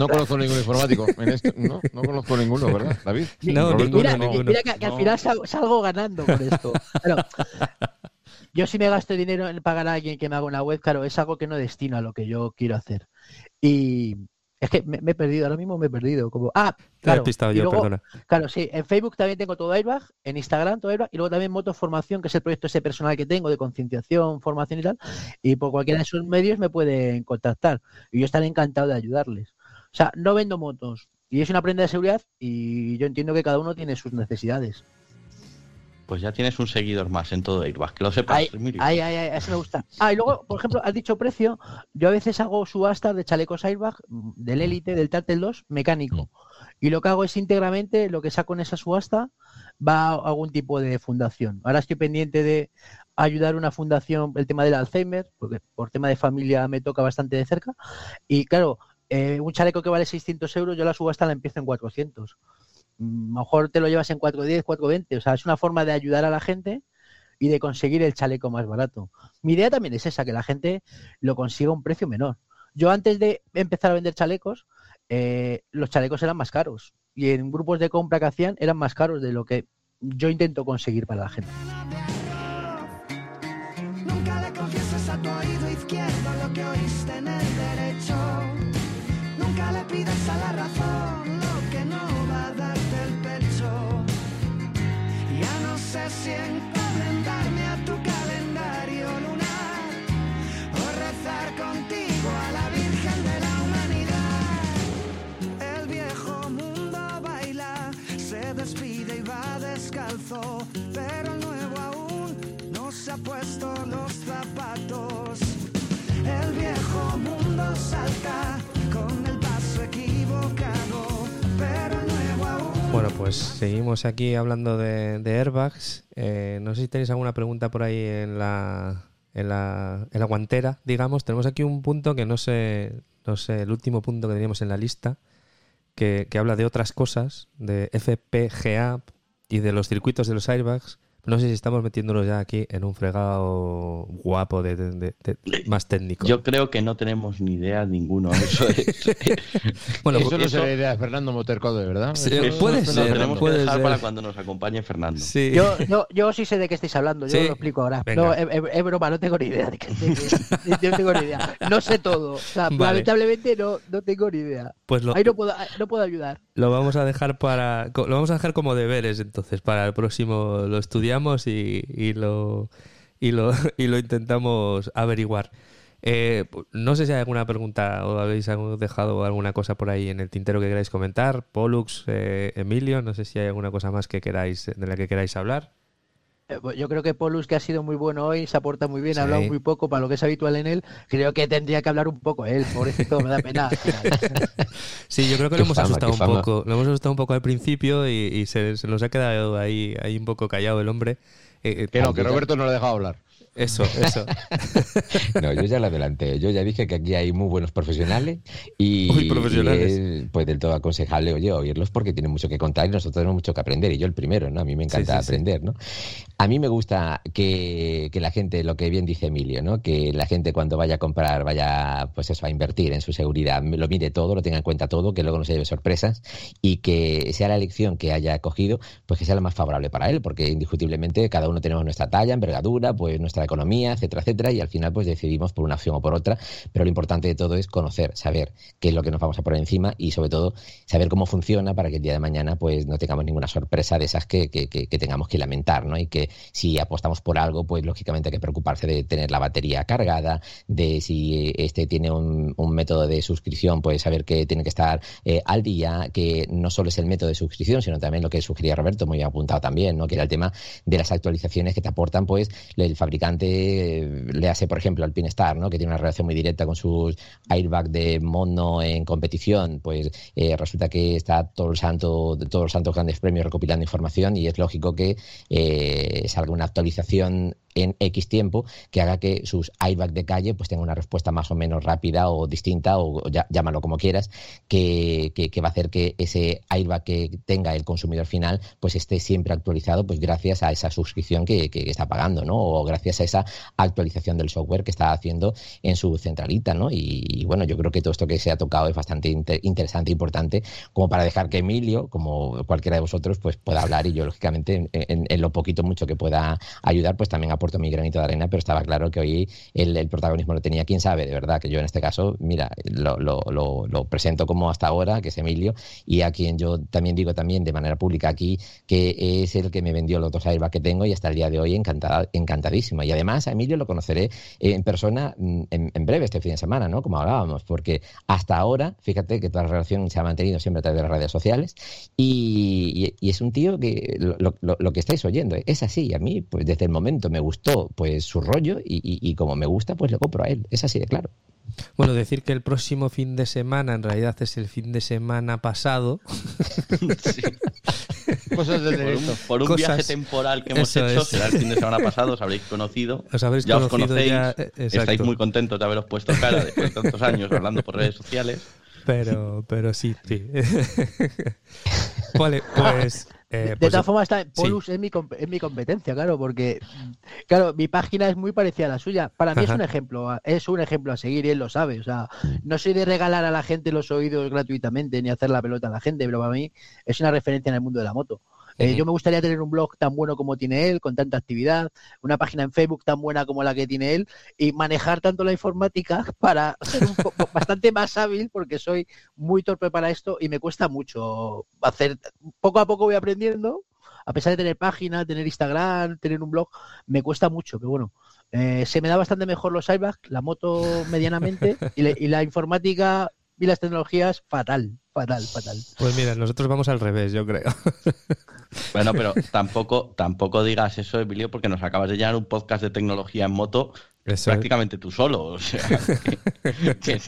Speaker 4: No conozco ningún informático en esto. No, no conozco ninguno, ¿verdad, David?
Speaker 1: No, ninguno,
Speaker 7: mira,
Speaker 4: no.
Speaker 1: ninguno.
Speaker 7: mira que, que al
Speaker 4: No.
Speaker 7: final salgo, salgo ganando con esto. Yo si me gasto dinero en pagar a alguien que me haga una web, claro, es algo que no destino a lo que yo quiero hacer. Y es que me, me he perdido, ahora mismo me he perdido. Como, ah,
Speaker 1: Te he
Speaker 7: claro.
Speaker 1: despistado
Speaker 7: y
Speaker 1: yo,
Speaker 7: luego-
Speaker 1: perdona.
Speaker 7: Claro, sí, en Facebook también tengo todo Airbag, en Instagram todo Airbag, y luego también Moto Formación, que es el proyecto ese personal que tengo de concienciación, formación y tal, y por cualquiera de esos medios me pueden contactar, y yo estaré encantado de ayudarles. O sea, no vendo motos, y es una prenda de seguridad, y yo entiendo que cada uno tiene sus necesidades.
Speaker 2: Pues ya tienes un seguidor más en todo Airbag, que lo sepas,
Speaker 7: Ay, ay, ay, ay, eso me gusta. Ah, y luego, por ejemplo, has dicho precio, yo a veces hago subastas de chalecos Airbag, mm, del Elite, del Tartel 2, mecánico. Y lo que hago es íntegramente, lo que saco en esa subasta, va a algún tipo de fundación. Ahora estoy pendiente de ayudar a una fundación, el tema del Alzheimer, porque por tema de familia me toca bastante de cerca. Y claro, eh, un chaleco que vale 600 euros, yo la subasta la empiezo en 400. Mejor te lo llevas en 410, 420. O sea, es una forma de ayudar a la gente y de conseguir el chaleco más barato. Mi idea también es esa, que la gente lo consiga a un precio menor. Yo antes de empezar a vender chalecos, eh, los chalecos eran más caros y en grupos de compra que hacían eran más caros de lo que yo intento conseguir para la gente.
Speaker 1: Pues seguimos aquí hablando de, airbags. Eh, no sé si tenéis alguna pregunta por ahí en la, en la, en la guantera, digamos. Tenemos aquí un punto que no sé, no sé, el último punto que teníamos en la lista, que, que habla de otras cosas, de FPGA y de los circuitos de los airbags. No sé si estamos metiéndonos ya aquí en un fregado guapo de, de- de- de- más técnico.
Speaker 2: Yo creo que no tenemos ni idea ninguno. Eso es-
Speaker 1: bueno,
Speaker 4: eso no será idea de Fernando Moterco, de verdad.
Speaker 1: Sí,
Speaker 4: Eso
Speaker 1: puede ser,
Speaker 2: lo tenemos
Speaker 1: puede
Speaker 2: que dejar
Speaker 1: ser.
Speaker 2: para cuando nos acompañe Fernando.
Speaker 1: sí.
Speaker 7: Yo, yo, yo sí sé de qué estáis hablando, yo
Speaker 1: Sí.
Speaker 7: lo explico ahora.
Speaker 1: Venga.
Speaker 7: No, es, es- broma, no tengo ni idea. De qué, de qué- no tengo ni idea. No sé todo. O sea,
Speaker 1: Vale.
Speaker 7: lamentablemente no, no tengo ni idea.
Speaker 1: Pues lo,
Speaker 7: Ahí no puedo, no puedo ayudar.
Speaker 1: Lo vamos a dejar para. Lo vamos a dejar como deberes, entonces. Para el próximo lo estudiamos y, y lo, y, lo, y lo intentamos averiguar. Eh, no sé si hay alguna pregunta o habéis dejado alguna cosa por ahí en el tintero que queráis comentar. Pollux, eh, Emilio, no sé si hay alguna cosa más que queráis de la que queráis hablar.
Speaker 7: Eh, pues Yo creo que Polus, que ha sido muy bueno hoy, se aporta muy bien,
Speaker 1: Sí.
Speaker 7: ha hablado muy poco para lo que es habitual en él. Creo que tendría que hablar un poco él, pobrecito, me da pena.
Speaker 1: Sí, yo creo que lo hemos
Speaker 6: fama,
Speaker 1: asustado un poco. Lo hemos asustado un poco al principio y, y se, se nos ha quedado ahí, ahí un poco callado el hombre. Eh, eh,
Speaker 4: Que no, que Roberto no le ha dejado hablar.
Speaker 1: Eso, eso.
Speaker 6: No, yo ya lo adelanté. Yo ya dije que aquí hay muy buenos profesionales y,
Speaker 1: Muy profesionales.
Speaker 6: y es, pues del todo aconsejable oye, oírlos porque tienen mucho que contar y nosotros tenemos mucho que aprender. Y yo el primero, ¿no? A mí me encanta
Speaker 1: Sí, sí, sí.
Speaker 6: aprender, ¿no? A mí me gusta que, la gente, lo que bien dice Emilio, ¿no? Que la gente cuando vaya a comprar, vaya pues eso, a invertir en su seguridad, lo mire todo, lo tenga en cuenta todo, que luego no se lleve sorpresas y que sea la elección que haya cogido, pues que sea la más favorable para él, porque indiscutiblemente cada uno tenemos nuestra talla, envergadura, pues nuestra economía, etcétera, etcétera, y al final pues decidimos por una opción o por otra, pero lo importante de todo es conocer, saber qué es lo que nos vamos a poner encima y sobre todo saber cómo funciona para que el día de mañana pues no tengamos ninguna sorpresa de esas que, que, que, que tengamos que lamentar, ¿no? Y que si apostamos por algo, pues lógicamente hay que preocuparse de tener la batería cargada, de si este tiene un, método de suscripción, pues saber que tiene que estar eh, al día, que no solo es el método de suscripción, sino también lo que sugería Roberto, muy apuntado también, ¿no? Que era el tema de las actualizaciones que te aportan, pues, el fabricante eh, le hace, por ejemplo, al Pinstar, ¿no? Que tiene una relación muy directa con sus airbag de mono en competición, pues eh, resulta que está todo el santo, todos los santos grandes premios recopilando información y es lógico que salga una actualización en X tiempo que haga que sus airbag de calle pues tengan una respuesta más o menos rápida o distinta o, llámalo como quieras que, que, va a hacer que ese airbag que tenga el consumidor final pues esté siempre actualizado pues gracias a esa suscripción que, que, está pagando ¿no? o gracias a esa actualización del software que está haciendo en su centralita ¿no? y, bueno yo creo que todo esto que se ha tocado es bastante inter interesante e importante como para dejar que Emilio como cualquiera de vosotros pues pueda hablar y yo lógicamente en, en, en lo poquito mucho que pueda ayudar pues también aporto mi granito de arena, pero estaba claro que hoy el, el, protagonismo lo tenía. Quién sabe, de verdad, que yo en este caso, mira, lo, lo, lo, lo, presento como hasta ahora, que es Emilio, y a quien yo también digo también de manera pública aquí que es el que me vendió los dos airbags que tengo y hasta el día de hoy encantada, encantadísima. Y además a Emilio lo conoceré en persona en, en, breve este fin de semana, ¿no? Como hablábamos, porque hasta ahora, fíjate que toda la relación se ha mantenido siempre a través de las redes sociales y, y, y es un tío que lo, lo, que estáis oyendo es así. A mí, pues desde el momento me gustó pues su rollo y, y, y, como me gusta, pues le compro a él. Es así de claro.
Speaker 1: Bueno, decir que el próximo fin de semana en realidad es el fin de semana pasado.
Speaker 2: sí. Cosas de por un, por un Cosas... viaje temporal que hemos hecho, es. será el fin de semana pasado, os habréis conocido.
Speaker 1: Os habréis
Speaker 2: ya
Speaker 1: conocido
Speaker 2: os conocéis,
Speaker 1: ya,
Speaker 2: estáis muy contentos de haberos puesto cara después de tantos años hablando por redes sociales.
Speaker 1: Pero, pero sí, sí. vale, pues
Speaker 7: eh, de, pues, todas formas, está, Polus sí. es, mi, es mi competencia, claro, porque claro, mi página es muy parecida a la suya. Para mí Ajá. es un ejemplo, es un ejemplo a seguir y él lo sabe. O sea, no soy de regalar a la gente los oídos gratuitamente ni hacer la pelota a la gente, pero para mí es una referencia en el mundo de la moto. Eh, yo me gustaría tener un blog tan bueno como tiene él, con tanta actividad, una página en Facebook tan buena como la que tiene él, y manejar tanto la informática para ser un poco, bastante más hábil, porque soy muy torpe para esto y me cuesta mucho hacer. Poco a poco voy aprendiendo, a pesar de tener página, tener Instagram, tener un blog, me cuesta mucho, pero bueno. Eh, se me da bastante mejor los iBags, la moto medianamente y, le, y la informática y las tecnologías fatal, fatal, fatal.
Speaker 1: Pues mira, nosotros vamos al revés, yo creo.
Speaker 2: Bueno, pero tampoco, tampoco digas eso, Emilio, porque nos acabas de llenar un podcast de tecnología en moto eso prácticamente es. tú solo. O sea, que, que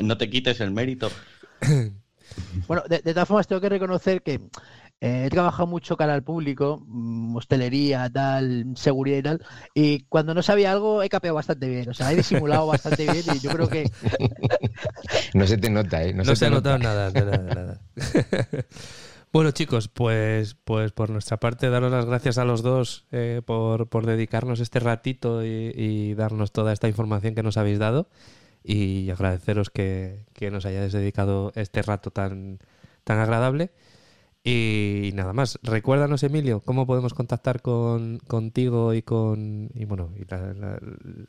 Speaker 2: no te quites el mérito.
Speaker 7: Bueno, de, de todas formas tengo que reconocer que eh, he trabajado mucho cara al público, mm, hostelería, tal, seguridad y tal, y cuando no sabía algo he capeado bastante bien, o sea, he disimulado bastante bien y yo creo que...
Speaker 6: no se te nota, ¿eh?
Speaker 1: No, no se, se ha notado nada, de nada, nada. Bueno, chicos, pues, pues por nuestra parte, daros las gracias a los dos eh, por, por, dedicarnos este ratito y, y, darnos toda esta información que nos habéis dado y agradeceros que, que nos hayáis dedicado este rato tan, tan agradable. Y nada más, recuérdanos, Emilio, cómo podemos contactar con, contigo y con y bueno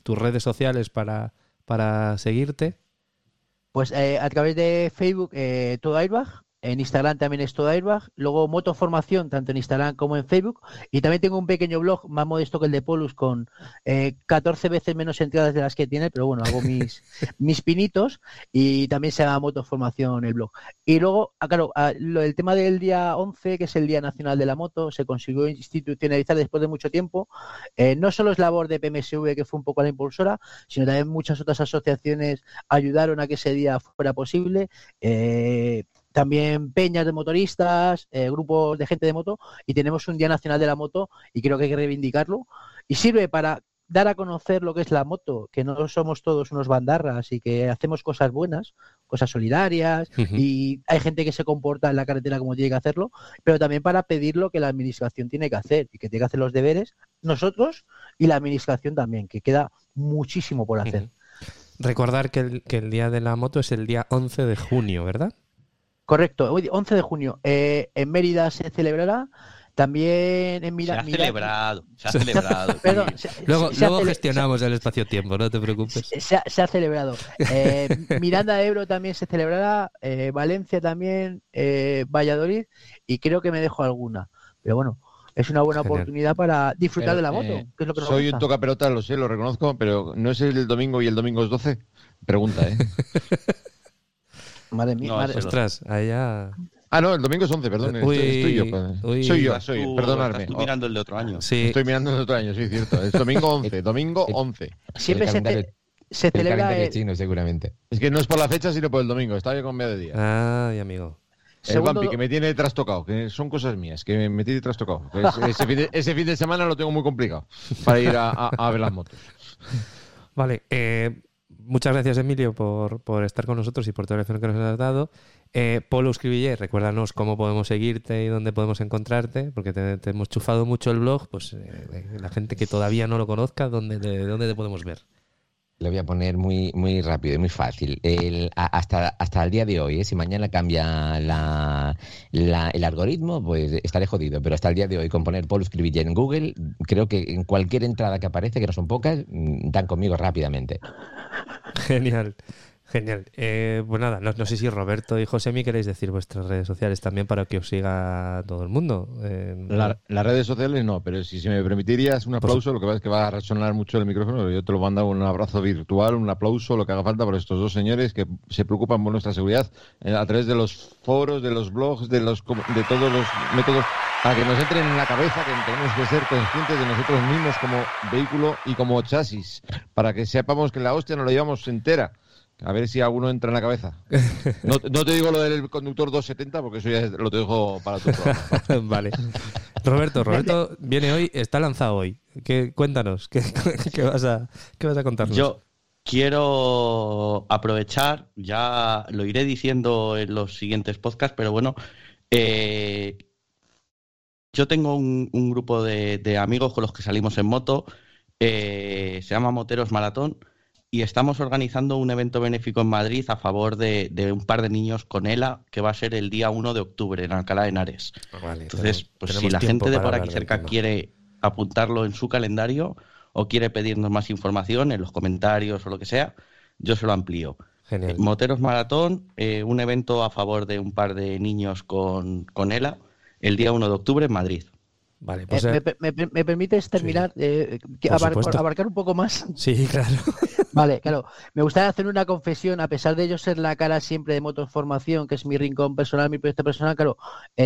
Speaker 1: tus redes sociales para, para seguirte.
Speaker 7: Pues eh, a través de Facebook, eh, todo Airbag, en Instagram también es todo Airbag. Luego Motoformación, tanto en Instagram como en Facebook. Y también tengo un pequeño blog más modesto que el de Polus con eh, 14 veces menos entradas de las que tiene, pero bueno, hago mis, mis pinitos y también se llama Motoformación el blog. Y luego, ah, claro, ah, lo, el tema del día 11, que es el Día Nacional de la Moto, se consiguió institucionalizar después de mucho tiempo. Eh, no solo es labor de PMSV, que fue un poco la impulsora, sino también muchas otras asociaciones ayudaron a que ese día fuera posible. Eh, también peñas de motoristas, eh, grupos de gente de moto y tenemos un Día Nacional de la Moto y creo que hay que reivindicarlo. Y sirve para dar a conocer lo que es la moto, que no somos todos unos bandarras y que hacemos cosas buenas, cosas solidarias y hay gente que se comporta en la carretera como tiene que hacerlo, pero también para pedir lo que la administración tiene que hacer y que tiene que hacer los deberes nosotros y la administración también, que queda muchísimo por hacer.
Speaker 1: Recordar que el, que el día de la moto es el día 11 de junio, ¿verdad?
Speaker 7: Correcto, hoy 11 de junio eh, en Mérida se celebrará, también en
Speaker 2: Se
Speaker 7: Mira,
Speaker 2: ha
Speaker 7: Mira-
Speaker 2: celebrado, se ha celebrado.
Speaker 7: Perdón, se-
Speaker 1: Luego,
Speaker 7: se- se ha
Speaker 1: gestionamos el espacio-tiempo, no te preocupes.
Speaker 7: Se, se ha, se ha celebrado. Eh, Miranda de Ebro también se celebrará, eh, Valencia también, eh, Valladolid y creo que me dejo alguna. Pero bueno, es una buena
Speaker 1: Genial.
Speaker 7: oportunidad para disfrutar
Speaker 4: Pero,
Speaker 7: de la moto,
Speaker 4: eh,
Speaker 7: que es lo que nos
Speaker 4: Soy un toca pelota, lo sé, lo reconozco, pero ¿no es el domingo y el domingo es 12? Pregunta, ¿eh?
Speaker 7: Madre mía,
Speaker 2: No,
Speaker 7: madre-
Speaker 1: Ostras, allá.
Speaker 4: Ah, no, el domingo es 11, perdón.
Speaker 1: Uy,
Speaker 4: estoy, estoy yo.
Speaker 1: uy.
Speaker 4: soy yo, soy yo,
Speaker 2: tú-
Speaker 4: perdonadme. Oh,
Speaker 2: mirando el de otro año.
Speaker 1: Sí,
Speaker 4: Estoy mirando el otro año, sí, cierto. Es domingo 11, domingo 11.
Speaker 7: Siempre
Speaker 6: el
Speaker 7: se, celebra el
Speaker 6: chino, seguramente.
Speaker 4: Es que no es por la fecha, sino por el domingo. Estaba yo con medio día.
Speaker 1: Ay, amigo.
Speaker 4: El
Speaker 7: segundo
Speaker 4: Bampi,
Speaker 7: do-
Speaker 4: que me tiene trastocado, que son cosas mías, que me, tiene trastocado. Fin de, ese fin de semana lo tengo muy complicado para ir a, a- a ver las motos.
Speaker 1: Vale, eh, muchas gracias Emilio por, por estar con nosotros y por toda la información que nos has dado. Eh, Polo Escribillé, recuérdanos cómo podemos seguirte y dónde podemos encontrarte, porque te, hemos chufado mucho el blog, pues eh, la gente que todavía no lo conozca, ¿dónde, te- dónde te podemos ver?
Speaker 6: Lo voy a poner muy, muy rápido y muy fácil. El- hasta, hasta el día de hoy, ¿eh? si mañana cambia la, la- el algoritmo, pues estaré jodido. Pero hasta el día de hoy, con poner Paul Scribiller en Google, creo que en cualquier entrada que aparece, que no son pocas, mm, dan conmigo rápidamente.
Speaker 1: Genial, genial. Eh, pues nada, no, no sé si Roberto y Josemi queréis decir vuestras redes sociales también para que os siga todo el mundo. Eh,
Speaker 4: La- las redes sociales no, pero si se me permitirías un aplauso, lo que pasa es que va a resonar mucho el micrófono, yo te lo mando un abrazo virtual, un aplauso, lo que haga falta por estos dos señores que se preocupan por nuestra seguridad eh, a través de los foros, de los blogs, de, los, de todos los métodos, para que nos entren en la cabeza que tenemos que ser conscientes de nosotros mismos como vehículo y como chasis, para que sepamos que la hostia nos la llevamos entera. A ver si alguno entra en la cabeza. No, no te digo lo del conductor 270 porque eso ya lo dejo para tu programa.
Speaker 1: vale. Roberto, Roberto viene hoy, está lanzado hoy. ¿Qué, cuéntanos, ¿qué, qué vas a, qué vas a contarnos?
Speaker 2: Yo quiero aprovechar, ya lo iré diciendo en los siguientes podcasts, pero bueno, eh, yo tengo un, un grupo de, de amigos con los que salimos en moto, eh, se llama Moteros Maratón, y estamos organizando un evento benéfico en Madrid a favor de, de un par de niños con ELA, que va a ser el día 1 de octubre en Alcalá de Henares.
Speaker 1: Vale,
Speaker 2: Entonces, pues si la gente de por aquí cerca quiere apuntarlo en su calendario o quiere pedirnos más información en los comentarios o lo que sea, yo se lo amplío.
Speaker 1: Genial.
Speaker 2: Eh, Moteros Maratón, eh, un evento a favor de un par de niños con, con ELA, el día 1 de octubre en Madrid.
Speaker 1: Vale,
Speaker 7: Eh,
Speaker 1: pues
Speaker 7: me,
Speaker 1: eh,
Speaker 7: me per- me permites terminar? Eh, abar- abarcar un poco más.
Speaker 1: sí, claro.
Speaker 7: Vale, claro. Me gustaría hacer una confesión, a pesar de yo ser la cara siempre de Motoformación, que es mi rincón personal, mi proyecto personal, claro,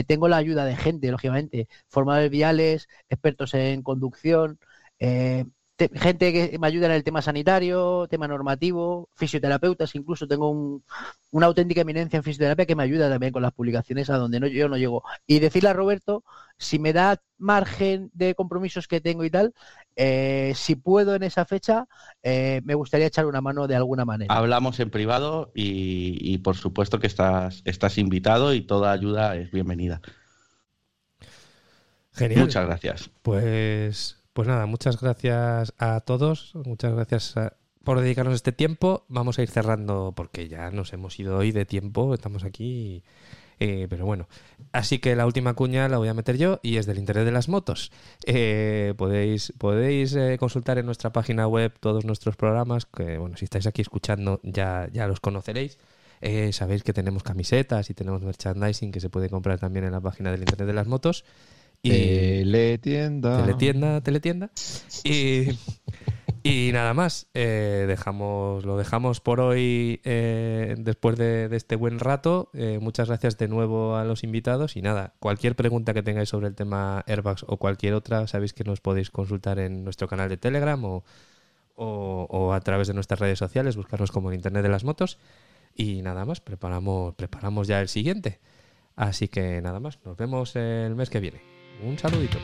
Speaker 7: tengo la ayuda de gente, lógicamente, formadores viales, expertos en conducción, eh, gente que me ayuda en el tema sanitario, tema normativo, fisioterapeutas, incluso tengo un- una auténtica eminencia en fisioterapia que me ayuda también con las publicaciones a donde no, yo no llego. Y decirle a Roberto, si me da margen de compromisos que tengo y tal, eh, si puedo en esa fecha, eh, me gustaría echar una mano de alguna manera.
Speaker 2: Hablamos en privado y, y por supuesto que estás, estás invitado y toda ayuda es bienvenida.
Speaker 1: Genial.
Speaker 2: Muchas gracias.
Speaker 1: Pues, pues nada, muchas gracias a todos. Muchas gracias por dedicarnos este tiempo. Vamos a ir cerrando porque ya nos hemos ido hoy de tiempo. Estamos aquí. eh, pero bueno, así que la última cuña la voy a meter yo y es del interés de las motos. Eh, podéis podéis eh, consultar en nuestra página web todos nuestros programas, que bueno, si estáis aquí escuchando ya, ya los conoceréis. Eh, sabéis que tenemos camisetas y tenemos merchandising que se puede comprar también en la página del internet de las motos. Y,
Speaker 4: Teletienda.
Speaker 1: Teletienda, teletienda. Y, y nada más. eh, dejamos, lo dejamos por hoy eh, después de, de este buen rato. Eh, muchas gracias de nuevo a los invitados. Y nada, cualquier pregunta que tengáis sobre el tema airbags o cualquier otra, sabéis que nos podéis consultar en nuestro canal de Telegram o, o- o a través de nuestras redes sociales, buscarnos como el Internet de las Motos. Y nada más, preparamos, preparamos ya el siguiente. Así que nada más, nos vemos el mes que viene. Un saludito.